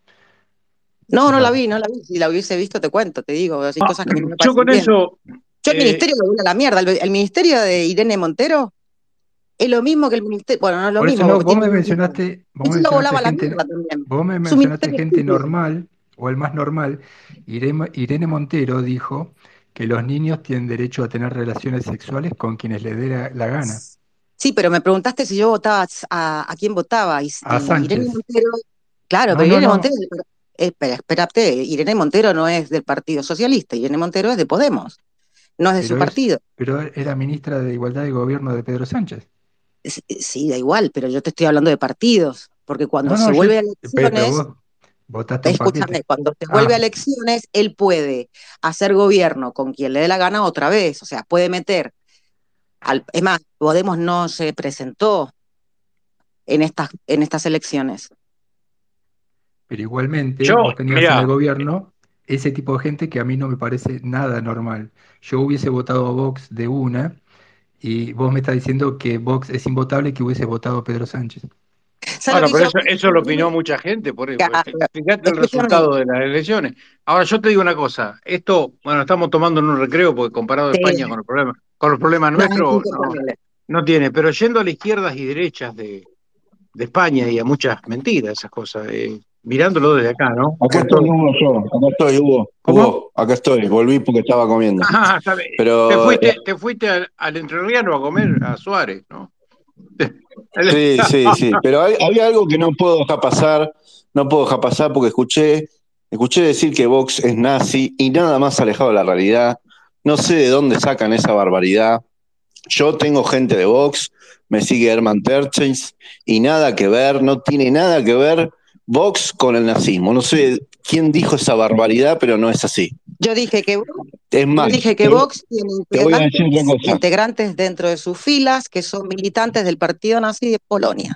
No, no la vi, no la vi. Si la hubiese visto, te cuento, te digo. Así Ah, cosas que me yo con bien. eso, Yo el Eh, ministerio lo voy a la mierda. El, el ministerio de Irene Montero es lo mismo que el ministerio. Bueno, no es lo Por mismo. eso no, vos me mencionaste, vos me Eso lo volaba mencionaste la gente, mierda también. vos me mencionaste gente normal, o el más normal. Irene, Irene Montero dijo que los niños tienen derecho a tener relaciones sexuales con quienes les dé la, la gana. Sí, pero me preguntaste si yo votaba a, a quién votaba. Y, A y Sánchez. Irene Montero. Claro, No, pero no, Irene. Montero. Espera, espérate. Irene Montero no es del Partido Socialista. Irene Montero es de Podemos. No es de su es- partido. Pero era ministra de Igualdad y Gobierno de Pedro Sánchez. Sí, da igual, pero yo te estoy hablando de partidos. Porque cuando No, no, se yo- vuelve a elecciones. Escúchame, cuando se vuelve Ah. a elecciones, él puede hacer gobierno con quien le dé la gana otra vez. O sea, puede meter. Al, es más, Podemos no se presentó en estas, en estas elecciones. Pero igualmente Yo, vos tenías mirá. en el gobierno ese tipo de gente que a mí no me parece nada normal. Yo hubiese votado a Vox de una y vos me estás diciendo que Vox es invotable y que hubiese votado a Pedro Sánchez. ¿Sabes Bueno, lo que pero hizo eso, eso lo opinó mucha gente, por eso. Fíjate el resultado de las elecciones. Ahora, yo te digo una cosa, esto, bueno, estamos tomando en un recreo porque comparado a Sí. España con el problema, con los problemas No, nuestros, no tiene, pero yendo a las izquierdas y derechas de, de España y a muchas mentiras esas cosas. eh, mirándolo desde acá, ¿no? Acá estoy, Hugo, yo. Acá estoy, Hugo. Hugo, acá estoy. Volví porque estaba comiendo. Ah, Pero, te fuiste, eh, te fuiste al, al Entrerriano a comer a Suárez, ¿no? Sí, sí, sí. Pero hay, había algo que no puedo dejar pasar. No puedo dejar pasar porque escuché, escuché decir que Vox es nazi y nada más alejado de la realidad. No sé de dónde sacan esa barbaridad. Yo tengo gente de Vox, me sigue Herman Terchens y nada que ver, no tiene nada que ver Vox con el nazismo. No sé quién dijo esa barbaridad, pero no es así. Yo dije que, es más, dije que Vox tiene integrantes, integrantes, dentro de sus filas que son militantes del partido nazi de Polonia.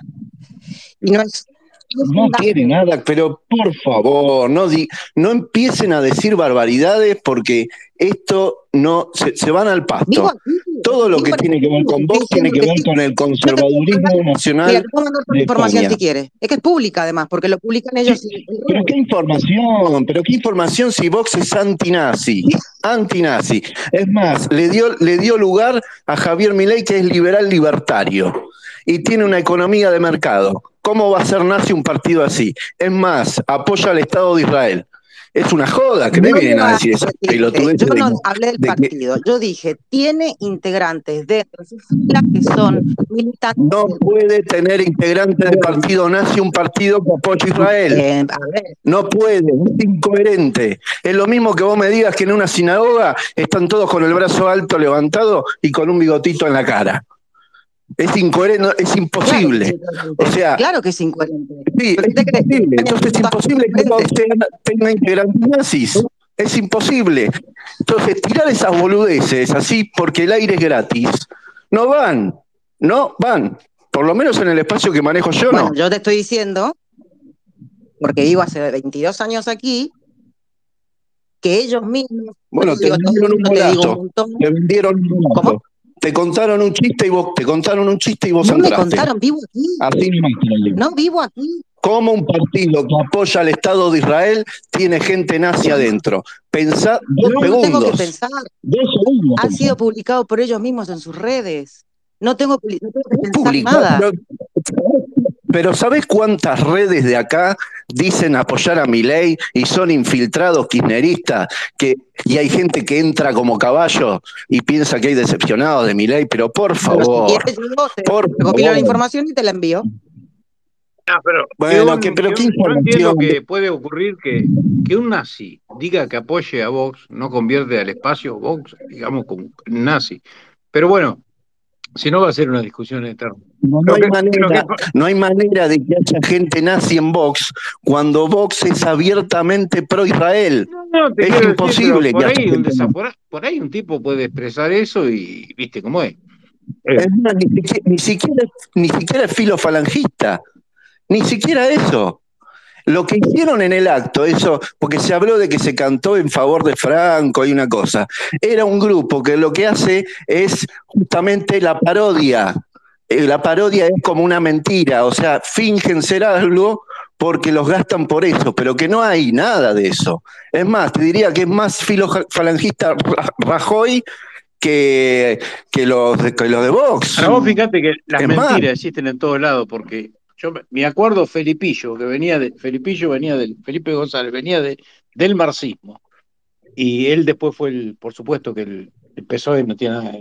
Y no es no tiene nada, pero por favor, no, no empiecen a decir barbaridades porque esto no se, van al pasto. Todo lo que tiene que ver con vos tiene que ver con el conservadurismo nacional. Mira, te mandar información si quieres. Es que es pública además, porque lo publican ellos. pero qué información, pero qué información si Vox es antinazi, antinazi. Es más, le dio, le dio lugar a Javier Milei que es liberal libertario y tiene una economía de mercado. ¿Cómo va a ser nazi un partido así? Es más, apoya al Estado de Israel. Es una joda que me vienen a decir eso. Yo no hablé del partido, yo dije, tiene integrantes dentro de su fila que son militantes. No puede tener integrantes del partido nazi un partido que apoya a Israel. No puede, es incoherente. Es lo mismo que vos me digas que en una sinagoga están todos con el brazo alto levantado y con un bigotito en la cara. Es incoherente, es imposible. Claro o sea, claro que es incoherente. Sí, es imposible. Entonces es imposible que no tenga integrantes nazis. Es imposible. Entonces, tirar esas boludeces así porque el aire es gratis, no van. No van. Por lo menos en el espacio que manejo yo, bueno, no. Yo te estoy diciendo, porque vivo hace 22 años aquí, que ellos mismos. Bueno, te vendieron un bolazo. Te vendieron un bolazo. Te contaron un chiste y vos, te contaron un chiste y vos no me contaron, vivo aquí. Así No, vivo aquí. ¿Cómo un partido que apoya al Estado de Israel tiene gente nazi adentro? Pensá dos no, segundos. No tengo que pensar. Dos segundos. Ha sido publicado por ellos mismos en sus redes. No tengo, no tengo que pensar nada. Pero, pero ¿sabés cuántas redes de acá dicen apoyar a mi ley y son infiltrados kirchneristas? Que, y hay gente que entra como caballo y piensa que hay decepcionados de mi ley, pero por favor. Pero si quieres, yo te, por te la información y te la envío. Ah, pero, bueno, que, pero ¿qué yo entiendo que puede ocurrir que, que un nazi diga que apoye a Vox, no convierte al espacio Vox, digamos, como nazi. Pero bueno, si no va a ser una discusión eterna. No, hay manera, no, hay manera, de que haya gente nazi en Vox cuando Vox es abiertamente pro-Israel. es imposible. por, ahí un por, ahí un tipo puede expresar eso y viste cómo es. es más, ni, siquiera, ni siquiera es filofalangista. Ni siquiera eso. Lo que hicieron en el acto, eso, porque se habló de que se cantó en favor de Franco y una cosa, era un grupo que lo que hace es justamente la parodia. Eh, la parodia es como una mentira, o sea, fingen ser algo porque los gastan por eso, pero que no hay nada de eso. Es más, te diría que es más filofalangista Rajoy que, que, los, de, que los de Vox. Pero vos fíjate que las mentiras existen en todos lados, porque yo me acuerdo Felipillo, que venía de, Felipillo venía del, Felipe González, venía de, del marxismo. Y él después fue el, por supuesto que el, PSOE no tiene nada,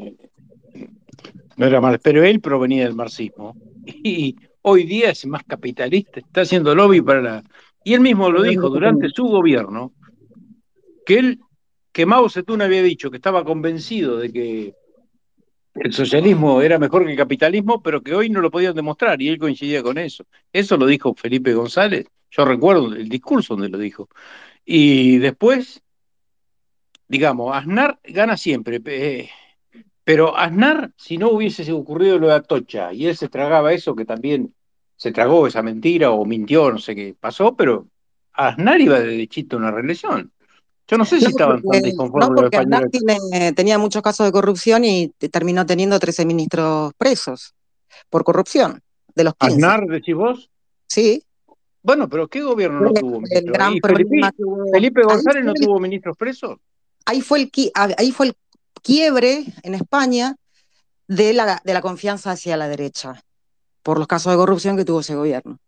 no era mal, pero él provenía del marxismo. Y hoy día es más capitalista, está haciendo lobby para la. Y él mismo lo dijo durante su gobierno, que él, que Mao Zedong había dicho que estaba convencido de que el socialismo era mejor que el capitalismo, pero que hoy no lo podían demostrar y él coincidía con eso. Eso lo dijo Felipe González, yo recuerdo el discurso donde lo dijo. Y después, digamos, Aznar gana siempre, pero Aznar, si no hubiese ocurrido lo de Atocha y él se tragaba eso, que también se tragó esa mentira o mintió, no sé qué pasó, pero Aznar iba de derechito a una reelección. Yo no sé si estaban tan disconformes. No, porque Aznar tenía muchos casos de corrupción y terminó teniendo 13 ministros presos por corrupción, de los 15. ¿Aznar, decís vos? Sí. Bueno, pero ¿qué gobierno no tuvo ministros? Felipe, Felipe, González no tuvo ministros presos? Ahí fue, el, ahí fue el quiebre en España de la, de la confianza hacia la derecha por los casos de corrupción que tuvo ese gobierno.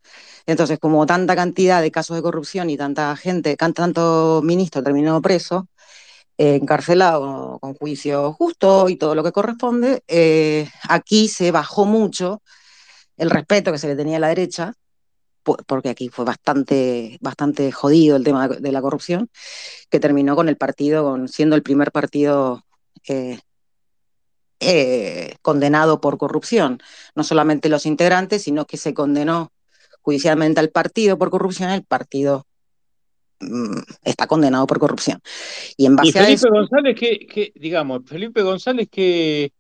Entonces, como tanta cantidad de casos de corrupción y tanta gente, tanto ministro terminó preso, eh, encarcelado con juicio justo y todo lo que corresponde, eh, aquí se bajó mucho el respeto que se le tenía a la derecha, porque aquí fue bastante, bastante jodido el tema de la corrupción, que terminó con el partido, siendo el primer partido eh, condenado por corrupción. No solamente los integrantes, sino que se condenó judicialmente al partido por corrupción, el partido mm, está condenado por corrupción. Y en base Felipe a eso, González, ¿qué, digamos, Felipe González, ¿qué,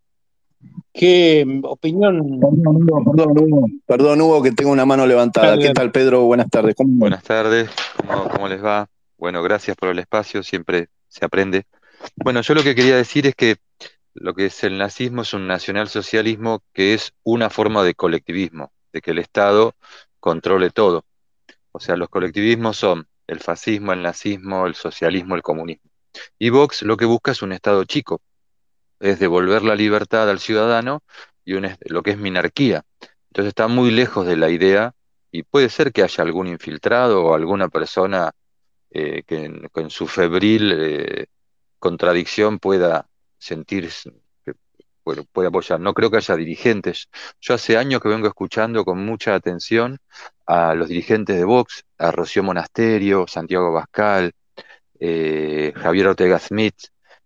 qué opinión? Perdón Hugo, perdón, Hugo, que tengo una mano levantada. ¿Qué tal, Pedro? Buenas tardes. Buenas tardes, ¿Cómo, ¿cómo les va? Bueno, gracias por el espacio, siempre se aprende. Bueno, yo lo que quería decir es que lo que es el nazismo es un nacionalsocialismo que es una forma de colectivismo, de que el Estado controle todo. O sea, los colectivismos son el fascismo, el nazismo, el socialismo, el comunismo. Y Vox lo que busca es un Estado chico, es devolver la libertad al ciudadano y lo que es minarquía. Entonces está muy lejos de la idea y puede ser que haya algún infiltrado o alguna persona eh, que, en, su febril eh, contradicción pueda sentir puede apoyar. No creo que haya dirigentes. Yo hace años que vengo escuchando con mucha atención a los dirigentes de Vox, a Rocío Monasterio, Santiago Bascal, eh, Javier Ortega Smith,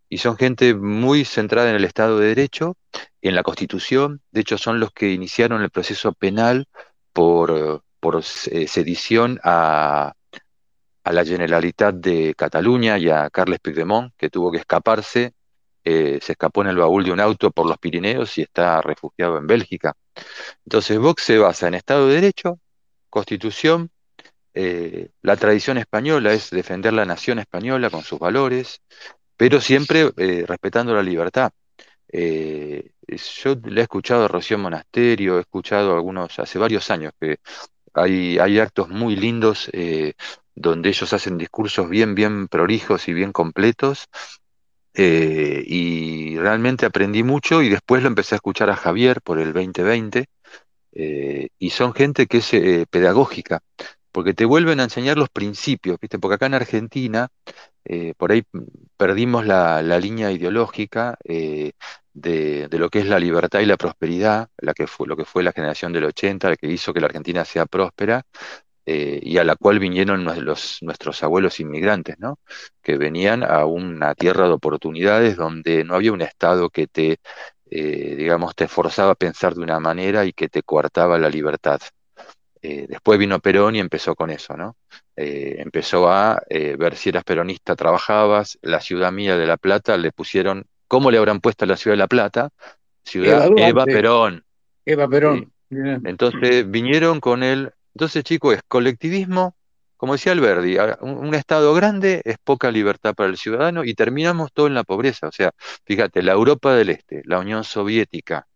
y son gente muy centrada en el Estado de Derecho, en la Constitución. De hecho, son los que iniciaron el proceso penal por, por eh, sedición a, a la Generalitat de Cataluña y a Carles Puigdemont, que tuvo que escaparse eh, se escapó en el baúl de un auto por los Pirineos y está refugiado en Bélgica. Entonces Vox se basa en Estado de Derecho, Constitución, eh, la tradición española es defender la nación española con sus valores, pero siempre eh, respetando la libertad. yo le he escuchado a Rocío Monasterio, he escuchado algunos, hace varios años que hay, hay actos muy lindos donde ellos hacen discursos bien, bien prolijos y bien completos, eh, y realmente aprendí mucho y después lo empecé a escuchar a Javier por el 2020 eh, y son gente que es eh, pedagógica, porque te vuelven a enseñar los principios, ¿viste? Porque acá en Argentina, por ahí perdimos la, línea ideológica de, de, lo que es la libertad y la prosperidad, la que fue, lo que fue la generación del 80, la que hizo que la Argentina sea próspera, eh, y a la cual vinieron los, nuestros abuelos inmigrantes, ¿no? que venían a una tierra de oportunidades donde no había un Estado que te, eh, digamos, te forzaba a pensar de una manera y que te coartaba la libertad. Eh, después vino Perón y empezó con eso, ¿no? empezó a ver si eras peronista, trabajabas, la ciudad mía de La Plata le pusieron, ¿cómo le habrán puesto a la ciudad de La Plata? Ciudad Eva, Perón. Eva Perón. Entonces vinieron con el entonces, chicos, es colectivismo, como decía Alberdi, un, Estado grande es poca libertad para el ciudadano y terminamos todo en la pobreza. O sea, fíjate, la Europa del Este, la Unión Soviética,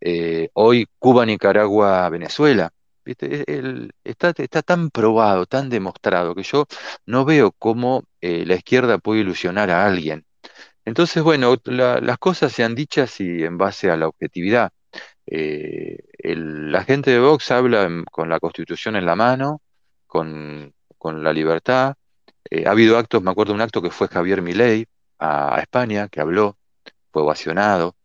eh, hoy Cuba, Nicaragua, Venezuela. ¿viste? está, está, tan probado, tan demostrado, que yo no veo cómo eh, la izquierda puede ilusionar a alguien. Entonces, bueno, las cosas sean dichas y en base a la objetividad. Eh, la gente de Vox habla con la Constitución en la mano, con, la libertad. Eh, ha habido actos, me acuerdo de un acto que fue Javier Milei a, España, que habló, fue ovacionado.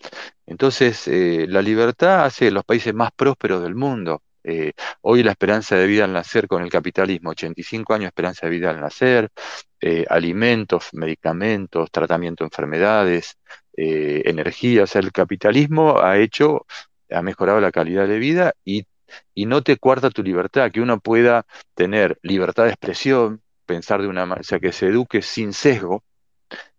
Entonces, eh, la libertad hace los países más prósperos del mundo. hoy la esperanza de vida al nacer con el capitalismo, 85 años de esperanza de vida al nacer, alimentos, medicamentos, tratamiento de enfermedades, energía. O sea, el capitalismo ha hecho ha mejorado la calidad de vida y, no te cuarta tu libertad, que uno pueda tener libertad de expresión, pensar de una manera, o sea, que se eduque sin sesgo.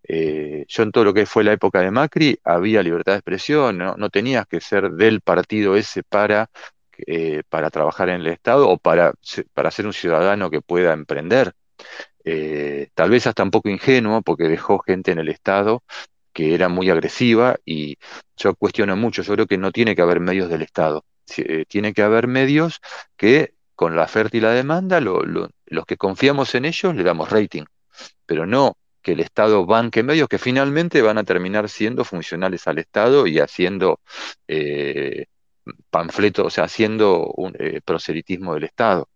Eh, yo en todo lo que fue la época de Macri había libertad de expresión, no, tenías que ser del partido ese para, eh, para trabajar en el Estado o para, para ser un ciudadano que pueda emprender. Eh, tal vez hasta un poco ingenuo porque dejó gente en el Estado que era muy agresiva y yo cuestiono mucho, yo creo que no tiene que haber medios del Estado, eh, tiene que haber medios que con la oferta y la demanda, los que confiamos en ellos le damos rating, pero no que el Estado banque medios que finalmente van a terminar siendo funcionales al Estado y haciendo, eh, panfleto, o sea, haciendo un proselitismo del Estado.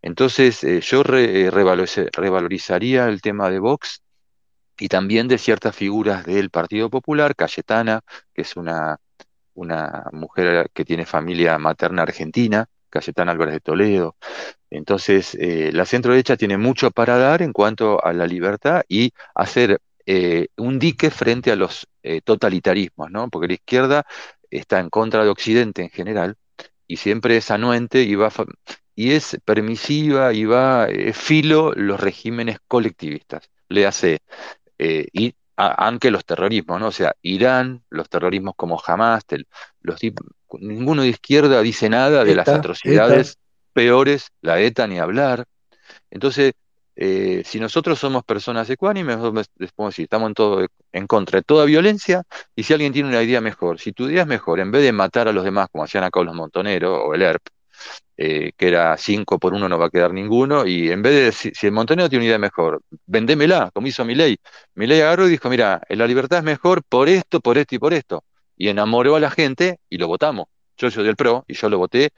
Entonces, yo revalorizaría el tema de Vox y también de ciertas figuras del Partido Popular, Cayetana, que es una, una mujer que tiene familia materna argentina, Cayetana Álvarez de Toledo. Entonces, eh, la centro derecha tiene mucho para dar en cuanto a la libertad y hacer eh, un dique frente a los eh, totalitarismos, ¿no? Porque la izquierda está en contra de Occidente en general y siempre es anuente y va y es permisiva y va filo los regímenes colectivistas. Le hace y aunque los terrorismos, ¿no? O sea, Irán, los terrorismos como Hamas, los, ninguno de izquierda dice nada de las atrocidades peores, la ETA ni hablar. Entonces, eh, si nosotros somos personas ecuánimes, estamos en, todo, en contra de toda violencia, y si alguien tiene una idea mejor, si tu idea es mejor, en vez de matar a los demás, como hacían acá los montoneros o el ERP, eh, que era 5 por 1 no va a quedar ninguno, y en vez de, si, si el montonero tiene una idea mejor, vendémela, como hizo mi ley. Mi ley agarró y dijo, mira, la libertad es mejor por esto, por esto y por esto y enamoró a la gente y lo votamos. Yo soy del PRO y yo lo voté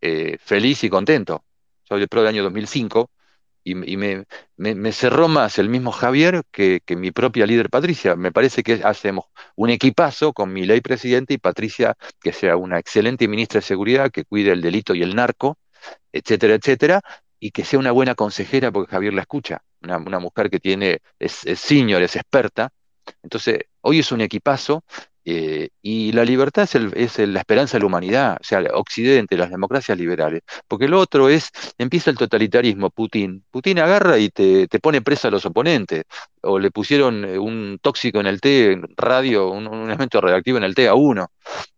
eh, feliz y contento. Soy del PRO del año 2005 y, me, me, cerró más el mismo Javier que, mi propia líder Patricia. Me parece que hacemos un equipazo con mi ley presidente y Patricia, que sea una excelente ministra de Seguridad, que cuide el delito y el narco, etcétera, etcétera, y que sea una buena consejera porque Javier la escucha. Una, mujer que tiene, es, es senior, es experta. Entonces, hoy es un equipazo eh, y la libertad es, la esperanza de la humanidad, o sea, Occidente, las democracias liberales. Porque lo otro es, empieza el totalitarismo, Putin. Putin agarra y te, pone presa a los oponentes. O le pusieron eh, un tóxico en el té, radio, un, elemento reactivo en el té a uno.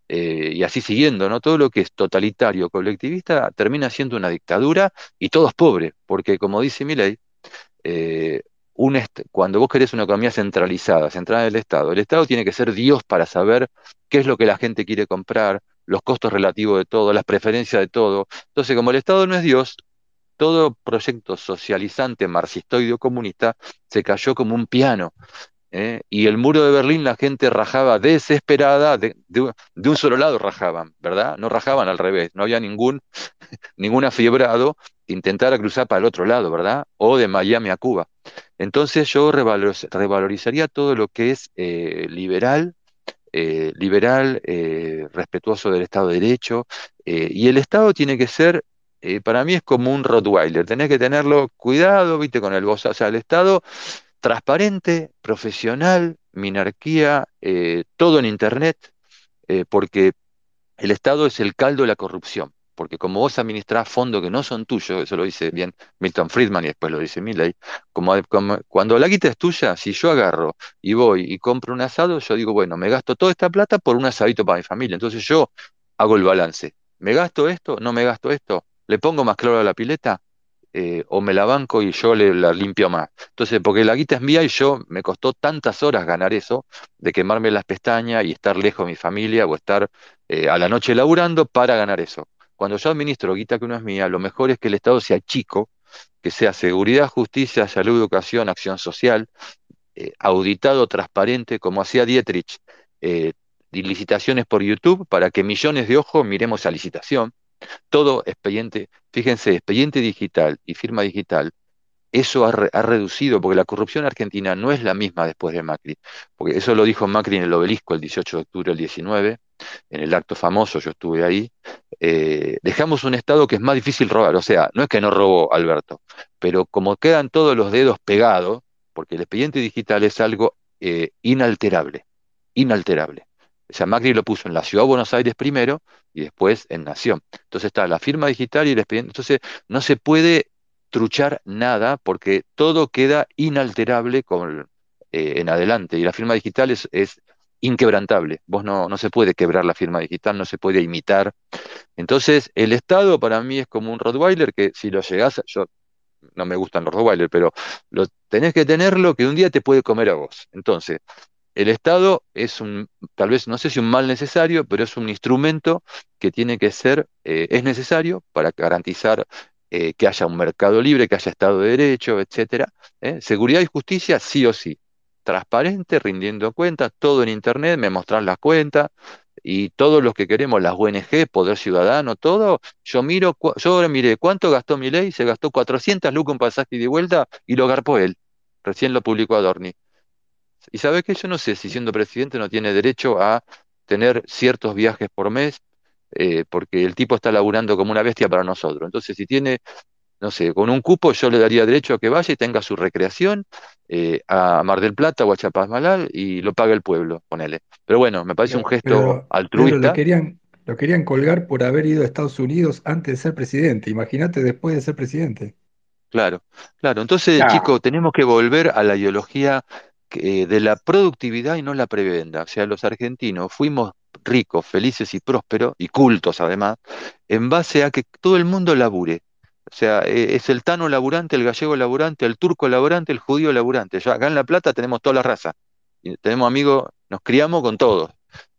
Eh, y así siguiendo, ¿no? Todo lo que es totalitario, colectivista, termina siendo una dictadura y todo es pobre, porque como dice Milei, eh, cuando vos querés una economía centralizada, centrada en el Estado, el Estado tiene que ser Dios para saber qué es lo que la gente quiere comprar, los costos relativos de todo, las preferencias de todo. Entonces, como el Estado no es Dios, todo proyecto socializante, marxistoide o comunista se cayó como un piano. ¿Eh? Y el muro de Berlín la gente rajaba desesperada, de, un solo lado rajaban, ¿verdad? No rajaban al revés, no había ningún, ningún afiebrado que intentara cruzar para el otro lado, ¿verdad? O de Miami a Cuba. Entonces yo revalorizaría todo lo que es eh, liberal, eh, liberal, respetuoso del Estado de Derecho, y el Estado tiene que ser, para mí es como un Rottweiler, tenés que tenerlo cuidado, viste, con el voz, o sea, el Estado transparente, profesional, minarquía, todo en Internet, porque el Estado es el caldo de la corrupción porque como vos administrás fondos que no son tuyos, eso lo dice bien Milton Friedman y después lo dice Milley, como, cuando la guita es tuya, si yo agarro y voy y compro un asado, yo digo, bueno, me gasto toda esta plata por un asadito para mi familia, entonces yo hago el balance. ¿Me gasto esto? ¿No me gasto esto? ¿Le pongo más cloro a la pileta? Eh, o me la banco y yo le, la limpio más. Entonces, porque la guita es mía y yo me costó tantas horas ganar eso, de quemarme las pestañas y estar lejos de mi familia o estar eh, a la noche laburando para ganar eso. Cuando yo administro guita que no es mía, lo mejor es que el Estado sea chico, que sea seguridad, justicia, salud, educación, acción social, eh, auditado, transparente, como hacía Dietrich, licitaciones por YouTube para que millones de ojos miremos a licitación. Todo expediente, fíjense, expediente digital y firma digital, eso ha, reducido, porque la corrupción argentina no es la misma después de Macri, porque eso lo dijo Macri en el obelisco el 18 de octubre del 19, en el acto famoso, yo estuve ahí, eh, dejamos un Estado que es más difícil robar. O sea, no es que no robó Alberto, pero como quedan todos los dedos pegados, porque el expediente digital es algo eh, inalterable, inalterable. O sea, Macri lo puso en la Ciudad de Buenos Aires primero y después en Nación. Entonces está la firma digital y el expediente. Entonces no se puede truchar nada porque todo queda inalterable eh, en adelante. Y la firma digital es, es inquebrantable. Vos no, no se puede quebrar la firma digital, no se puede imitar. Entonces, el Estado para mí es como un Rottweiler que si lo llegás, yo no me gustan los Rottweiler, pero lo tenés que tenerlo que un día te puede comer a vos. Entonces, el Estado es un, tal vez, no sé si un mal necesario, pero es un instrumento que tiene que ser, eh, es necesario para garantizar eh, que haya un mercado libre, que haya Estado de Derecho, etcétera. ¿eh? Seguridad y justicia, sí o sí transparente, rindiendo cuentas, todo en internet, me mostrás las cuentas, y todos los que queremos, las ONG, Poder Ciudadano, todo, yo miro, yo ahora miré cuánto gastó mi ley, se gastó 400 lucas en pasaje y de vuelta y lo garpó él. Recién lo publicó Adorni. Y sabe que yo no sé si siendo presidente no tiene derecho a tener ciertos viajes por mes, eh, porque el tipo está laburando como una bestia para nosotros. Entonces, si tiene, no sé, con un cupo yo le daría derecho a que vaya y tenga su recreación eh, a Mar del Plata o a Chapasmalal y lo paga el pueblo, ponele. Pero bueno, me parece un gesto altruista. lo, querían, lo querían colgar por haber ido a Estados Unidos antes de ser presidente. Imagínate después de ser presidente. Claro, claro. Entonces, chicos, tenemos que volver a la ideología de la productividad y no la prebenda. O sea, los argentinos fuimos ricos, felices y prósperos, y cultos además, en base a que todo el mundo labure. O sea, e, es el tano laburante, el gallego laburante, el turco laburante, el judío laburante. Ya acá en La Plata tenemos toda la raza. Tenemos amigos, nos criamos con todos.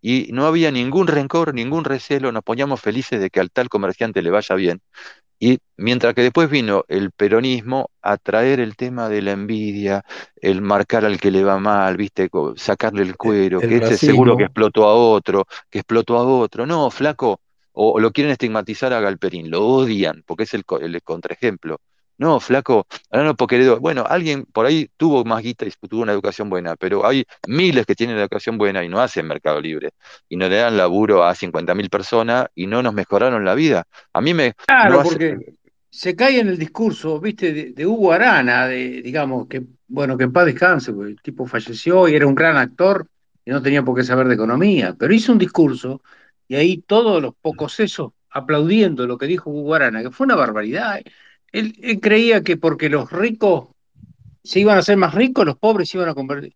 Y no había ningún rencor, ningún recelo, nos poníamos felices de que al tal comerciante le vaya bien. Y mientras que después vino el peronismo a traer el tema de la envidia, el marcar al que le va mal, ¿viste? sacarle el cuero, que ese seguro que explotó a otro, que explotó a otro. No, flaco, o, lo quieren estigmatizar a Galperín, lo odian, porque es el, el contraejemplo. No, flaco, ahora no porque bueno, alguien por ahí tuvo más guita y tuvo una educación buena, pero hay miles que tienen educación buena y no hacen mercado libre y no le dan laburo a 50.000 personas y no nos mejoraron la vida. A mí me... Claro, porque se cae en el discurso, viste, de, Hugo Arana, de, digamos, que, bueno, que en paz descanse, porque el tipo falleció y era un gran actor y no tenía por qué saber de economía, pero hizo un discurso y ahí todos los pocos esos aplaudiendo lo que dijo Hugo Arana, que fue una barbaridad. Él, creía que porque los ricos se iban a hacer más ricos, los pobres se iban a convertir.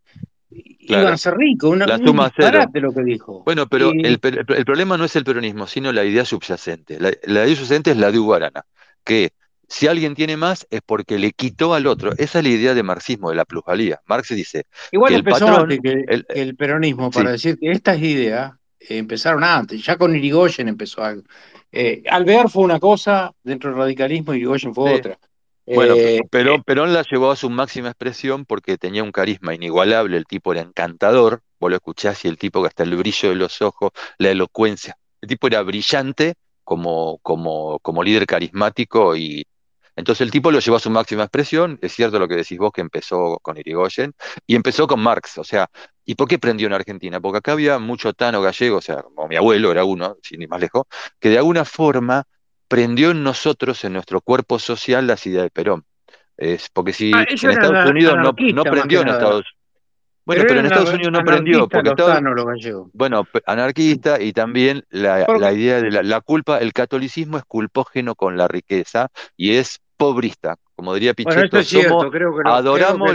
Iban a ser ricos, una, la un disparate lo que dijo. Bueno, pero el, problema no es el peronismo, sino la idea subyacente. La, idea subyacente es la de Uguarana, que si alguien tiene más es porque le quitó al otro. Esa es la idea de marxismo, de la plusvalía. Marx dice. Igual empezó el antes que el, peronismo, para decir que estas ideas empezaron antes. Ya con Irigoyen empezó algo. Eh, Alvear fue una cosa, dentro del radicalismo Irigoyen fue otra. Bueno, eh, pero eh, Perón la llevó a su máxima expresión porque tenía un carisma inigualable, el tipo era encantador, vos lo escuchás y el tipo que hasta el brillo de los ojos, la elocuencia, el tipo era brillante como, como, como líder carismático y, entonces el tipo lo llevó a su máxima expresión, es cierto lo que decís vos que empezó con Irigoyen, y empezó con Marx, o sea, ¿y por qué prendió en Argentina? Porque acá había mucho tano gallego, o sea, como mi abuelo era uno, sin ir más lejos, que de alguna forma prendió en nosotros, en nuestro cuerpo social, las ideas de Perón. Es porque si ah, en Estados Unidos no, no, prendió en Estados Unidos. Bueno, pero, en Estados Unidos no prendió, porque bueno, anarquista y también la, idea de la, culpa, el catolicismo es culpógeno con la riqueza y es pobrista, como diría Pichetto, adoramos,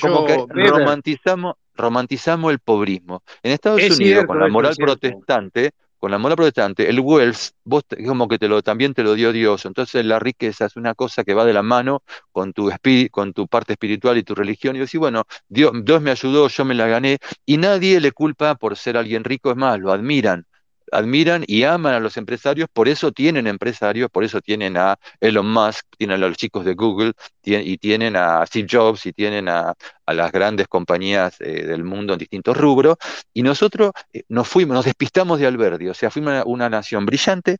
como que romantizamos, romantizamos el pobrismo. En Estados Unidos, con la moral protestante, con la moral protestante, el wealth, vos como que te lo, también te lo dio Dios. Entonces la riqueza es una cosa que va de la mano con tu, con tu parte espiritual y tu religión. Y decís, bueno, Dios, Dios me ayudó, yo me la gané. Y nadie le culpa por ser alguien rico, es más, lo admiran admiran y aman a los empresarios, por eso tienen empresarios, por eso tienen a Elon Musk, tienen a los chicos de Google y tienen a Steve Jobs y tienen a, las grandes compañías eh, del mundo en distintos rubros. Y nosotros eh, nos fuimos, nos despistamos de Alberdi, o sea, fuimos una nación brillante,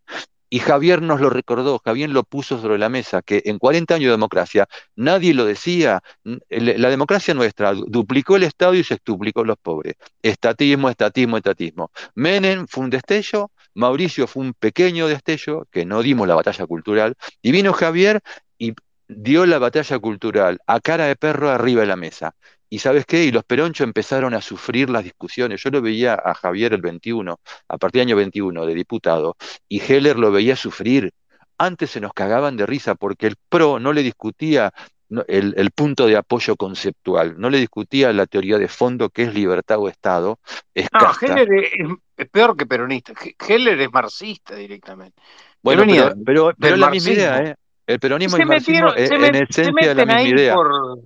y Javier nos lo recordó, Javier lo puso sobre la mesa, que en 40 años de democracia nadie lo decía. La democracia nuestra duplicó el Estado y se duplicó los pobres. Estatismo, estatismo, estatismo. Menem fue un destello, Mauricio fue un pequeño destello, que no dimos la batalla cultural, y vino Javier y dio la batalla cultural a cara de perro arriba de la mesa. ¿Y sabes qué? Y los peronchos empezaron a sufrir las discusiones. Yo lo veía a Javier el 21, a partir del año 21, de diputado, y Heller lo veía sufrir. Antes se nos cagaban de risa porque el PRO no le discutía el, punto de apoyo conceptual, no le discutía la teoría de fondo que es libertad o Estado. Es no, Heller es, peor que peronista. Heller es marxista directamente. Bueno, pero, pero, es la misma idea, ¿eh? El peronismo y el marxismo en esencia la misma idea,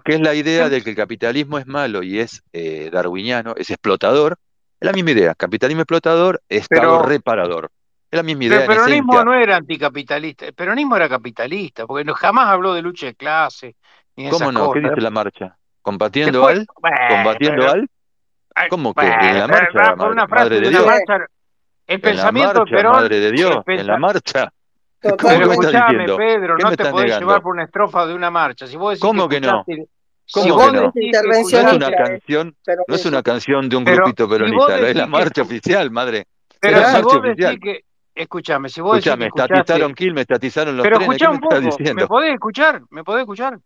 que es la idea de que el capitalismo es malo y es eh, darwiniano, es explotador. Es la misma idea, capitalismo explotador, Estado reparador. Es la misma idea. el peronismo no era anticapitalista, el peronismo era capitalista, porque no, jamás habló de lucha de clase. ¿Cómo no? ¿Qué dice la marcha? ¿Combatiendo al? ¿Combatiendo al? ¿Cómo que en la marcha? una frase de, una marcha el pensamiento marcha, Perón, madre de Dios, en la marcha. Pero escúchame, Pedro, no te podés llevar por una estrofa de una marcha. Si vos decís ¿Cómo que, no? Si ¿Cómo vos que no? decís que No es una canción, no es una canción de un Pero grupito si vos peronista, es decís la que- marcha oficial, madre. Pero es la si marcha vos oficial. decís que, escúchame, si vos decís Escuchame, que escuchaste, estatizaron Quilmes, estatizaron los pero trenes, escuchá ¿qué me un estás poco, diciendo? ¿me podés escuchar? ¿Me podés escuchar?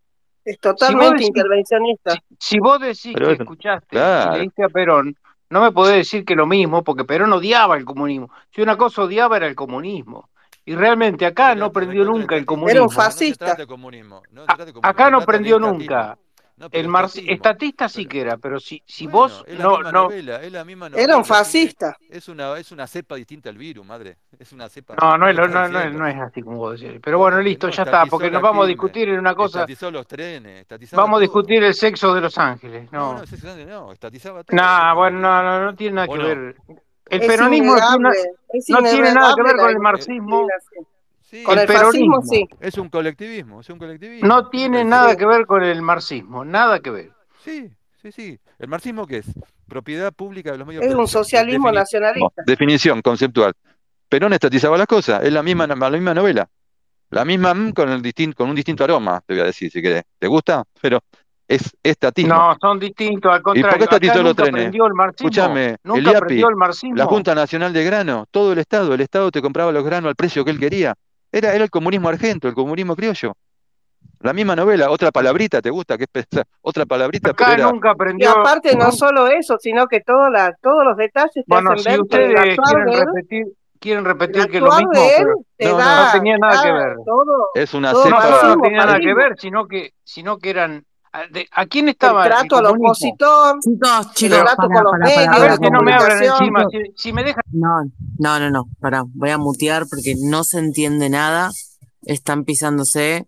Es Si vos totalmente decís- intervencionista. Si vos decís Pero que escuchaste claro. y leíste a Perón, no me podés decir que lo mismo, porque Perón odiaba el comunismo. Si una cosa odiaba era el comunismo. Y realmente acá no prendió nunca el comunismo. Era un fascista. Acá no prendió nunca. El marxi- estatista sí que era, pero si, si vos Es la no, misma no, novela, es la misma Era un fascista. Es una, es una cepa distinta al virus, madre. Es una cepa. no, no, ¿qué es, no, no, no es así como vos decís. Pero bueno, listo, No, ya está, porque nos vamos a discutir en una cosa. Estatizó los trenes, estatizaba Vamos a discutir el sexo de Los Ángeles. No, No, no, ese grande no, estatizaba todo. Nah, bueno, no, no, no tiene nada ¿O que no? ver. El Es peronismo no tiene, innegable, es no tiene nada que ver con el marxismo. Sí, Con el el fascismo peronismo. sí. Es un colectivismo, es un colectivismo. No ¿Qué me tiene nada que ver con el marxismo, nada que ver. Sí, sí, sí. ¿El marxismo qué es? Propiedad pública de los medios Es un socialismo Defini- nacionalista. Definición conceptual. Perón estatizaba las cosas, es la misma, la misma novela. La misma con, el distin- con un distinto aroma, te voy a decir, si querés. ¿Te gusta? Pero es estatismo. No, son distintos, al ¿Y por contrario. qué estatizó los nunca trenes? aprendió el marxismo. Escúchame, nunca el IAPI, aprendió el marxismo. la Junta Nacional de Grano, todo el Estado, el Estado te compraba los granos al precio que él quería. Era, era el comunismo argento, el comunismo criollo. La misma novela, otra palabrita, ¿te gusta? Que? Otra palabrita, pero Acá era. nunca Y aprendió. aparte no solo eso, sino que todos la- todos los detalles te Bueno, hacen si ustedes quieren de él, repetir, quieren repetir que lo mismo, pero te No, no, da, no tenía nada que ver. todo, Es una todo No, no, cepa. no marxismo, tenía nada que ver, sino que, sino que eran. ¿A, de- ¿a quién estaba el trato al opositor, Chicos, el chicos, trato para, con los para, A medios, para, ver la si no me encima, si, si me dejan. no, no, no, no, pará, voy a mutear porque no se entiende nada, están pisándose,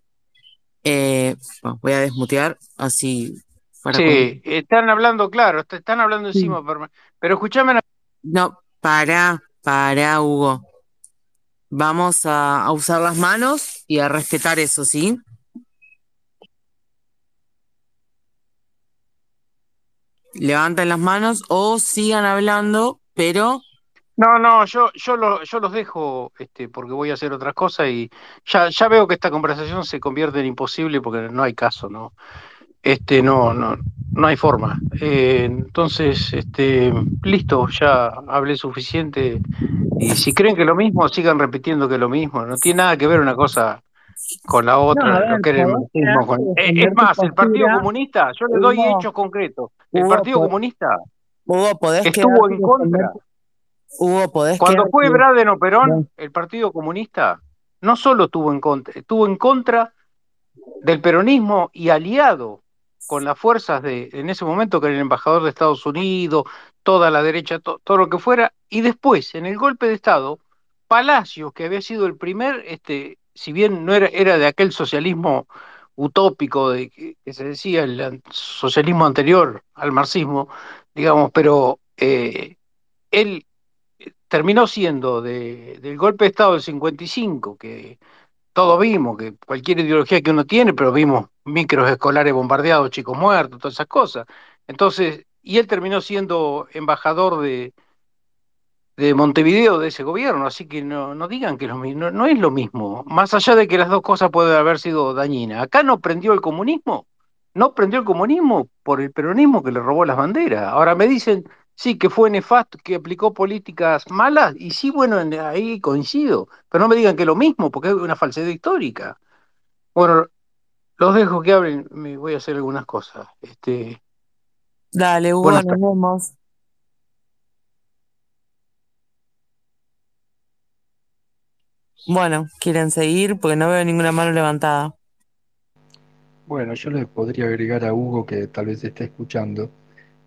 eh, bueno, voy a desmutear, así, para con- Sí, están hablando, claro, est- están hablando Sí. encima, pero, pero escúchame una No, para, para, Hugo. Vamos a, a usar las manos y a respetar eso, ¿sí? Levanten las manos o sigan hablando, pero No, no, yo, yo, lo- yo los dejo este, porque voy a hacer otras cosas y ya, ya veo que esta conversación se convierte en imposible porque no hay caso, ¿no? Este, no, no, no hay forma. Eh, entonces, este, listo, ya hablé suficiente. Y si creen que lo mismo, sigan repitiendo que lo mismo. No tiene nada que ver una cosa con la No, otra, ver, lo que era el podés marxismo. con- quedarte Eh, Es tu más, el Partido. Comunista, yo le doy Hugo, hechos concretos. El Hugo, Partido po- Comunista Hugo, estuvo en contra. Hugo, podés Cuando fue quedarte, Braden o Perón, no, el Partido Comunista no solo estuvo en contra, estuvo en contra del peronismo y aliado con las fuerzas de, en ese momento, que era el embajador de Estados Unidos, toda la derecha, to- todo lo que fuera, y después, en el golpe de Estado, Palacios, que había sido el primer, este, si bien no era, era de aquel socialismo utópico de que, se decía el socialismo anterior al marxismo, digamos, pero eh, él terminó siendo de- del golpe de Estado del 55, que todos vimos, que cualquier ideología que uno tiene, pero vimos micros escolares bombardeados, chicos muertos, todas esas cosas. Entonces, y él terminó siendo embajador de, de Montevideo de ese gobierno, así que no, no digan que lo mismo, no, no es lo mismo, más allá de que las dos cosas pueden haber sido dañinas. Acá no prendió el comunismo, no prendió el comunismo por el peronismo que le robó las banderas. Ahora me dicen, sí, que fue nefasto, que aplicó políticas malas, y sí, bueno, en- ahí coincido, pero no me digan que es lo mismo, porque es una falsedad histórica. Bueno, los dejo que hablen, me voy a hacer algunas cosas. Este, Dale, Hugo, nos vemos. Bueno, ¿quieren seguir? Porque no veo ninguna mano levantada. Bueno, yo le podría agregar a Hugo que tal vez esté escuchando,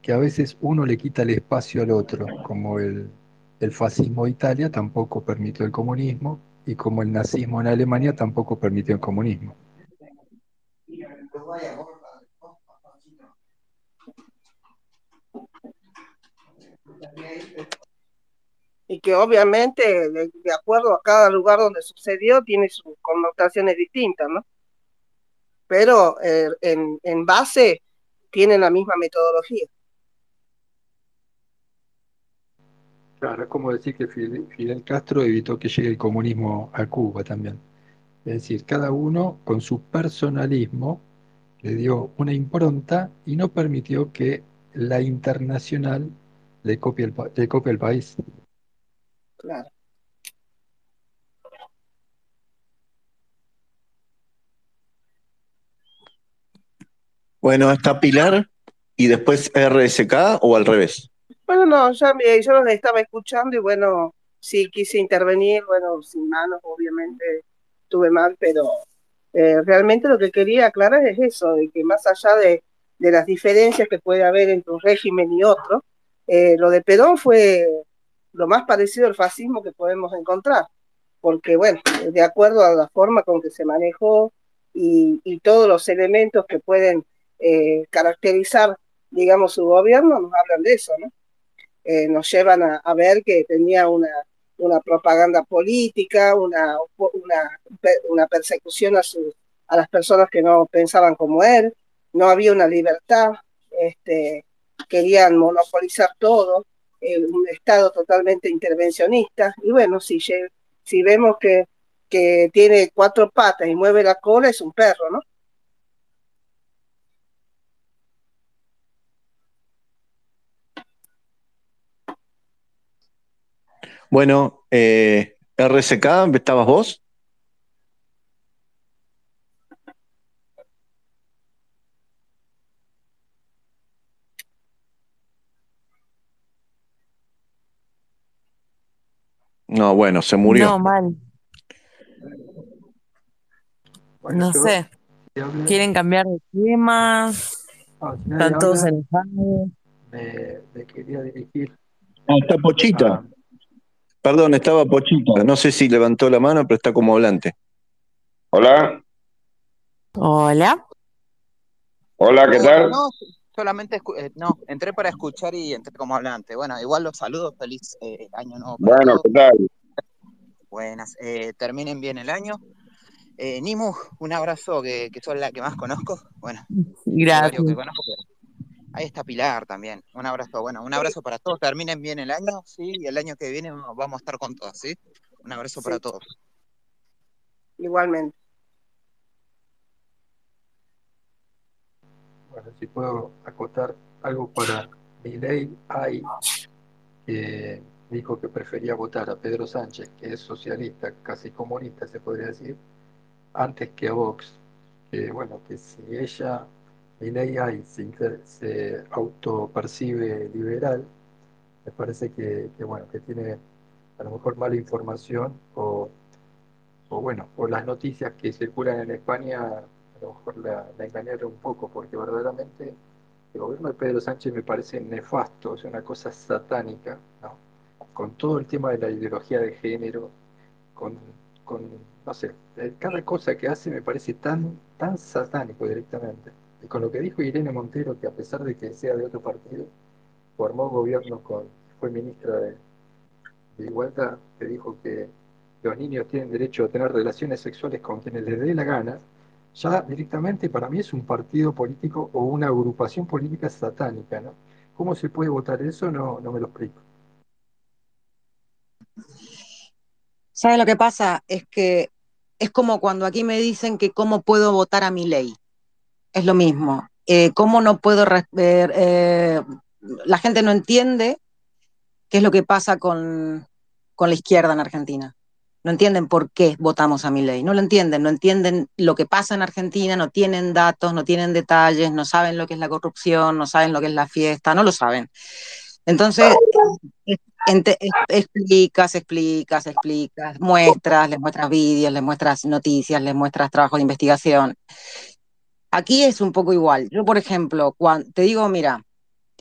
que a veces uno le quita el espacio al otro, como el, el fascismo de Italia tampoco permitió el comunismo y como el nazismo en Alemania tampoco permitió el comunismo. Y que obviamente, de, acuerdo a cada lugar donde sucedió, tiene sus connotaciones distintas, ¿no? Pero eh, en, base tienen la misma metodología. Claro, es como decir que Fidel Castro evitó que llegue el comunismo a Cuba también. Es decir, cada uno con su personalismo le dio una impronta y no permitió que la internacional le copie el país. Claro. Bueno, está Pilar y después RSK o al revés. Bueno, no, ya me, yo los estaba escuchando y bueno, sí quise intervenir, bueno, sin manos, obviamente estuve mal, pero eh, realmente lo que quería aclarar es eso, de que más allá de, las diferencias que puede haber entre un régimen y otro, eh, lo de Perón fue lo más parecido al fascismo que podemos encontrar, porque bueno, de acuerdo a la forma con que se manejó y, todos los elementos que pueden eh, caracterizar, digamos, su gobierno, nos hablan de eso, ¿no? nos llevan a, ver que tenía una, una propaganda política, una, una, persecución a, a las personas que no pensaban como él, no había una libertad, este, querían monopolizar todo, un Estado totalmente intervencionista, y bueno, si, si vemos que, que tiene cuatro patas y mueve la cola, es un perro, ¿no? Bueno, eh, RSK, ¿estabas vos? No, bueno, se murió. No, mal. no sé. ¿Quieren cambiar de tema? ¿Están todos enojados? Me, me, quería dirigir. Ah, está Pochita. Perdón, estaba Pochita. No sé si levantó la mano, pero está como hablante. Hola. Hola. Hola, ¿qué tal? Solamente eh, no, entré para escuchar y entré como hablante. Bueno, igual los saludos, feliz eh, año nuevo. Bueno, ¿qué tal? Buenas, eh, terminen bien el año. Nimu, un abrazo que, que la que más conozco. Bueno, gracias. Ahí está Pilar también. Un abrazo, bueno, un abrazo para todos. Terminen bien el año, sí, y el año que viene vamos a estar con todos, ¿sí? Un abrazo para todos. Igualmente. Bueno, si puedo acotar algo para ley hay que dijo que prefería votar a Pedro Sánchez, que es socialista, casi comunista, se podría decir, antes que a Vox. Que bueno, que si ella ley hay se, se autopercibe liberal, me parece que, bueno, que tiene a lo mejor mala información o, o bueno, por las noticias que circulan en España, a lo mejor la, engañaron un poco, porque verdaderamente el gobierno de Pedro Sánchez me parece nefasto, es una cosa satánica, ¿no? con todo el tema de la ideología de género, con, con no sé, cada cosa que hace me parece tan, tan satánico directamente. Y con lo que dijo Irene Montero, que a pesar de que sea de otro partido, formó gobierno con, fue ministra de, Igualdad, que dijo que los niños tienen derecho a tener relaciones sexuales con quienes les dé la gana, ya directamente para mí es un partido político o una agrupación política satánica, ¿no? ¿Cómo se puede votar eso? No, no me lo explico. ¿Sabe lo que pasa? Es que es como cuando aquí me dicen que cómo puedo votar a mi ley es lo mismo. Eh, ¿Cómo no puedo... Eh, la gente no entiende qué es lo que pasa con, con la izquierda en Argentina. No entienden por qué votamos a mi ley. No lo entienden, no entienden lo que pasa en Argentina, no tienen datos, no tienen detalles, no saben lo que es la corrupción, no saben lo que es la fiesta, no lo saben. Entonces, explicas, explicas, explicas, muestras, les muestras vídeos, les muestras noticias, les muestras trabajo de investigación. Aquí es un poco igual. Yo, por ejemplo, cuando, te digo, mira,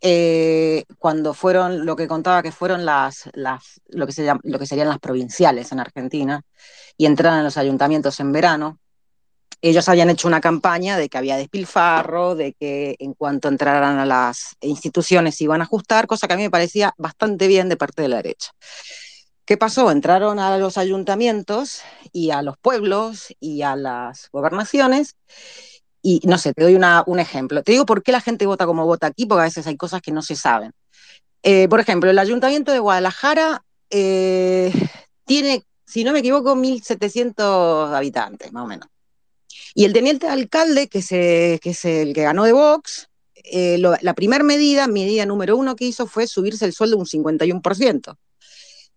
eh, cuando fueron, lo que contaba que fueron las, las lo, que se lo que serían las provinciales en Argentina, y entraron en los ayuntamientos en verano, ellos habían hecho una campaña de que había despilfarro, de que en cuanto entraran a las instituciones iban a ajustar, cosa que a mí me parecía bastante bien de parte de la derecha. ¿Qué pasó? Entraron a los ayuntamientos y a los pueblos y a las gobernaciones y no sé, te doy una, un ejemplo. Te digo por qué la gente vota como vota aquí, porque a veces hay cosas que no se saben. Eh, por ejemplo, el Ayuntamiento de Guadalajara eh, tiene, si no me equivoco, 1.700 habitantes, más o menos. Y el teniente alcalde, que, que es el que ganó de Vox, eh, la primera medida, medida número uno que hizo fue subirse el sueldo un 51%.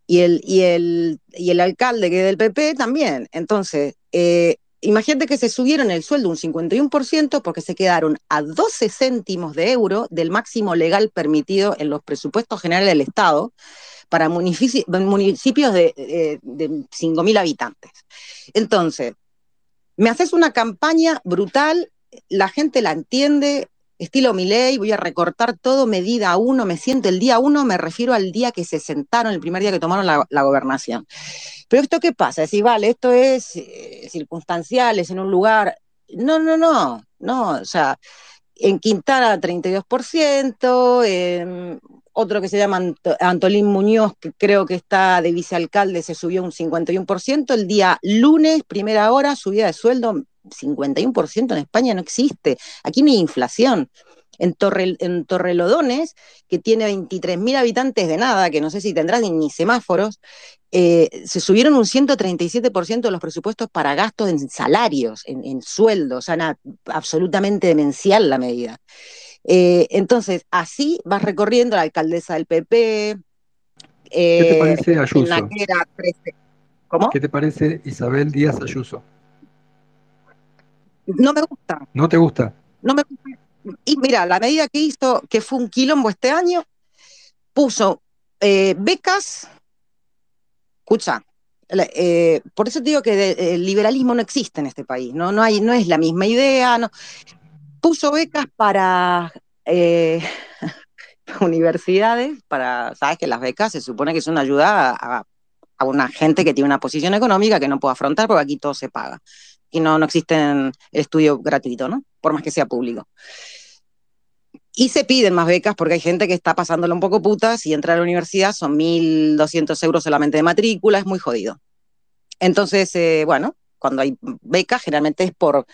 Y el, y el, y el alcalde, que es del PP, también. Entonces, imagínate que se subieron el sueldo un 51% porque se quedaron a 12 céntimos de euro del máximo legal permitido en los presupuestos generales del Estado para municipios de, de 5.000 habitantes. Entonces, me haces una campaña brutal, la gente la entiende, estilo ley, voy a recortar todo medida uno, me siento el día uno, me refiero al día que se sentaron, el primer día que tomaron la, gobernación. Pero esto qué pasa? Decir, vale, esto es eh, circunstancial, es en un lugar. No, no, no, no, o sea, en Quintana 32%, en otro que se llama Antolín Muñoz, que creo que está de vicealcalde, se subió un 51%, el día lunes, primera hora, subida de sueldo 51% en España no existe. Aquí hay inflación. En, Torrelodones, que tiene 23.000 habitantes de nada, que no sé si tendrán ni, semáforos, eh, se subieron un 137% de los presupuestos para gastos en salarios, en, sueldos, o sea, absolutamente demencial la medida. Eh, entonces, así vas recorriendo la alcaldesa del PP. ¿Qué te parece eh, Ayuso? ¿Cómo? ¿Qué te parece Isabel Díaz Ayuso? No me gusta. ¿No te gusta? No me gusta. Y mira, la medida que hizo, que fue un quilombo este año, puso eh, becas. Escucha, eh, por eso te digo que el liberalismo no existe en este país, ¿no? No, hay, no es la misma idea. No. Puso becas para eh, universidades, para, sabes que las becas se supone que es una ayuda a, a, una gente que tiene una posición económica que no puede afrontar porque aquí todo se paga y no, no existe el estudio gratuito, ¿no? Por más que sea público. Y se piden más becas porque hay gente que está pasándolo un poco putas y entra a la universidad son 1.200 euros solamente de matrícula, es muy jodido. Entonces, eh, bueno, cuando hay becas generalmente es por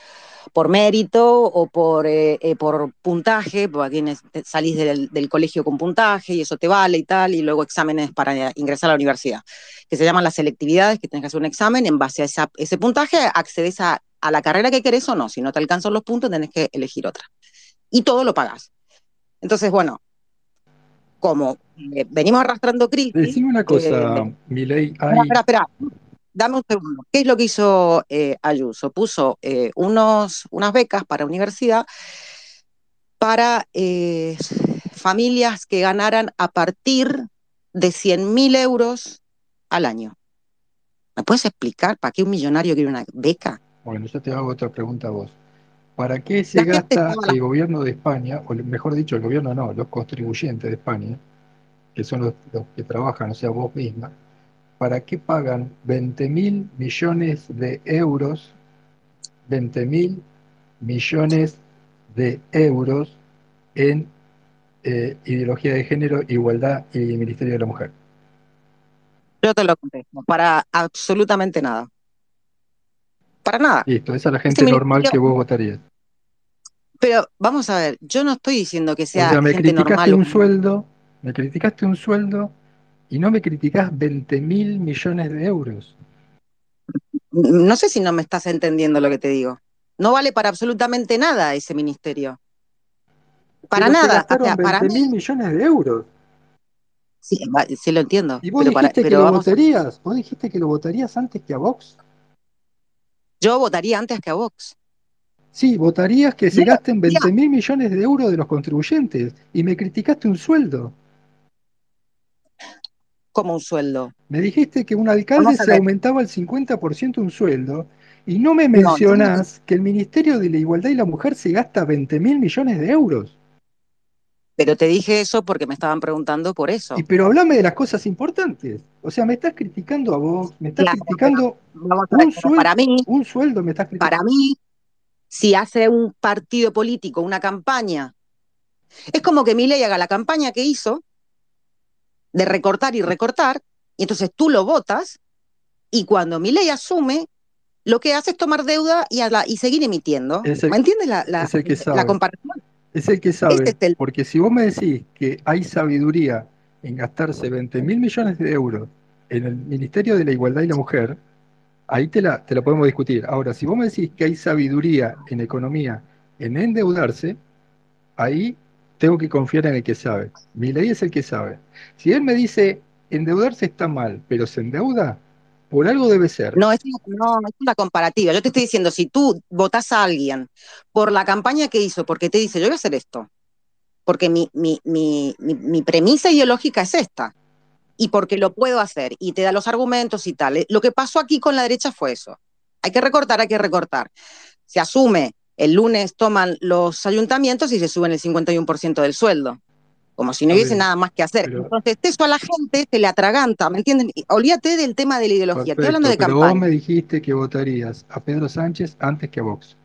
por mérito o por, eh, eh, por puntaje, porque salís del, colegio con puntaje y eso te vale y tal, y luego exámenes para ingresar a la universidad, que se llaman las selectividades, que tienes que hacer un examen, en base a ese puntaje accedes a, la carrera que querés o no, si no te alcanzan los puntos tenés que elegir otra. Y todo lo pagás. Entonces, bueno, como eh, venimos arrastrando crisis... Decime una cosa, Milei, hay... Espera, espera, dame un segundo. ¿Qué es lo que hizo eh, Ayuso? Puso eh, unos, unas becas para universidad para eh, familias que ganaran a partir de 100.000 euros al año. ¿Me puedes explicar para qué un millonario quiere una beca? Bueno, yo te hago otra pregunta a vos. ¿Para qué se gasta el gobierno de España, o mejor dicho, el gobierno no, los contribuyentes de España, que son los, los que trabajan, o sea, vos misma, ¿para qué pagan 20 mil millones de euros, 20 mil millones de euros en eh, ideología de género, igualdad y Ministerio de la Mujer? Yo te lo contesto, para absolutamente nada. Para nada. Listo, esa es la gente normal que vos votarías. Pero vamos a ver, yo no estoy diciendo que sea, me criticaste un sueldo, me criticaste un sueldo y no me criticás 20 mil millones de euros. No sé si no me estás entendiendo lo que te digo. No vale para absolutamente nada ese ministerio. Para nada. para mil millones de euros. Sí, sí lo entiendo. ¿Y vos dijiste que lo votarías? ¿Vos dijiste que lo votarías antes que a Vox? Yo votaría antes que a Vox. Sí, votarías que se gasten 20 mil millones de euros de los contribuyentes y me criticaste un sueldo como un sueldo. Me dijiste que un alcalde se aumentaba el 50% un sueldo y no me mencionás que el Ministerio de la Igualdad y la Mujer se gasta 20 mil millones de euros. Pero te dije eso porque me estaban preguntando por eso. Y pero hablame de las cosas importantes. O sea, me estás criticando a vos, me estás criticando un, sueldo, para mí, un sueldo, me estás criticando. Para mí, si hace un partido político una campaña, es como que Milei haga la campaña que hizo de recortar y recortar, y entonces tú lo votas, y cuando mi ley asume, lo que hace es tomar deuda y, y seguir emitiendo. ¿Me entiendes la, comparación? Es el que sabe, porque si vos me decís que hay sabiduría en gastarse 20 mil millones de euros en el Ministerio de la Igualdad y la Mujer, ahí te la, te la podemos discutir. Ahora, si vos me decís que hay sabiduría en economía en endeudarse, ahí tengo que confiar en el que sabe. Mi ley es el que sabe. Si él me dice endeudarse está mal, pero se endeuda, por algo debe ser. No, es no, es una comparativa. Yo te estoy diciendo, si tú votás a alguien por la campaña que hizo, porque te dice, yo voy a hacer esto, porque mi, mi, mi, mi premisa ideológica es esta, y porque lo puedo hacer, y te da los argumentos y tal. Lo que pasó aquí con la derecha fue eso. Hay que recortar, hay que recortar. Se asume, el lunes toman los ayuntamientos y se suben el 51% del sueldo como si no hubiese nada más que hacer. Entonces, eso a la gente se le atraganta, ¿me entienden? Olvídate del tema de la ideología, estoy hablando de pero campaña. vos me dijiste que votarías a Pedro Sánchez antes que a Vox.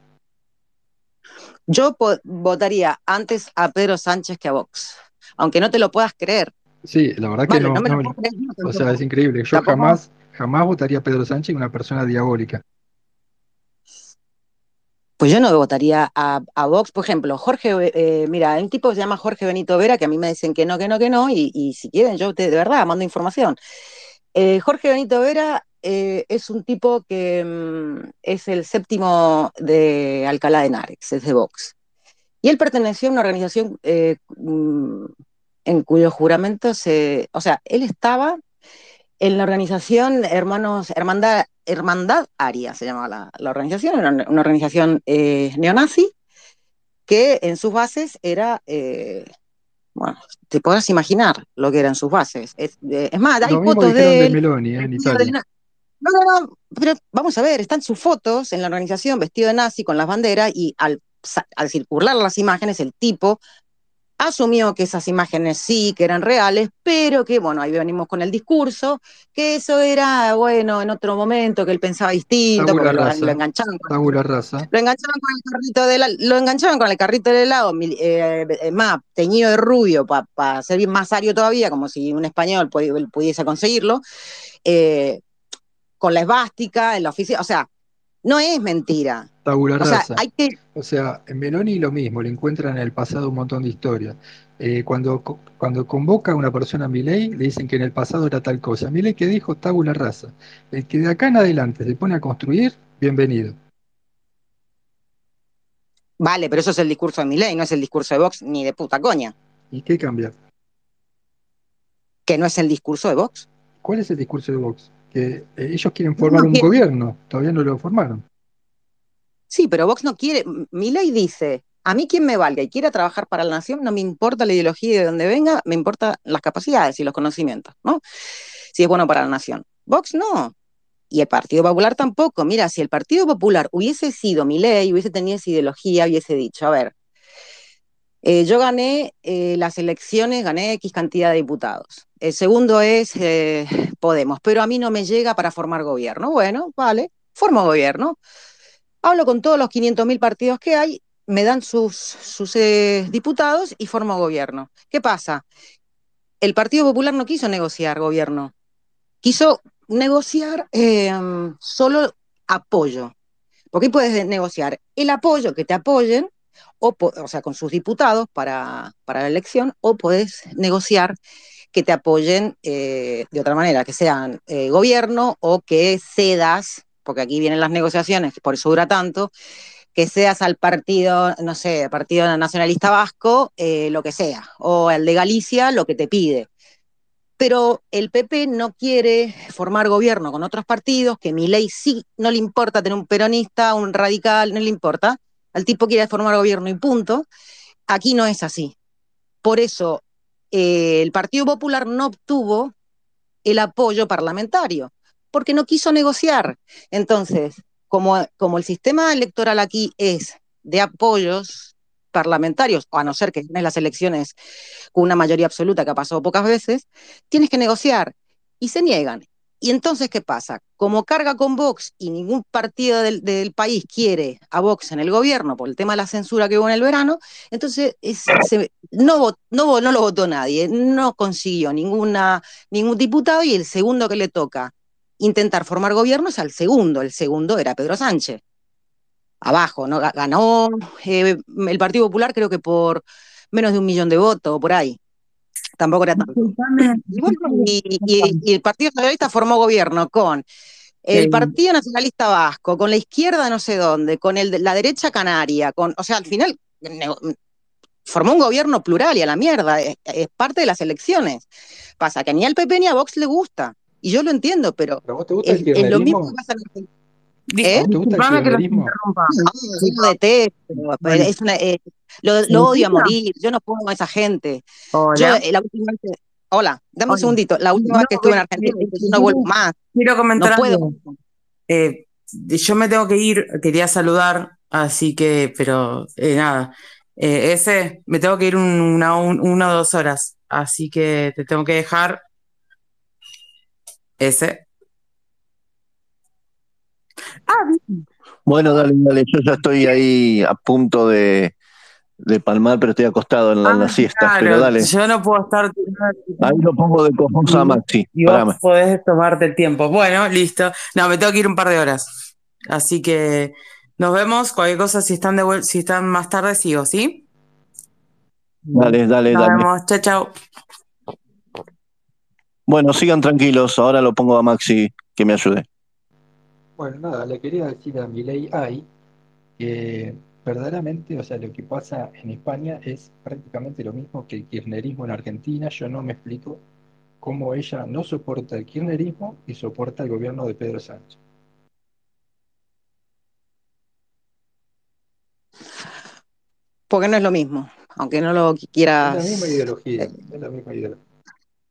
Yo votaría antes a Pedro Sánchez que a Vox, aunque no te lo puedas creer. Sí, la verdad que no. o sea, es increíble. Yo jamás, jamás votaría a Pedro Sánchez, una persona diabólica. Pues yo no votaría a, Vox, por ejemplo, Jorge, eh, mira, hay un tipo se llama Jorge Benito Vera, que a mí me dicen que no, que no, que no, y, si quieren, yo de verdad mando información. Eh, Jorge Benito Vera eh, es un tipo que mm, es el séptimo de Alcalá de Henares, es de Vox. Y él perteneció a una organización mm, en cuyo juramento se, o sea, él estaba en la organización Hermanos, Hermandad, Hermandad Aria, se llamaba la, organización, era una, organización eh, neonazi que en sus bases era, eh, bueno, te podrás imaginar lo que eran sus bases. Es, eh, más, hay fotos de, Meloni, en Italia. No, no, no, pero vamos a ver, están sus fotos en la organización vestido de nazi con las banderas y al, al circular las imágenes el tipo asumió que esas imágenes sí, que eran reales, pero que, bueno, ahí venimos con el discurso, que eso era, bueno, en otro momento, que él pensaba distinto, porque lo, enganchaban. Con, lo enganchaban con el carrito de lo enganchaban con el carrito del helado, eh, eh, más teñido de rubio, para ser más ario todavía, como si un español pudiese conseguirlo, eh, con la esvástica en la oficina, o sea, no es mentira. Tabula o sea, hay que... O sea, en Meloni lo mismo, le encuentran en el pasado un montón de historias. Eh, cuando, cuando convoca a una persona a ley, le dicen que en el pasado era tal cosa. ley que dijo tabula rasa. El que de acá en adelante se pone a construir, bienvenido. Vale, pero eso es el discurso de ley, no es el discurso de Vox ni de puta coña. ¿Y qué cambia? Que no es el discurso de Vox. ¿Cuál es el discurso de Vox? que eh, ellos quieren formar un gobierno, todavía no lo formaron. Sí, pero Vox no quiere. Mi ley dice: a mí quien me valga y quiera trabajar para la nación, no me importa la ideología de donde venga, me importan las capacidades y los conocimientos, ¿no? Si es bueno para la nación. Vox no. Y el Partido Popular tampoco. Mira, si el Partido Popular hubiese sido mi ley, hubiese tenido esa ideología, hubiese dicho, a ver, eh, yo gané eh, las elecciones, gané X cantidad de diputados. El segundo es eh, Podemos, pero a mí no me llega para formar gobierno. Bueno, vale, formo gobierno. Hablo con todos los 500.000 partidos que hay, me dan sus, sus diputados y formo gobierno. ¿Qué pasa? El Partido Popular no quiso negociar gobierno, quiso negociar solo apoyo. Porque puedes negociar el apoyo, que te apoyen, o, sea, con sus diputados para, la elección, o puedes negociar que te apoyen eh, de otra manera, que sean eh, gobierno o que cedas, porque aquí vienen las negociaciones, por eso dura tanto, que seas al partido, no sé, Partido Nacionalista Vasco, eh, lo que sea, o al de Galicia, lo que te pide. Pero el PP no quiere formar gobierno con otros partidos, que mi ley sí no le importa tener un peronista, un radical, no le importa, al tipo quiere formar gobierno y punto. Aquí no es así. Por eso eh, el Partido Popular no obtuvo el apoyo parlamentario, porque no quiso negociar. Entonces, como, como el sistema electoral aquí es de apoyos parlamentarios, o a no ser que tienes las elecciones con una mayoría absoluta que ha pasado pocas veces, tienes que negociar. Y se niegan. Y entonces, ¿qué pasa? Como carga con Vox y ningún partido del, país quiere a Vox en el gobierno por el tema de la censura que hubo en el verano, entonces no, no lo votó nadie, no consiguió ninguna, ningún diputado y el segundo que le toca intentar formar gobierno es al segundo, el segundo era Pedro Sánchez. Abajo, ¿no? Ganó eh, el Partido Popular creo que por menos de un millón de votos, por ahí. tampoco era tanto. Y, el Partido Socialista formó gobierno con el Partido Nacionalista Vasco, con la izquierda no sé dónde, con el, la derecha canaria, con, o sea, al final formó un gobierno plural y a la mierda, es, parte de las elecciones. Pasa que ni al PP ni a Vox le gusta, y yo lo entiendo, pero, vos te gusta el es, lo mismo que pasa en ¿Eh? ¿Te gusta el que lo es una, eh, lo, odio a morir, yo no puedo a esa gente. Hola. Yo, la última vez, hola, dame un segundito, la última vez que estuve en Argentina, yo no vuelvo más. Quiero comentar no puedo. Eh, yo me tengo que ir, quería saludar, así que, pero eh, nada. Eh, ese, me tengo que ir una, una o dos horas, así que te tengo que dejar. Ese. Ah, bueno, dale, dale, yo ya estoy ahí a punto de, de palmar, pero estoy acostado en la, ah, siesta, pero dale. Yo no puedo estar. Ahí lo pongo de cojones a Maxi. Y vos podés tomarte el tiempo. Bueno, listo. No, me tengo que ir un par de horas. Así que nos vemos. Cualquier cosa, si están de si están más tarde, sigo, ¿sí? Dale, dale, nos dale. Vemos. Chao, chao. Bueno, sigan tranquilos. Ahora lo pongo a Maxi que me ayude. Bueno, nada, le quería decir a Milei Ay que verdaderamente, o sea, lo que pasa en España es prácticamente lo mismo que el kirchnerismo en Argentina. Yo no me explico cómo ella no soporta el kirchnerismo y soporta el gobierno de Pedro Sánchez. Porque no es lo mismo, aunque no lo quieras. Es la misma ideología, es la misma ideología.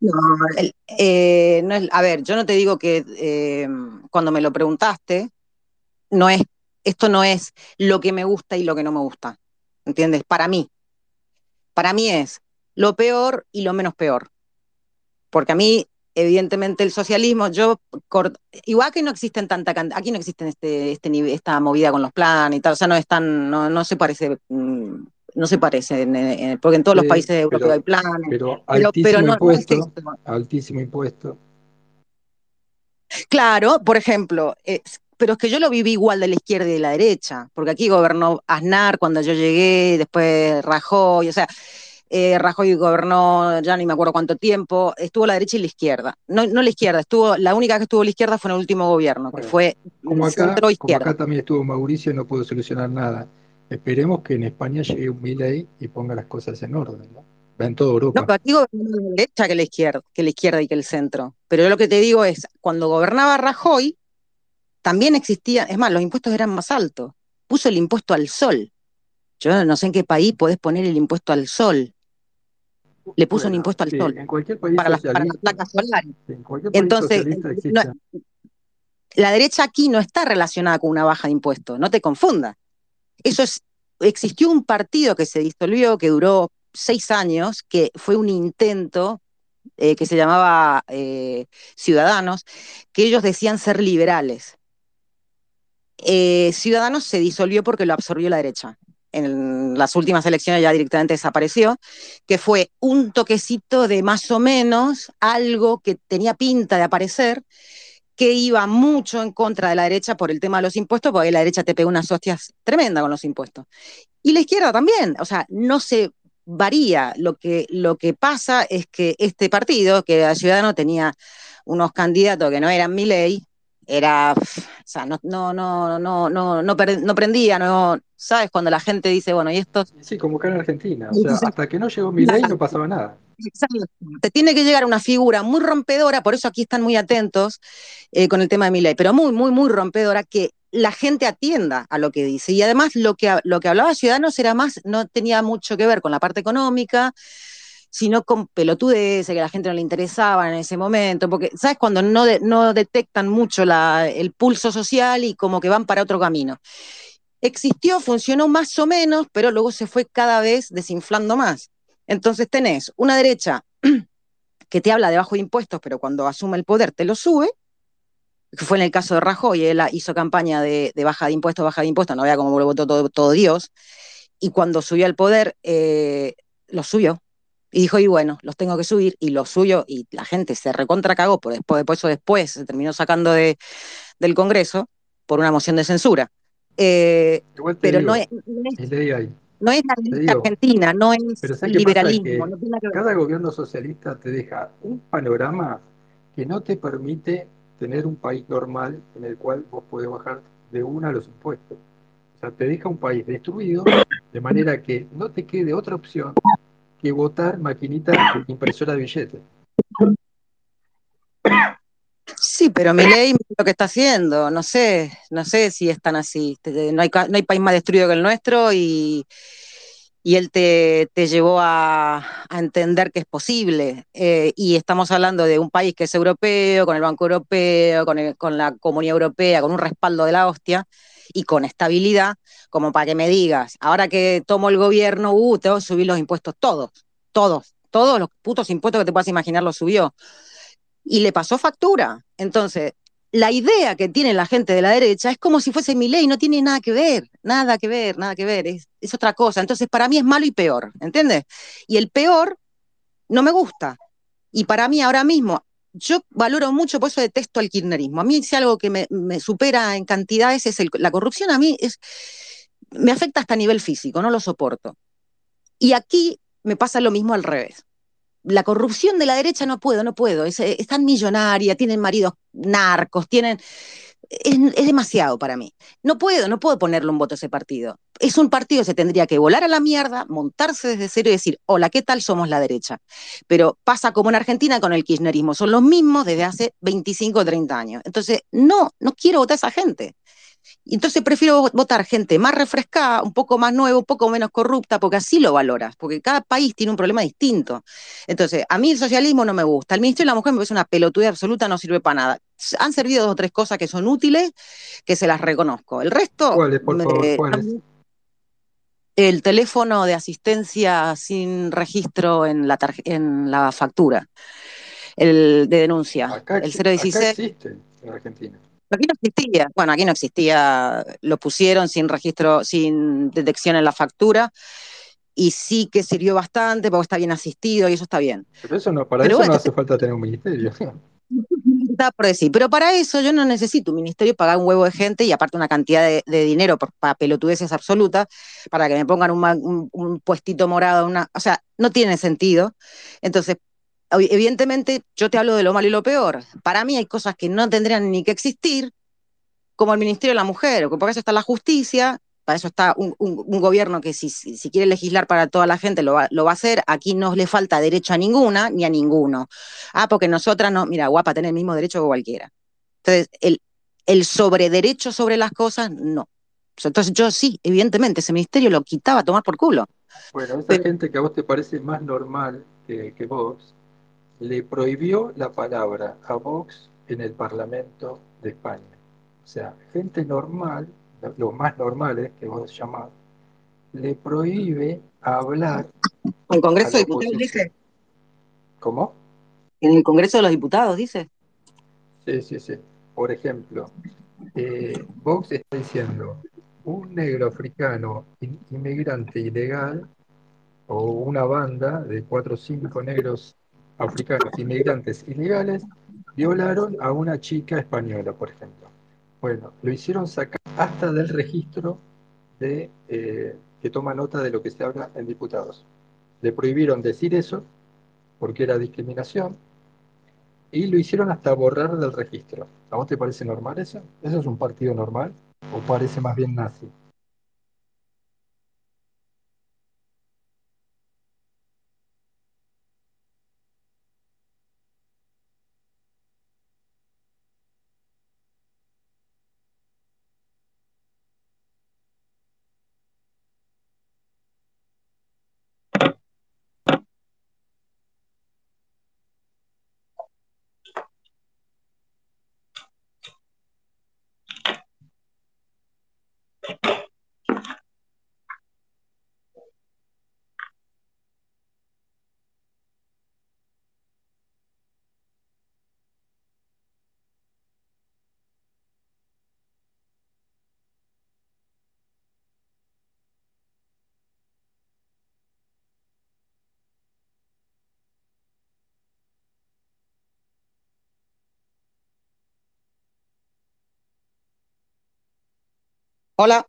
No, eh, no es, a ver, yo no te digo que eh, cuando me lo preguntaste, no es esto no es lo que me gusta y lo que no me gusta. ¿Entiendes? Para mí. Para mí es lo peor y lo menos peor. Porque a mí, evidentemente, el socialismo, yo, igual que no existen tanta aquí no existen este, este, esta movida con los planes y tal, o sea, no es tan, no, se parece, mm, no se parece, porque en todos los países europeos hay planes. Pero altísimo impuesto, altísimo impuesto. Claro, por ejemplo, pero es que yo lo viví igual de la izquierda y de la derecha, porque aquí gobernó Aznar cuando yo llegué, después Rajoy, o sea, eh, Rajoy gobernó ya ni me acuerdo cuánto tiempo, estuvo la derecha y la izquierda. No, no la izquierda, estuvo, la única que estuvo la izquierda fue en el último gobierno, que fue como acá, centro izquierda. Como acá también estuvo Mauricio y no pudo solucionar nada. Esperemos que en España llegue un Milei y ponga las cosas en orden, ¿no? En toda Europa. No, pero aquí gobernó la derecha que la izquierda, que la izquierda y que el centro. Pero yo lo que te digo es, cuando gobernaba Rajoy, también existía, es más, los impuestos eran más altos. Puso el impuesto al sol. Yo no sé en qué país podés poner el impuesto al sol. Le puso un impuesto al sol. En cualquier país para, las, placas solares. Entonces, la derecha aquí no está relacionada con una baja de impuestos, no te confundas. Eso es, existió un partido que se disolvió, que duró seis años, que fue un intento eh, que se llamaba eh, Ciudadanos, que ellos decían ser liberales. Eh, Ciudadanos se disolvió porque lo absorbió la derecha. En las últimas elecciones ya directamente desapareció, que fue un toquecito de más o menos algo que tenía pinta de aparecer, que iba mucho en contra de la derecha por el tema de los impuestos, porque la derecha te pega unas hostias tremendas con los impuestos. Y la izquierda también, o sea, no se varía. Lo que, lo que pasa es que este partido, que era Ciudadano, tenía unos candidatos que no eran mi ley, era, o sea, no, no, no, no, no, no, prendía, no, ¿sabes? Cuando la gente dice, bueno, y esto... Sí, como acá en Argentina, o sea, hasta que no llegó mi ley no pasaba nada. Te tiene que llegar una figura muy rompedora, por eso aquí están muy atentos eh, con el tema de mi ley, pero muy, muy, muy rompedora, que la gente atienda a lo que dice. Y además lo que, lo que hablaba Ciudadanos era más, no tenía mucho que ver con la parte económica, sino con pelotudes que a la gente no le interesaba en ese momento, porque, ¿sabes? Cuando no, no detectan mucho el pulso social y como que van para otro camino. Existió, funcionó más o menos, pero luego se fue cada vez desinflando más. Entonces tenés una derecha que te habla de bajo impuestos, pero cuando asume el poder te lo sube, que fue en el caso de Rajoy, él hizo campaña de, baja de impuestos, baja de impuestos, no vea cómo lo votó todo, Dios, y cuando subió al poder, eh, lo subió, y dijo, y bueno, los tengo que subir, y lo suyo, y la gente se recontra cagó, por después, después eso después se terminó sacando de, del Congreso por una moción de censura. Eh, pero no, es, No es la derecha argentina, no es liberalismo. cada gobierno socialista te deja un panorama que no te permite tener un país normal en el cual vos podés bajar de una los impuestos. O sea, te deja un país destruido de manera que no te quede otra opción que votar maquinita impresora de billetes. Sí, pero mi ley lo que está haciendo, no sé, no sé si es tan así. No hay, no hay país más destruido que el nuestro y, y él te, llevó a, entender que es posible. Eh, y estamos hablando de un país que es europeo, con el Banco Europeo, con, con la Comunidad Europea, con un respaldo de la hostia y con estabilidad, como para que me digas, ahora que tomo el gobierno, uh, tengo que subir los impuestos todos, todos, todos los putos impuestos que te puedas imaginar los subió y le pasó factura. Entonces, la idea que tiene la gente de la derecha es como si fuese mi ley, no tiene nada que ver, nada que ver, nada que ver, es, otra cosa. Entonces, para mí es malo y peor, ¿entiendes? Y el peor no me gusta. Y para mí ahora mismo, yo valoro mucho, por eso detesto el kirchnerismo. A mí si algo que me, supera en cantidades es la corrupción, a mí es, me afecta hasta nivel físico, no lo soporto. Y aquí me pasa lo mismo al revés la corrupción de la derecha no puedo, no puedo. Es, tan millonaria, tienen maridos narcos, tienen. Es, demasiado para mí. No puedo, no puedo ponerle un voto a ese partido. Es un partido que se tendría que volar a la mierda, montarse desde cero y decir, hola, ¿qué tal somos la derecha? Pero pasa como en Argentina con el kirchnerismo, son los mismos desde hace 25 o 30 años. Entonces, no, no quiero votar a esa gente. Entonces prefiero votar gente más refrescada, un poco más nueva, un poco menos corrupta, porque así lo valoras, porque cada país tiene un problema distinto. Entonces, a mí el socialismo no me gusta, el Ministerio de la Mujer me parece una pelotuda absoluta, no sirve para nada. Han servido dos o tres cosas que son útiles, que se las reconozco. El resto... ¿Cuáles, por favor? El teléfono de asistencia sin registro en la, en la factura, el de denuncia, el 016. Acá existe en Argentina. Aquí no existía, bueno, aquí no existía, lo pusieron sin registro, sin detección en la factura, y sí que sirvió bastante porque está bien asistido y eso está bien. Pero eso no, para eso no hace falta tener un ministerio. Está por decir, pero para eso yo no necesito un ministerio pagar un huevo de gente y aparte una cantidad de, dinero para pelotudeces absolutas para que me pongan un, un puestito morado, una, o sea, no tiene sentido. Entonces, evidentemente yo te hablo de lo malo y lo peor. Para mí hay cosas que no tendrían ni que existir, como el Ministerio de la Mujer, porque para eso está la justicia, para eso está un, gobierno que si, si, quiere legislar para toda la gente lo va, lo va, a hacer. Aquí no le falta derecho a ninguna ni a ninguno. Ah, porque nosotras no, mira, guapa, tener el mismo derecho que cualquiera. Entonces, el, el sobrederecho sobre las cosas, no. Entonces yo sí, evidentemente, ese ministerio lo quitaba a tomar por culo. Bueno, esa gente que a vos te parece más normal que, que vos, le prohibió la palabra a Vox en el Parlamento de España. O sea, gente normal, los más normales que vos llamás, le prohíbe hablar. ¿En el Congreso de Diputados dice? ¿Cómo? En el Congreso de los Diputados dice. Sí, sí, sí. Por ejemplo, eh, Vox está diciendo, un negro africano inmigrante ilegal o una banda de cuatro o cinco negros africanos inmigrantes ilegales violaron a una chica española, por ejemplo. Bueno, lo hicieron sacar hasta del registro de, eh, que toma nota de lo que se habla en diputados. Le prohibieron decir eso porque era discriminación y lo hicieron hasta borrar del registro. ¿A vos te parece normal eso? ¿Eso es un partido normal o parece más bien nazi? Hola.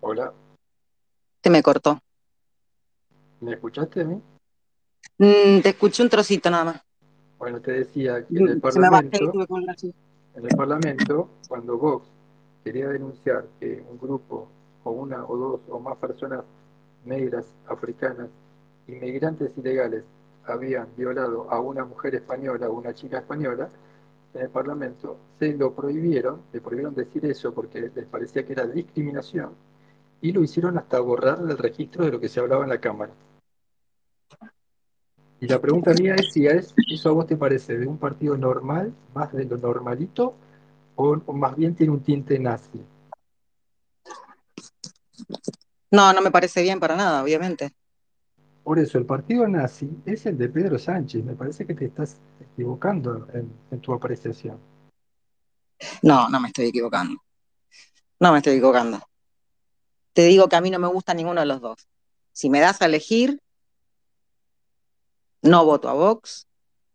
Hola. te me cortó. ¿Me escuchaste a mí? Mm, te escuché un trocito nada más. Bueno, te decía que en el Parlamento, en el Parlamento, cuando Vox quería denunciar que un grupo o una o dos o más personas negras, africanas, inmigrantes ilegales habían violado a una mujer española o una chica española, en el Parlamento se lo prohibieron, le prohibieron decir eso porque les parecía que era discriminación y lo hicieron hasta borrar del registro de lo que se hablaba en la Cámara. Y la pregunta mía es si es, eso a vos te parece de un partido normal, más de lo normalito, o, más bien tiene un tinte nazi. No, no me parece bien para nada, obviamente. Por eso, el partido nazi es el de Pedro Sánchez. Me parece que te estás equivocando en, tu apreciación. No, no me estoy equivocando. No me estoy equivocando. Te digo que a mí no me gusta ninguno de los dos. Si me das a elegir, no voto a Vox,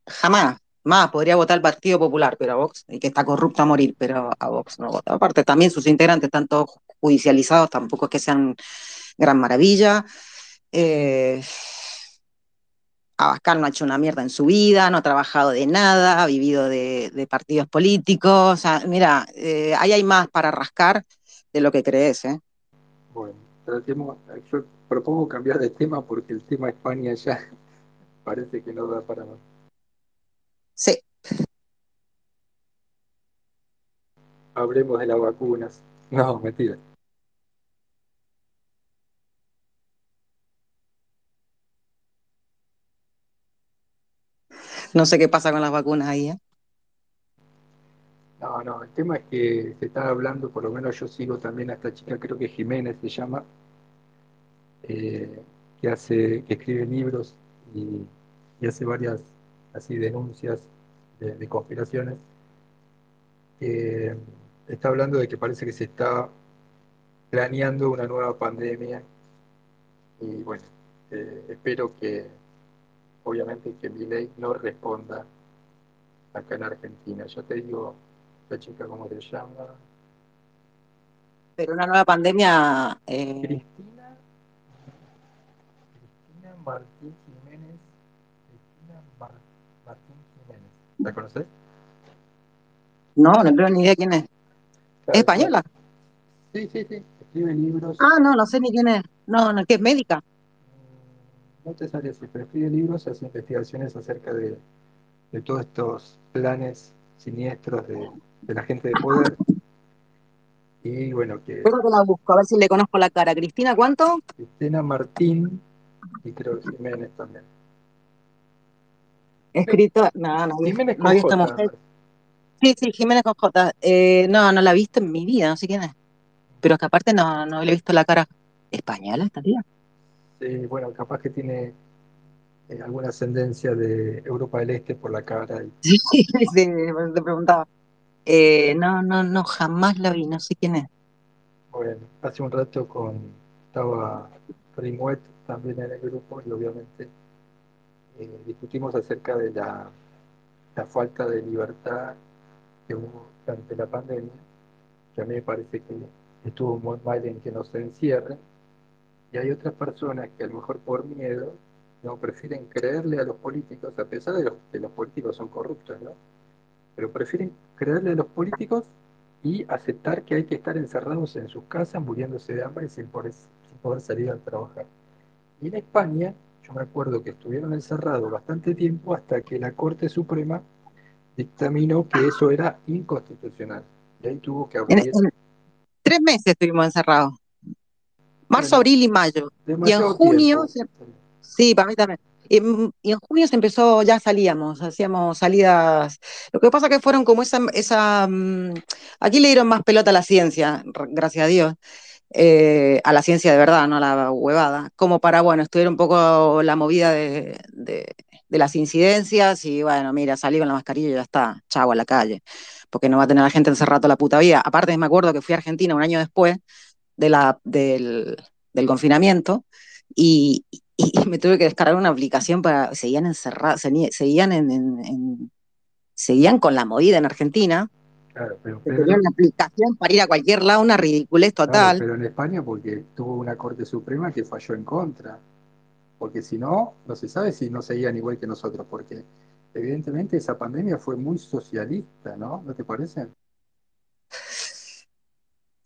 jamás. Más, podría votar al Partido Popular, pero a Vox, y que está corrupto a morir, pero a Vox no voto. Aparte, también sus integrantes están todos judicializados, tampoco es que sean gran maravilla. Eh, Abascal no ha hecho una mierda en su vida, no ha trabajado de nada, ha vivido de, partidos políticos. O sea, mira, eh, ahí hay más para rascar de lo que crees. ¿eh? Bueno, tratemos, yo propongo cambiar de tema porque el tema España ya parece que no da para más. Sí. Hablemos de las vacunas. No, mentira. No sé qué pasa con las vacunas ahí, ¿eh? No, no, el tema es que se está hablando, por lo menos yo sigo también a esta chica, creo que Jiménez se llama, eh, que hace, que escribe libros y hace varias así denuncias de, conspiraciones, está hablando de que parece que se está planeando una nueva pandemia y bueno, eh, espero que obviamente que mi ley no responda acá en Argentina. Yo te digo, la chica, ¿cómo se llama? Pero una nueva pandemia... Eh... Cristina, Cristina Martín ¿La conoces? No, no tengo ni idea quién es. ¿Es española? Sí, sí, sí. Escribe libros. Ah, no, no sé ni quién es. No, no, ¿qué es médica? No te sabría decir, pero escribe libros, hace investigaciones acerca de, todos estos planes siniestros de, la gente de poder. Y bueno, que. Espero que la busco, a ver si le conozco la cara. ¿Cristina cuánto? Cristina Martín y creo que Jiménez también. Escrito, no, no, Jiménez no he visto mujer. Sí, sí, Jiménez con J. Eh, no, no la he visto en mi vida, no sé quién es. Pero es que aparte no, no le he visto la cara española esta tía. Sí, bueno, capaz que tiene eh, alguna ascendencia de Europa del Este por la cara. Sí, sí, te preguntaba. Eh, no, no, no, jamás la vi, no sé quién es. Bueno, hace un rato con estaba Rimuet también en el grupo y obviamente eh, discutimos acerca de la, falta de libertad que hubo durante la pandemia, que a mí me parece que estuvo muy mal en que no se encierren, y hay otras personas que a lo mejor por miedo no prefieren creerle a los políticos, a pesar de que los políticos son corruptos, ¿no? Pero prefieren creerle a los políticos y aceptar que hay que estar encerrados en sus casas, muriéndose de hambre sin poder, sin poder salir a trabajar. Y en España yo me acuerdo que estuvieron encerrados bastante tiempo hasta que la Corte Suprema dictaminó que eso era inconstitucional. Y ahí tuvo que abrir. tres meses estuvimos encerrados. Marzo, abril y mayo. Y en junio, sí, para mí también. Y, en junio se empezó, ya salíamos, hacíamos salidas. Lo que pasa que fueron como esa, esa, mm, aquí le dieron más pelota a la ciencia, gracias a Dios. Eh, a la ciencia de verdad, no a la huevada, como para, bueno, estudiar un poco la movida de, las incidencias y, bueno, mira, salí con la mascarilla y ya está, chavo a la calle, porque no va a tener a la gente encerrada toda la puta vida. Aparte, me acuerdo que fui a Argentina un año después de la, del, confinamiento y, me tuve que descargar una aplicación para, seguían encerrados, seguían en, seguían con la movida en Argentina Claro, pero tenía una aplicación para ir a cualquier lado, una ridiculez claro, total. pero en España porque tuvo una Corte Suprema que falló en contra, porque si no, no se sabe si no seguían igual que nosotros, porque evidentemente esa pandemia fue muy socialista, ¿no? ¿No te parece?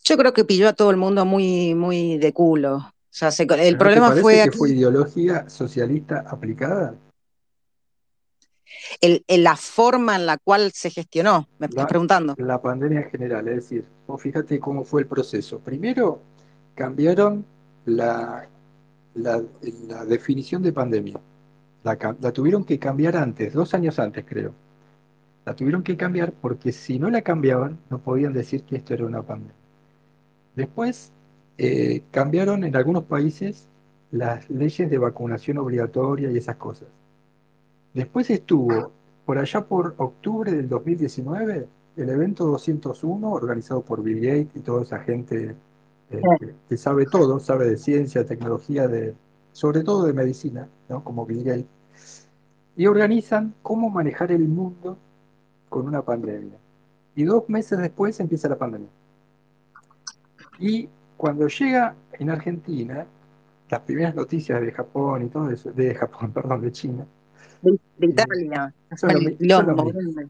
Yo creo que pilló a todo el mundo muy, muy de culo. O sea, se- el ¿Pero no te problema parece fue que fue ideología socialista aplicada? el, el- la forma en la cual se gestionó, me estás La, preguntando. la pandemia en general, es decir, vos fíjate cómo fue el proceso. Primero cambiaron la, la, la definición de pandemia. La tuvieron que cambiar antes, dos años antes creo. La tuvieron que cambiar porque si no la cambiaban no podían decir que esto era una pandemia. Después eh, cambiaron en algunos países las leyes de vacunación obligatoria y esas cosas. Después estuvo por allá por octubre del 2019 el evento 201 organizado por Bill Gates y toda esa gente eh, que, que sabe todo, sabe de ciencia, tecnología, de, sobre todo de medicina, ¿no? Como Bill Gates, y organizan cómo manejar el mundo con una pandemia. Y dos meses después empieza la pandemia. Y cuando llega en Argentina, las primeras noticias de Japón y todo eso, de Japón, perdón, de China, De, de eh, Italia, son lo, el mi- son lo quilombo mismo. grande.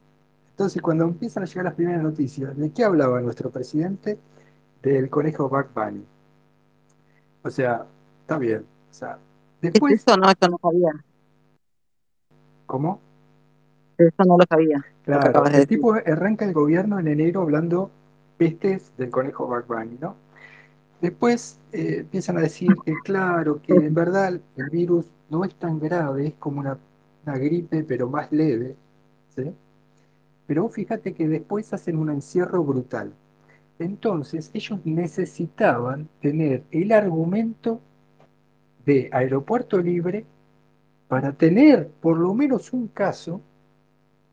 Entonces, cuando empiezan a llegar las primeras noticias, ¿de qué hablaba nuestro presidente? Del conejo Bugs Bunny. O sea, está bien. O sea, ¿Es después, eso? No, esto no sabía. ¿cómo? Eso no lo sabía, Claro, el tipo arranca el gobierno en enero hablando pestes del conejo Bunny, ¿no? Después eh, empiezan a decir que claro, que en verdad el virus no es tan grave, es como una, una gripe, pero más leve, ¿sí? Pero fíjate que después hacen un encierro brutal. Entonces, ellos necesitaban tener el argumento de aeropuerto libre para tener por lo menos un caso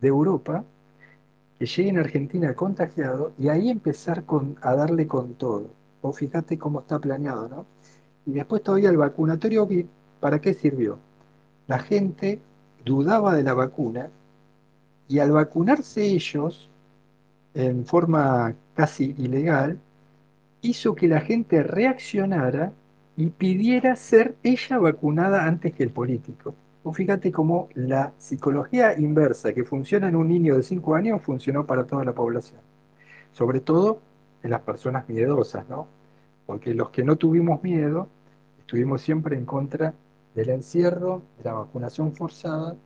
de Europa que llegue en Argentina contagiado y ahí empezar con, a darle con todo. Vos fíjate cómo está planeado, ¿no? Y después todavía el vacunatorio ¿para qué sirvió? La gente dudaba de la vacuna y al vacunarse ellos en forma casi ilegal, hizo que la gente reaccionara y pidiera ser ella vacunada antes que el político. Vos fíjate cómo la psicología inversa que funciona en un niño de 5 años funcionó para toda la población, sobre todo en las personas miedosas, ¿no? Porque los que no tuvimos miedo, estuvimos siempre en contra del encierro, de la vacunación forzada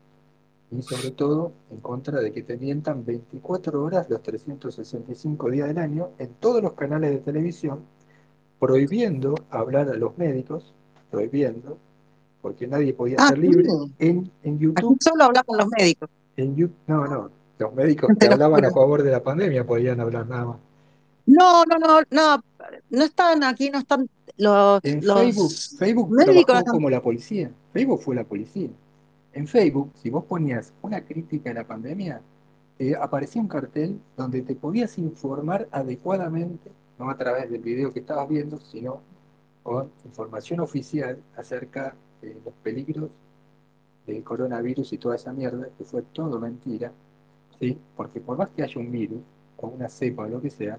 y sobre todo en contra de que te mientan 24 horas los 365 días del año en todos los canales de televisión, prohibiendo hablar a los médicos, prohibiendo, porque nadie podía Ah, ser libre. En, en Aquí YouTube, solo hablaban los médicos, en You- no, no, los médicos que hablaban a favor de la pandemia podían hablar nada más. No, no, no, no, no están aquí, no están los, En Facebook, los Facebook médicos, trabajó como la policía. Facebook fue la policía. En Facebook, si vos ponías una crítica a la pandemia, te aparecía un cartel donde te podías informar adecuadamente, no a través del video que estabas viendo, sino con información oficial acerca los peligros del coronavirus y toda esa mierda, que fue todo mentira, ¿sí? Porque por más que haya un virus, o una cepa o lo que sea,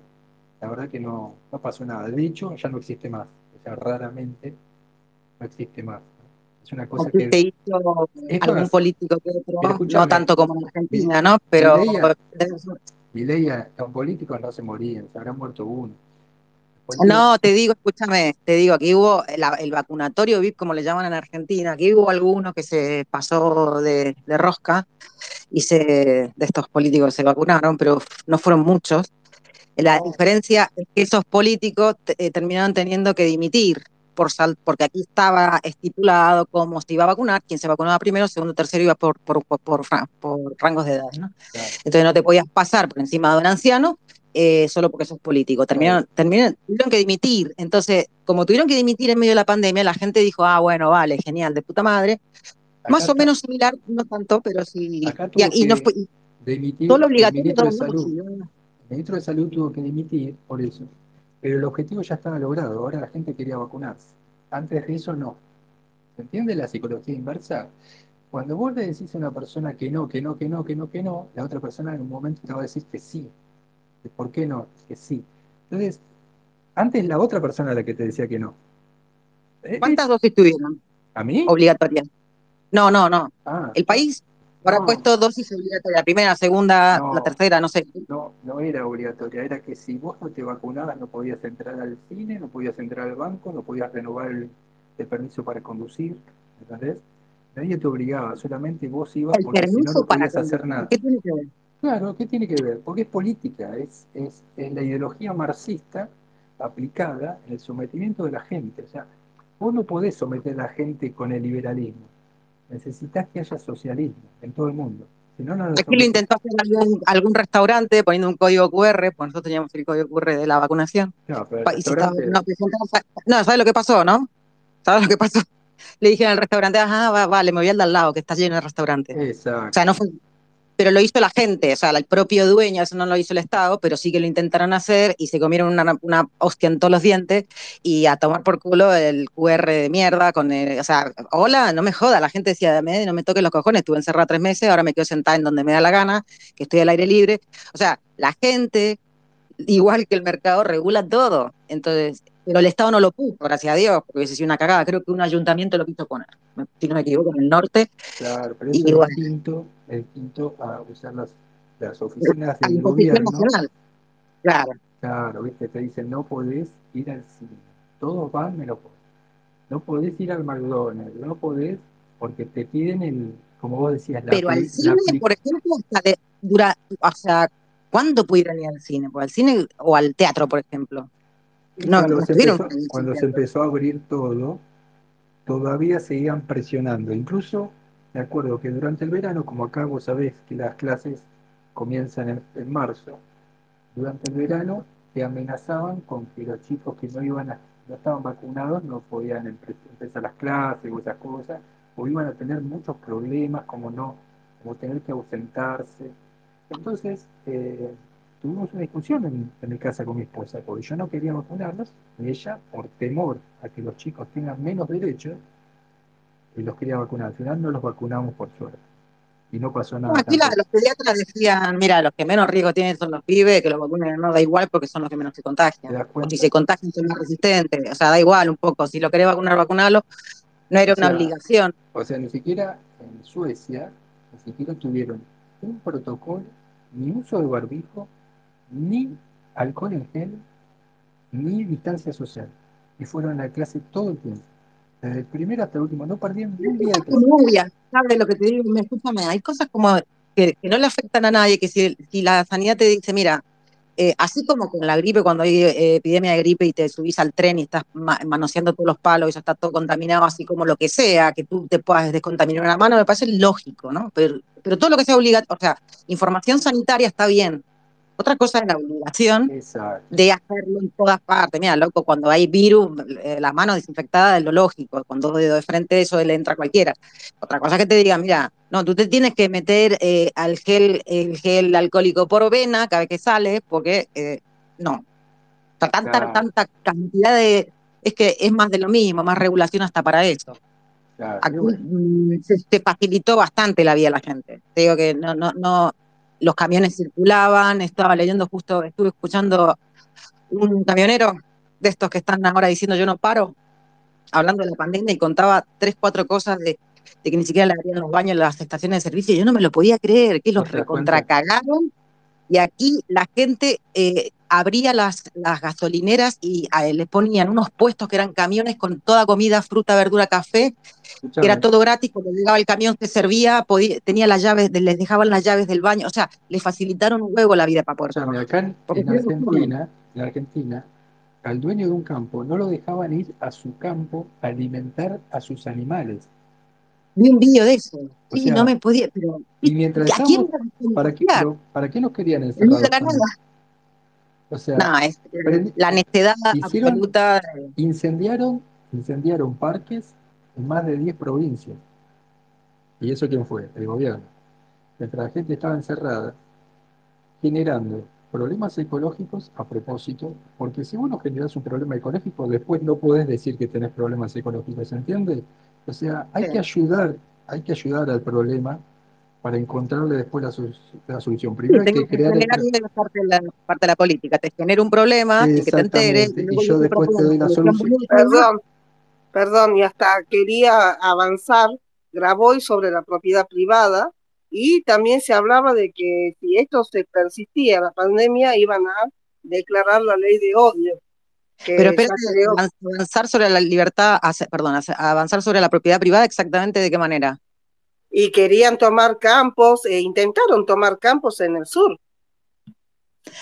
la verdad que no, no pasó nada. De hecho, ya no existe más. O sea, raramente no existe más. Es una cosa que se hizo algún político que otro, no tanto como en mi, Argentina, ¿no? Pero Milei a- los políticos no se morían, se habrán muerto uno. No, te digo, escúchame, te digo, aquí hubo el, el vacunatorio VIP, como le llaman en Argentina, aquí hubo alguno que se pasó de, de rosca y se, de estos políticos se vacunaron, pero no fueron muchos. La diferencia es que esos políticos eh, terminaron teniendo que dimitir por sal- porque aquí estaba estipulado cómo se iba a vacunar, quién se vacunaba primero, segundo, tercero iba por, por, por, por rangos de edad, ¿no? claro, Entonces no te podías pasar por encima de un anciano eh, solo porque sos político. Terminaron, terminaron, tuvieron que dimitir. Entonces, como tuvieron que dimitir en medio de la pandemia, la gente dijo, ah, bueno, vale, genial, de puta madre. Acá, Más o menos similar, no tanto, pero sí. acá Y, tuvo y no que fue, y dimitir solo el obligatorio ministro todo de el Salud. El ministro de Salud tuvo que dimitir por eso. Pero el objetivo ya estaba logrado. Ahora la gente quería vacunarse. Antes de eso, no. ¿Se entiende la psicología inversa? Cuando vos le decís a una persona que no, que no, que no, que no, que no, la otra persona en un momento te va a decir que sí. ¿Por qué no? Que sí. Entonces, antes la otra persona la que te decía que no. Eh, ¿Cuántas dosis tuvieron? ¿A mí? Obligatorias. No, no, no. Ah, el país habrá puesto dosis obligatorias, la primera, la segunda, la tercera, no sé. No, no era obligatoria, era que si vos no te vacunabas no podías entrar al cine, no podías entrar al banco, no podías renovar el, permiso para conducir, ¿entendés? Nadie te obligaba, solamente vos ibas porque si no, no podías hacer nada. ¿Qué tiene que ver? Claro, ¿qué tiene que ver? Porque es política, es, es, es la ideología marxista aplicada en el sometimiento de la gente. O sea, vos no podés someter a la gente con el liberalismo necesitas que haya socialismo en todo el mundo. Si no, no Aquí lo intentó hacer algún, restaurante poniendo un código QR, pues nosotros teníamos el código QR de la vacunación. No, pero no, ¿sabes lo que pasó, no? ¿Sabes lo que pasó? Le dije al restaurante, ajá, vale, me voy al de al lado, que está lleno de restaurante. Exacto. O sea, no fue, pero lo hizo la gente, o sea, el propio dueño, eso no lo hizo el Estado, pero sí que lo intentaron hacer y se comieron una, una hostia en todos los dientes y a tomar por culo el QR de mierda con el, o sea, hola, no me joda, la gente decía, no me toques los cojones, estuve encerrada tres meses, ahora me quedo sentada en donde me da la gana, que estoy al aire libre, o sea, la gente, igual que el mercado, regula todo, entonces, pero el Estado no lo puso, gracias a Dios, porque hubiese sido una cagada, creo que un ayuntamiento lo quiso poner, si no me equivoco, en el norte. Claro, pero eso es distinto el quinto a usar las, las oficinas del gobierno. Nacional. Claro. Claro, viste, te dicen no podés ir al cine. Todos van menos vos. No podés ir al McDonald's, no podés, porque te piden el, como vos decías, la Pero al cine, por ejemplo, hasta de, dura, o sea, ¿cuándo pudieron ir al cine? Pues al cine o al teatro, por ejemplo. No, cuando, se empezó, cuando se empezó a abrir todo, todavía seguían presionando. Incluso me acuerdo que durante el verano, como acá vos sabés que las clases comienzan en, marzo, durante el verano te amenazaban con que los chicos que no iban a, no estaban vacunados no podían empezar las clases o esas cosas, o iban a tener muchos problemas como no, como tener que ausentarse. Entonces, eh, tuvimos una discusión en, en, mi casa con mi esposa, porque yo no quería vacunarlos, y ella, por temor a que los chicos tengan menos derechos, los quería vacunar. Al final no los vacunamos por suerte. Y no pasó nada. aquí los pediatras decían, mira, los que menos riesgo tienen son los pibes, que los vacunen no da igual porque son los que menos se contagian. O si se contagian son más resistentes. O sea, da igual un poco. Si lo querés vacunar, vacunarlo. No era una obligación. O sea, ni siquiera en Suecia, ni siquiera tuvieron un protocolo, ni uso de barbijo, ni alcohol en gel, ni distancia social. Y fueron a la clase todo el tiempo desde el primero hasta el último, no perdí un día de clase. ¿sabes lo que te digo? Escúchame, hay cosas como que, no le afectan a nadie, que si, la sanidad te dice, mira, eh, así como con la gripe, cuando hay eh, epidemia de gripe y te subís al tren y estás manoseando todos los palos y ya está todo contaminado, así como lo que sea, que tú te puedas descontaminar una mano, me parece lógico, ¿no? Pero, pero todo lo que sea obligatorio, o sea, información sanitaria está bien, otra cosa es la obligación de hacerlo en todas partes. Mira, loco, cuando hay virus, eh, la mano desinfectada es lo lógico. Con dos dedos de frente, eso le entra a cualquiera. Otra cosa que te diga, mira, no, tú te tienes que meter eh, al gel, el gel alcohólico por vena cada vez que sales, porque eh, no. tanta, tanta cantidad de. Es que es más de lo mismo, más regulación hasta para eso. Aquí mm, se, facilitó bastante la vida de la gente. Te digo que no, no, no, los camiones circulaban, estaba leyendo justo, estuve escuchando un camionero de estos que están ahora diciendo yo no paro, hablando de la pandemia y contaba tres, cuatro cosas de, que ni siquiera le abrían los baños en las estaciones de servicio. Yo no me lo podía creer, que los recontracagaron y aquí la gente eh, abría las, las gasolineras y les ponían unos puestos que eran camiones con toda comida, fruta, verdura, café, que era todo gratis, cuando llegaba el camión se servía, podía, tenía las llaves, les dejaban las llaves del baño, o sea, les facilitaron un huevo la vida para poder. acá en, Argentina, en Argentina, al dueño de un campo no lo dejaban ir a su campo a alimentar a sus animales. Vi un vídeo de eso. Sí, no me podía, pero. Y mientras estamos, ¿para, qué, ¿para qué nos querían? O sea, la necedad absoluta. Incendiaron, incendiaron parques en más de 10 provincias. ¿Y eso quién fue? El gobierno. Mientras la gente estaba encerrada, generando problemas ecológicos a propósito, porque si vos no generás un problema ecológico, después no podés decir que tenés problemas ecológicos, ¿se entiende? O sea, hay que ayudar, hay que ayudar al problema para encontrarle después la, solución. Primero hay que crear... parte, de la, parte de la política, te genera un problema y que te enteres. Y, yo después te doy la solución. Perdón, perdón, y hasta quería avanzar, grabó hoy sobre la propiedad privada y también se hablaba de que si esto se persistía, la pandemia, iban a declarar la ley de odio. Pero espérate, avanzar sobre la libertad, perdón, avanzar sobre la propiedad privada, exactamente de qué manera. Y querían tomar campos, e intentaron tomar campos en el sur.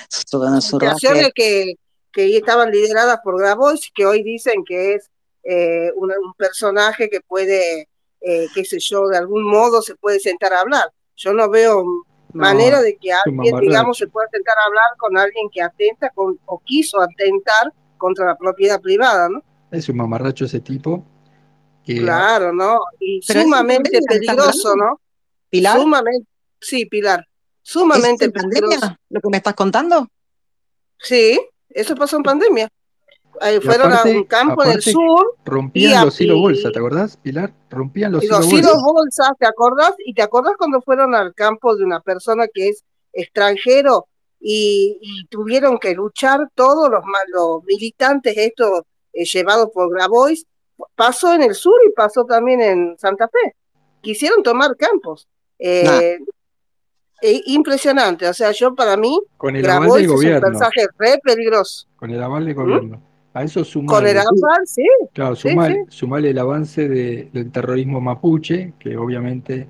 Situaciones que, que estaban lideradas por Grabois, que hoy dicen que es eh, un, personaje que puede, eh, qué sé yo, de algún modo se puede sentar a hablar. Yo no veo manera de que alguien, digamos, se pueda sentar a hablar con alguien que atenta con, o quiso atentar contra la propiedad privada, ¿no? Es un mamarracho ese tipo. Claro, ¿no? Y sumamente peligroso, ¿no? ¿Pilar? Sumamente, sí, Pilar. Sumamente ¿Es pandemia lo que me estás contando? Sí, eso pasó en pandemia. fueron a un campo en el sur. Rompían los hilos bolsa, ¿te acordás, Pilar? Rompían los, hilos, hilos bolsa. ¿te acordás? Y te acordás cuando fueron al campo de una persona que es extranjero y, tuvieron que luchar todos los, los militantes estos eh, llevados por Grabois, pasó en el sur y pasó también en Santa Fe. Quisieron tomar campos. Eh, e impresionante, o sea, yo para mí, con el Grabois es un mensaje re peligroso. Con el aval del gobierno. A eso sumale, Con el aval, sí. Claro, sumale, el avance del terrorismo mapuche, que obviamente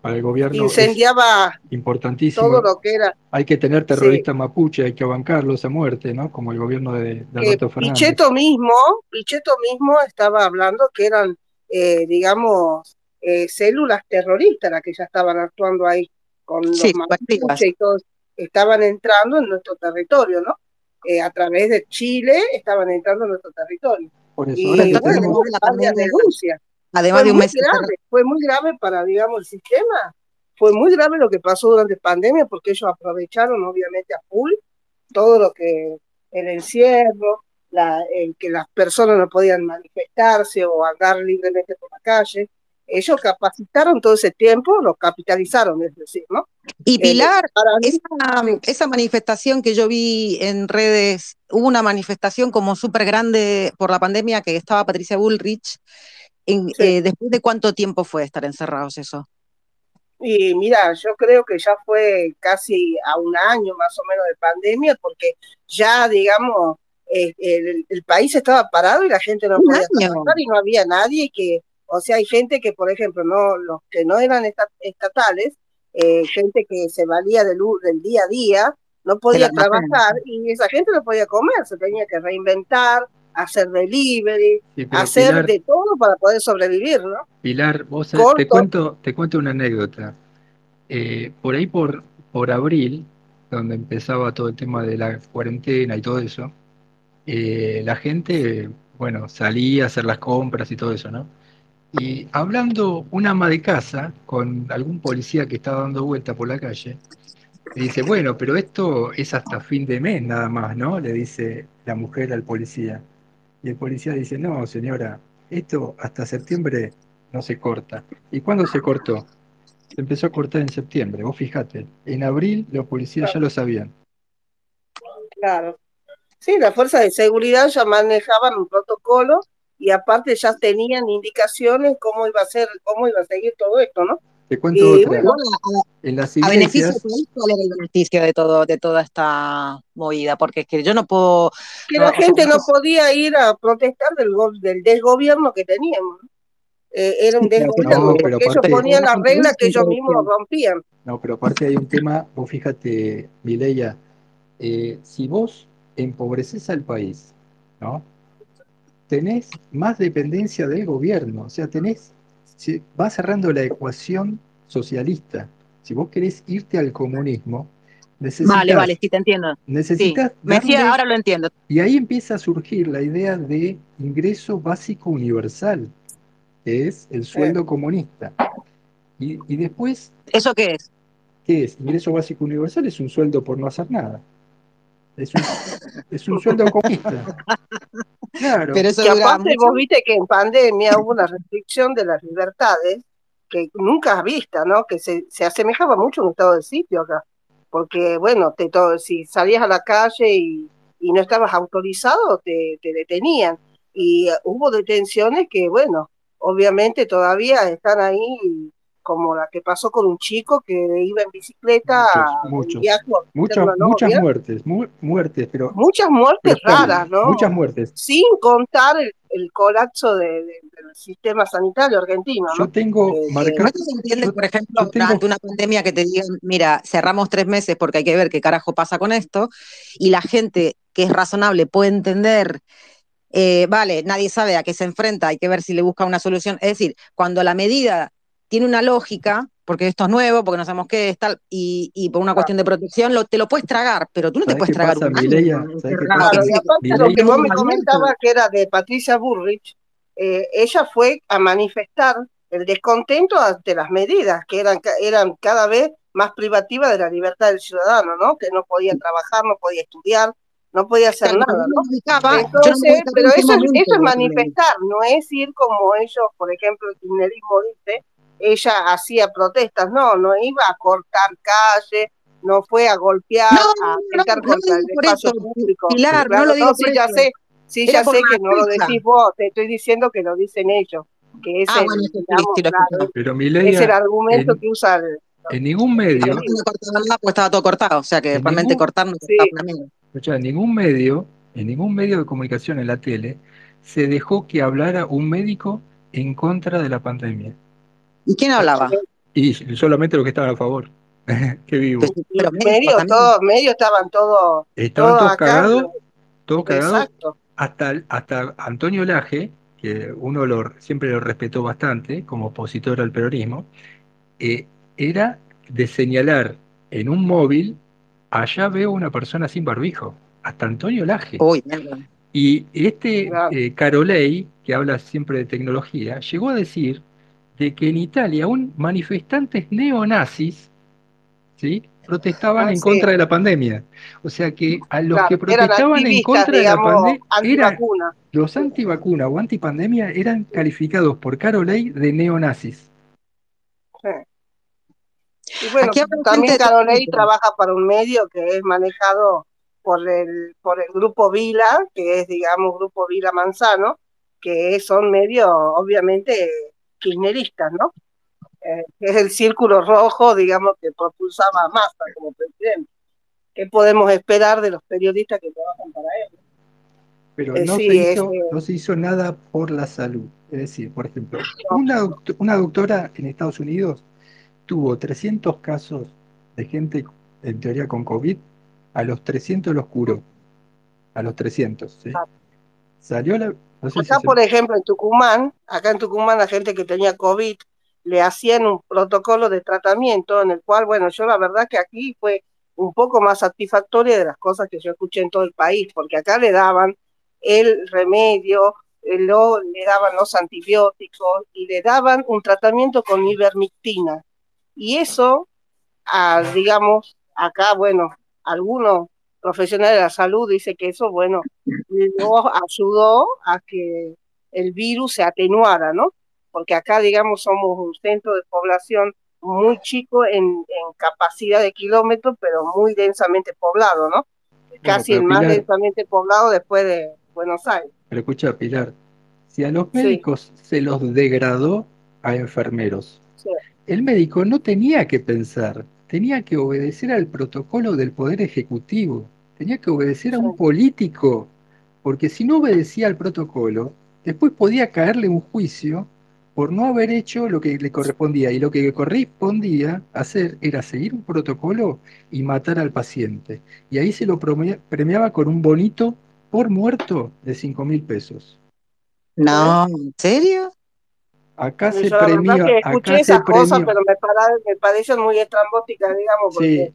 para el gobierno incendiaba importantísimo. todo lo que era. Hay que tener terroristas mapuche, hay que bancarlos a muerte, ¿no? Como el gobierno de, de Alberto Fernández. Pichetto mismo, Pichetto mismo estaba hablando que eran, eh, digamos, eh, células terroristas las que ya estaban actuando ahí con los mapuche y todos estaban entrando en nuestro territorio, ¿no? Eh, a través de Chile estaban entrando en nuestro territorio. Por eso, y, ahora tenemos... la denuncia Además de un mes. Grave, fue muy grave para, digamos, el sistema. Fue muy grave lo que pasó durante pandemia porque ellos aprovecharon, obviamente, a full todo lo que el encierro, la, el que las personas no podían manifestarse o andar libremente por la calle. Ellos capacitaron todo ese tiempo, lo capitalizaron, es decir, ¿no? Y eh, Pilar, esa, esa, manifestación que yo vi en redes, hubo una manifestación como súper grande por la pandemia que estaba Patricia Bullrich eh, ¿Después de cuánto tiempo fue estar encerrados eso? Y mira, yo creo que ya fue casi a un año más o menos de pandemia, porque ya, digamos, eh, el, país estaba parado y la gente no podía trabajar y no había nadie que, o sea, hay gente que, por ejemplo, no los que no eran estatales, eh, gente que se valía del, del día a día, no podía trabajar y esa gente no podía comer, se tenía que reinventar, hacer delivery, hacer de todo para poder sobrevivir, ¿no? Pilar, vos te cuento, te cuento una anécdota. Eh, por ahí por, por abril, donde empezaba todo el tema de la cuarentena y todo eso, eh, la gente, bueno, salía a hacer las compras y todo eso, ¿no? Y hablando una ama de casa con algún policía que estaba dando vuelta por la calle, le dice, bueno, pero esto es hasta fin de mes nada más, ¿no? Le dice la mujer al policía. Y el policía dice, no, señora, esto hasta septiembre no se corta. ¿Y cuándo se cortó? Se empezó a cortar en septiembre, vos fijate. En abril los policías ya lo sabían. Claro. Sí, las fuerzas de seguridad ya manejaban un protocolo y aparte ya tenían indicaciones cómo iba a ser, cómo iba a seguir todo esto, ¿no? Te cuento otra. en las iglesias, a beneficio ¿cuál era el beneficio de todo, de toda esta movida? Porque es que yo no puedo. Que la gente no podía ir a protestar del, del desgobierno que teníamos. Eh, era un desgobierno, porque ellos ponían las reglas que ellos mismos rompían. No, pero aparte hay un tema, vos fíjate, Mileya, eh, si vos empobreces al país, ¿no? Tenés más dependencia del gobierno, o sea, tenés si va cerrando la ecuación socialista. Si vos querés irte al comunismo, necesitas. Vale, vale, sí te entiendo. Necesitas. ahora lo entiendo. Y ahí empieza a surgir la idea de ingreso básico universal, que es el sueldo comunista. Y, y después. ¿Eso qué es? ¿Qué es? Ingreso básico universal es un sueldo por no hacer nada. Es un, es un sueldo comunista. Claro. Pero eso que aparte vos viste que en pandemia hubo una restricción de las libertades que nunca vista, ¿no? Que se, se asemejaba mucho a un estado de sitio acá, porque bueno, te, todo, si salías a la calle y, y no estabas autorizado, te, te detenían. Y hubo detenciones que, bueno, obviamente todavía están ahí como la que pasó con un chico que iba en bicicleta muchos, muchas, muchas muertes muertes pero muchas muertes raras no muchas muertes. Sin contar el, colapso del sistema sanitario argentino yo tengo marcado ¿No se entiende por ejemplo durante una pandemia que te digan mira cerramos tres meses porque hay que ver qué carajo pasa con esto y la gente que es razonable puede entender eh, vale, nadie sabe a qué se enfrenta, hay que ver si le busca una solución. Es decir, cuando la medida tiene una lógica, porque esto es nuevo, porque no sabemos qué es tal, y, y por una cuestión de protección lo, te lo puedes tragar, pero tú no te puedes tragar un año, Lo que vos me comentabas que era de Patricia Burrich, eh, ella fue a manifestar el descontento ante las medidas que eran, eran cada vez más privativas de la libertad del ciudadano, ¿no? Que no podía trabajar, no podía estudiar, no podía hacer nada, ¿no? Entonces, pero eso, eso es manifestar, no es ir como ellos, por ejemplo, el kirchnerismo dice, ella hacía protestas, no, no iba a cortar calle, no fue a golpear, a atentar contra el espacio público. Pilar, no lo digo sí, ya sé, sí, ya sé que no lo decís vos, te estoy diciendo que lo dicen ellos, que es, ah, el, bueno, digamos, pero Mileia, es el argumento en, que usa el, en ningún medio. No pues estaba todo cortado, o sea que En realmente ningún- cortar no Sí. nada. Escuchá, en ningún medio, en ningún medio de comunicación en la tele, se dejó que hablara un médico en contra de la pandemia. ¿Y quién hablaba? Y solamente los que estaban a favor. Qué vivo. Pues, pero médicos medio, también. todo, medio estaban todos, Estaban todos todos cagados, todos cagados, exacto, hasta, hasta Antonio Laje, que uno lo, siempre lo respetó bastante como opositor al peronismo, eh, era de señalar en un móvil, allá veo una persona sin barbijo, hasta Antonio Laje. Uy. Y este eh, Carolei, que habla siempre de tecnología, llegó a decir de que en Italia aún manifestantes neonazis ¿sí? protestaban Ah, en sí. contra de la pandemia. O sea que a los Claro, que protestaban en contra de la pandemia, eran los antivacuna o antipandemia eran calificados por Carolei de neonazis. Sí. Y bueno, Aquí también gente Carolei trabaja para un medio que es manejado por el, por el grupo Vila, que es, digamos, grupo Vila Manzano, que son medios, obviamente, kirchneristas, ¿no? Eh, que es el círculo rojo, digamos, que propulsaba a Massa como presidente. ¿Qué podemos esperar de los periodistas que trabajan para él? Pero Eh, no, sí, se es, hizo, eh, no se hizo nada por la salud. Es decir, por ejemplo, una, doct- una doctora en Estados Unidos tuvo 300 casos de gente en teoría con COVID, a los 300 los curó. A los 300, ¿sí? Salió la... No sé si Acá, se- por ejemplo, en Tucumán, acá en Tucumán, la gente que tenía COVID le hacían un protocolo de tratamiento en el cual, bueno, yo la verdad que aquí fue un poco más satisfactoria de las cosas que yo escuché en todo el país, porque acá le daban el remedio, eh, lo, le daban los antibióticos y le daban un tratamiento con ivermectina. Y eso, ah, digamos, acá, bueno, algunos profesionales de la salud dicen que eso, bueno, lo ayudó a que el virus se atenuara, ¿no? Porque acá, digamos, somos un centro de población muy chico en, en capacidad de kilómetros, pero muy densamente poblado, ¿no? Casi el más Pilar- densamente poblado después de Buenos Aires. Pero escucha, Pilar, si a los Sí. médicos se los degradó a enfermeros, Sí. el médico no tenía que pensar, tenía que obedecer al protocolo del Poder Ejecutivo, tenía que obedecer a un político, porque si no obedecía al protocolo, después podía caerle un juicio por no haber hecho lo que le correspondía, y lo que le correspondía hacer era seguir un protocolo y matar al paciente. Y ahí se lo premiaba con un bonito por muerto de 5 mil pesos. No, ¿en serio? Acá se la que escuché acá se esas cosas, premió. pero me, parecen muy estrambóticas, digamos, porque Sí,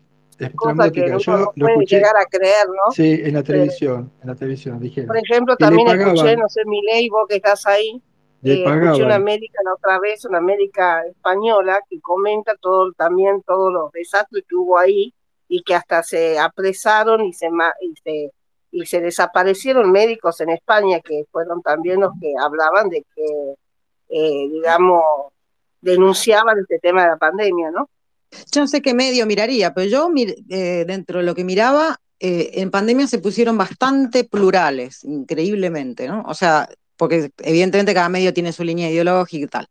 cosas que uno Yo puede escuché, llegar a creer, ¿no? sí, en la televisión, en la televisión dijeron Por ejemplo, también escuché, no sé, Milei, vos que estás ahí, eh, escuché una médica la otra vez, una médica española, que comenta todo también todos los desastres que hubo ahí y que hasta se apresaron y se, y se, y se desaparecieron médicos en España que fueron también los que hablaban de que, eh, digamos, denunciaban este tema de la pandemia, ¿no? Yo no sé qué medio miraría, pero yo eh, dentro de lo que miraba, eh, en pandemia se pusieron bastante plurales, increíblemente, ¿no? O sea, porque evidentemente cada medio tiene su línea ideológica y tal.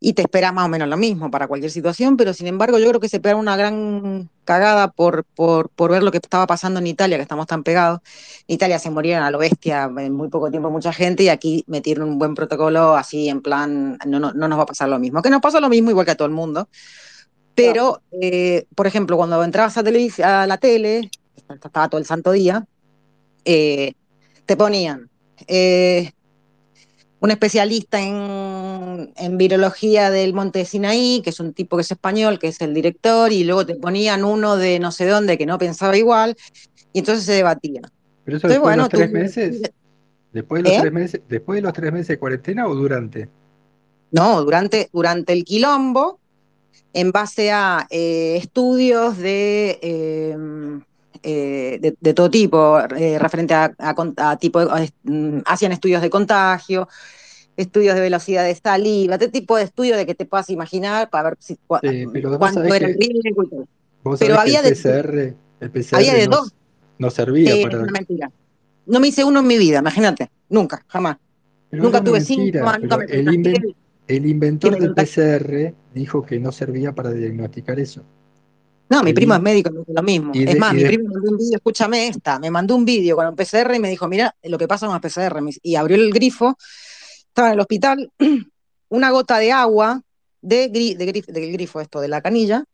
Y te esperas más o menos lo mismo para cualquier situación, pero sin embargo yo creo que se pega una gran cagada por, por, por, ver lo que estaba pasando en Italia, que estamos tan pegados. En Italia se murieron a lo bestia en muy poco tiempo mucha gente y aquí metieron un buen protocolo así en plan, no, no, no nos va a pasar lo mismo. Que nos pasa lo mismo igual que a todo el mundo. Pero, eh, por ejemplo, cuando entrabas a, a la tele, estaba todo el santo día, eh, te ponían eh, un especialista en, en, virología del Monte Sinaí, que es un tipo que es español, que es el director, y luego te ponían uno de no sé dónde que no pensaba igual, y entonces se debatía. Pero eso después de los tres meses, después de los tres meses, después de los tres meses de cuarentena o durante? No, durante, durante el quilombo, en base a eh, estudios de, em, eh, de, todo tipo, eh, referente a, tipo, mm, hacían estudios de contagio, estudios de velocidad de saliva, este tipo de estudios de que te puedas imaginar para ver si, pero cuánto era el riesgo. Pero había el PCR, de, el PCR había de no, dos. No servía para. mentira. No me hice uno en mi vida, imagínate, nunca, jamás. nunca tuve síntomas, nunca me el, el inventor del PCR dijo que no servía para diagnosticar eso. No, mi primo es médico, me dice lo mismo. es más, mi primo me mandó un vídeo, escúchame esta, me mandó un vídeo con un PCR y me dijo, mira lo que pasa con los PCR. Y abrió el grifo, estaba en el hospital, una gota de agua de, del grifo, esto, de la canilla,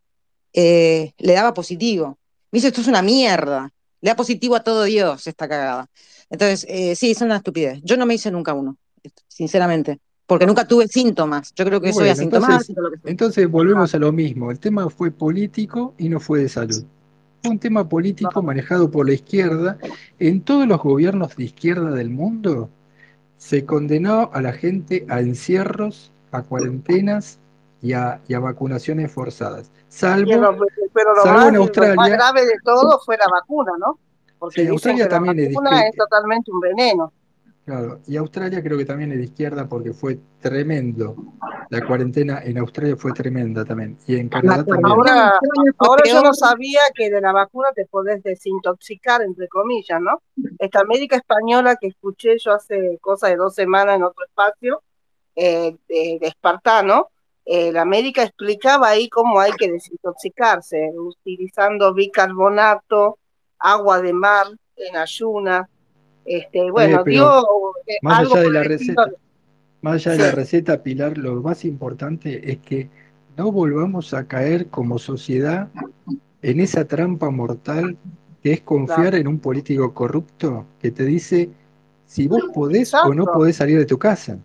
eh, le daba positivo. Me dice, esto es una mierda. Le da positivo a todo Dios esta cagada. Entonces, eh, sí, es una estupidez. Yo no me hice nunca uno, sinceramente porque nunca tuve síntomas. Yo creo que soy asintomático. Entonces, volvemos a lo mismo. El tema fue político y no fue de salud. Fue un tema político manejado por la izquierda. En todos los gobiernos de izquierda del mundo se condenó a la gente a encierros, a cuarentenas y a, vacunaciones forzadas. Salvo, pero lo, más, grave de todo fue la vacuna, ¿no? Porque Australia también la vacuna es totalmente un veneno. Claro, y Australia creo que también es de izquierda porque fue tremendo. La cuarentena en Australia fue tremenda también. Y en Canadá también. Ahora, ahora yo no sabía que de la vacuna te podés desintoxicar, entre comillas, ¿no? Esta médica española que escuché yo hace cosa de dos semanas en otro espacio, eh, de, Espartano, eh, la médica explicaba ahí cómo hay que desintoxicarse, utilizando bicarbonato, agua de mar en ayunas este, bueno, dio eh, más allá de la receta, más allá de la receta, Pilar, lo más importante es que no volvamos a caer como sociedad en esa trampa mortal que es confiar en un político corrupto que te dice si vos podés o no podés salir de tu casa.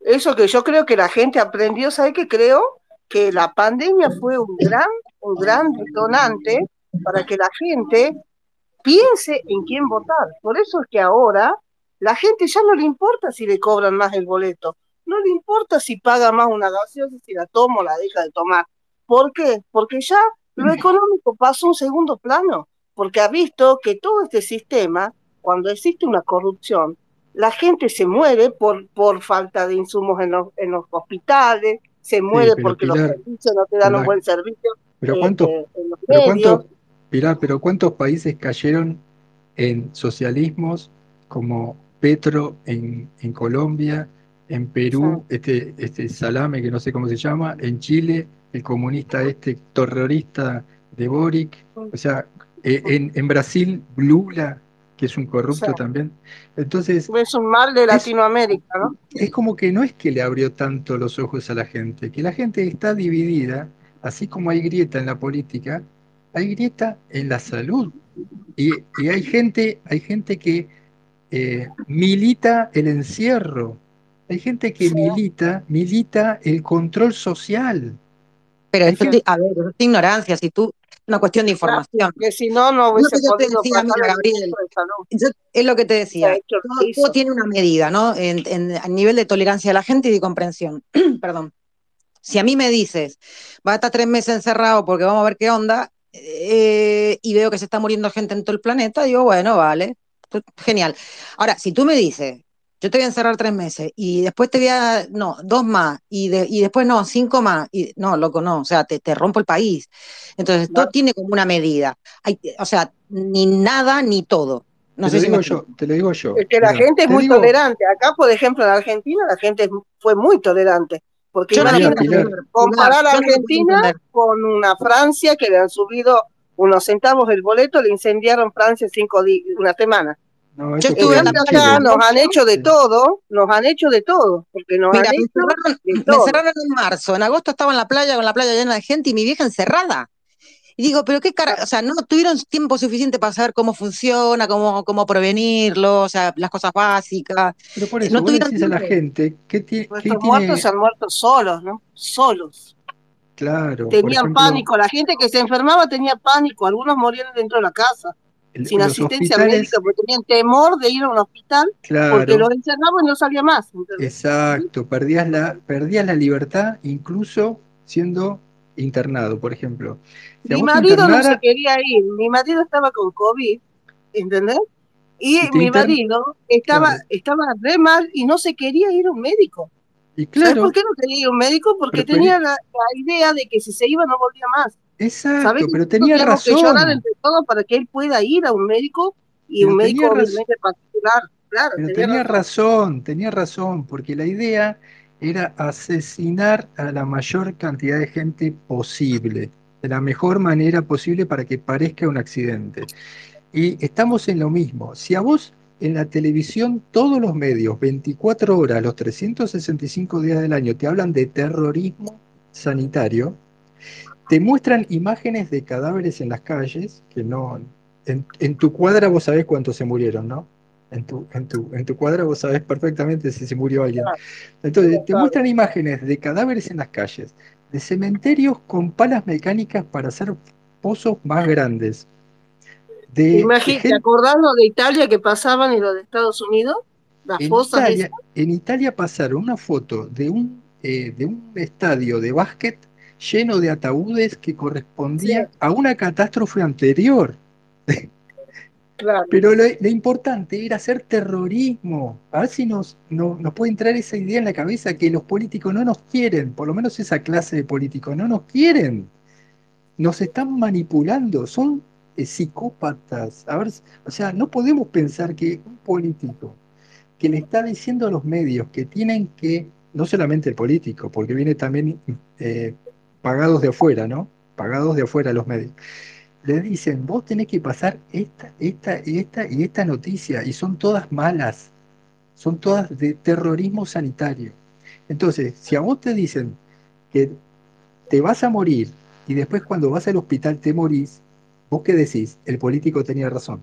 Eso que yo creo que la gente aprendió, ¿sabe qué creo? Que la pandemia fue un gran, un gran detonante para que la gente piense en quién votar. Por eso es que ahora la gente ya no le importa si le cobran más el boleto, no le importa si paga más una gaseosa, si la toma o la deja de tomar. ¿Por qué? Porque ya lo económico pasó a un segundo plano, porque ha visto que todo este sistema, cuando existe una corrupción, la gente se muere por, por falta de insumos en los, en los hospitales, se muere porque los servicios no te dan un buen servicio. Pero, ¿cuánto, este, pero ¿cuánto, Pilar, pero ¿cuántos países cayeron en socialismos como Petro en, Colombia, en Perú, este, este Salame, que no sé cómo se llama, en Chile, el comunista este terrorista de Boric, o sea, eh, en, Brasil, Lula, que es un corrupto también. Entonces. Es un mal de Latinoamérica, ¿no? Es como que no es que le abrió tanto los ojos a la gente, que la gente está dividida, así como hay grieta en la política, hay grieta en la salud. Y, hay gente, hay gente que eh, milita el encierro. Hay gente que milita, milita el control social. Pero es, a ver, es ignorancia, si tú, una cuestión de información. que si no, no hubiese no, podido decía, Gabriel, es lo que te decía, todo, tiene una medida, ¿no? En, en, a nivel de tolerancia de la gente y de comprensión. Perdón. Si a mí me dices, va a estar tres meses encerrado porque vamos a ver qué onda, eh, y veo que se está muriendo gente en todo el planeta, digo, bueno, vale, genial. Ahora, si tú me dices, yo te voy a encerrar tres meses y después te voy a, no, dos más y, y después no, cinco más. Y, no, loco, no, o sea, te, te rompo el país. Entonces, todo tiene como una medida. Hay, o sea, ni nada ni todo. No te sé lo si digo me yo, te lo digo yo. Es que la Mira, gente es muy digo- tolerante. Acá, por ejemplo, en Argentina, la gente fue muy tolerante. Porque Yo no imagínate, Pilar, comparar a no Argentina con una Francia que le han subido unos centavos el boleto, le incendiaron Francia cinco días, una semana. no, Yo estuve acá Chile. nos han hecho de todo, nos han hecho de todo, porque nos Mira, han me hecho cerraron, de me todo. cerraron en marzo, en agosto estaba en la playa con la playa llena de gente y mi vieja encerrada. Y digo, pero qué cara, o sea, no tuvieron tiempo suficiente para saber cómo funciona, cómo, cómo prevenirlo, o sea, las cosas básicas. Pero por eso, No vos tuvieron decís a la gente, ¿qué, qué Nuestros muertos se han muerto solos, ¿no? Solos. Claro, Tenían ejemplo, pánico, la gente que se enfermaba tenía pánico, algunos morían dentro de la casa, el- sin asistencia hospitales, médica, porque tenían temor de ir a un hospital, porque los claro, encerraban y no salía más. exacto, perdías la, perdías la libertad incluso siendo internado, por ejemplo. Si Mi marido no se internara quería ir, mi marido estaba con COVID, ¿entendés? Y mi marido estaba, Claro, estaba re mal y no se quería ir a un médico. y ¿Sabes por claro, qué no quería ir a un médico? Porque pero, tenía la, la idea de que si se iba no volvía más. ¿Sabes exacto, pero nosotros tenía tenemos que llorar razón, entre todos para que él pueda ir a un médico y pero un médico razón. obviamente particular? Claro, Pero tenía tenía razón. razón, tenía razón, porque la idea era asesinar a la mayor cantidad de gente posible, de la mejor manera posible para que parezca un accidente. Y estamos en lo mismo. Si a vos en la televisión, todos los medios, 24 horas, los 365 días del año, te hablan de terrorismo sanitario, te muestran imágenes de cadáveres en las calles, que no, en, en tu cuadra vos sabés cuántos se murieron, ¿no? En tu, en tu, en tu cuadra vos sabés perfectamente si se murió alguien. Entonces, te muestran imágenes de cadáveres en las calles, de cementerios con palas mecánicas para hacer pozos más grandes, de Imagínate, gente acordando de Italia que pasaban y lo de Estados Unidos, las en fosas Italia, esas. en Italia pasaron una foto de un, eh, de un estadio de básquet lleno de ataúdes que Sí, correspondía a una catástrofe anterior. Pero lo, lo importante era hacer terrorismo. A ver si nos, no- nos puede entrar esa idea en la cabeza que los políticos no nos quieren, por lo menos esa clase de políticos no nos quieren. Nos están manipulando, son eh, psicópatas. A ver, o sea, no podemos pensar que un político que le está diciendo a los medios que tienen que, no solamente el político, porque viene también eh, pagados de afuera, ¿no? Pagados de afuera los medios le dicen, vos tenés que pasar esta, esta esta y esta noticia, y son todas malas, son todas de terrorismo sanitario. Entonces, si a vos te dicen que te vas a morir y después cuando vas al hospital te morís, ¿vos qué decís? El político tenía razón.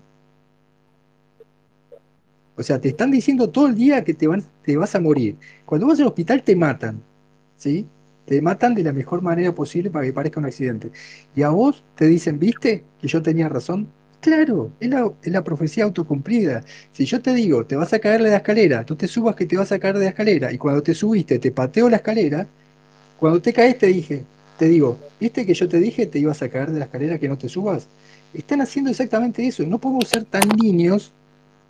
O sea, te están diciendo todo el día que te, te vas a morir. Cuando vas al hospital te matan, ¿sí? Te matan de la mejor manera posible para que parezca un accidente. Y a vos te dicen, ¿viste que yo tenía razón? Claro, es la, es la profecía autocumplida. Si yo te digo, te vas a caer de la escalera, tú te subas que te vas a caer de la escalera, y cuando te subiste te pateo la escalera, cuando te caes te dije, te digo, ¿viste que yo te dije te ibas a caer de la escalera que no te subas? Están haciendo exactamente eso. No podemos ser tan niños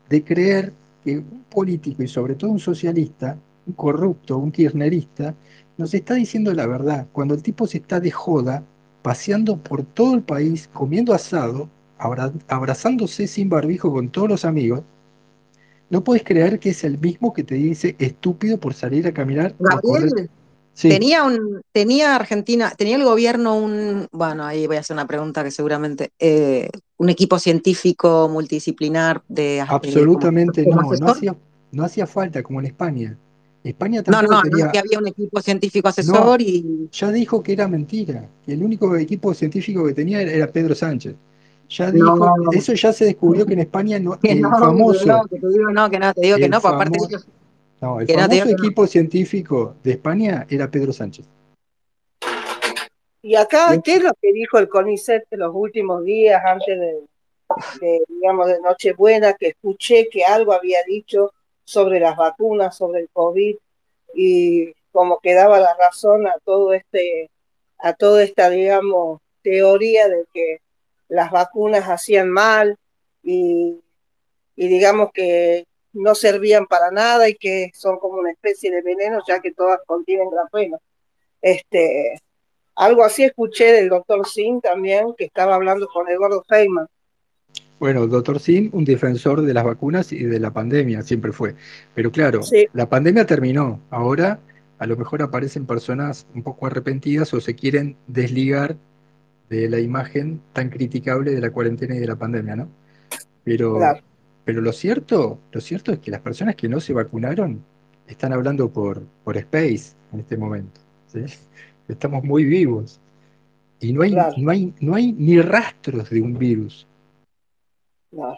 de creer que un político y sobre todo un socialista, un corrupto, un kirchnerista, nos está diciendo la verdad. Cuando el tipo se está de joda, paseando por todo el país, comiendo asado, abra- abrazándose sin barbijo con todos los amigos, no puedes creer que es el mismo que te dice estúpido por salir a caminar. Gabriel, Sí, tenía un, tenía Argentina, tenía el gobierno un, bueno, ahí voy a hacer una pregunta que seguramente, eh, un equipo científico multidisciplinar de, como, absolutamente como no, no hacía, no hacía falta como en España. España No, tampoco no, no, tenía, que había un equipo científico no, asesor y ya dijo que era mentira, que el único equipo científico que tenía era Pedro Sánchez. Ya no, dijo, eso ya se descubrió que en España no, que no, el famoso, no, que te digo no, que no, te digo que el no, pues aparte famo- ellos, no, el que no, digo famoso no. equipo científico de España era Pedro Sánchez. Y acá, ¿qué es lo que dijo el CONICET en los últimos días antes de, de, digamos, de Nochebuena, que escuché que algo había dicho sobre las vacunas, sobre el COVID, y como que daba la razón a todo este, a toda esta, digamos, teoría de que las vacunas hacían mal y, y digamos que no servían para nada y que son como una especie de veneno, ya que todas contienen grafeno. Este, algo así escuché del doctor Singh también, que estaba hablando con Eduardo Feynman. Bueno, el doctor Singh, un defensor de las vacunas y de la pandemia, siempre fue. Pero claro, la pandemia terminó. Ahora a lo mejor aparecen personas un poco arrepentidas o se quieren desligar de la imagen tan criticable de la cuarentena y de la pandemia, ¿no? Pero, pero lo cierto, lo cierto es que las personas que no se vacunaron están hablando por, por Space en este momento. Estamos muy vivos. Y no hay, no, hay, no hay ni rastros de un virus. No.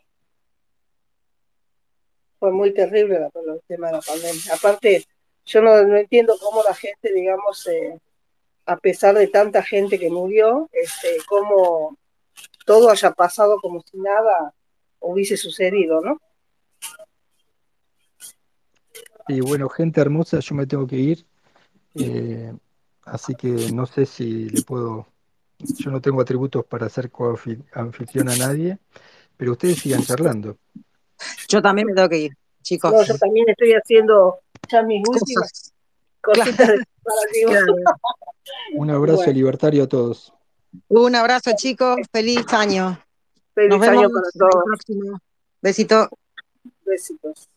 Fue muy terrible el tema de la pandemia. Aparte, yo no, entiendo cómo la gente, digamos, eh, a pesar de tanta gente que murió, este, cómo todo haya pasado como si nada hubiese sucedido, ¿no? Y bueno, gente hermosa, yo me tengo que ir, eh, así que no sé si le puedo, yo no tengo atributos para ser anfitrión a nadie, pero ustedes sigan charlando. Yo también me tengo que ir, chicos. yo también estoy haciendo ya mis últimas cositas de Un abrazo libertario a todos. Un abrazo, chicos. Feliz año. Feliz año para todos. Besito. Besitos.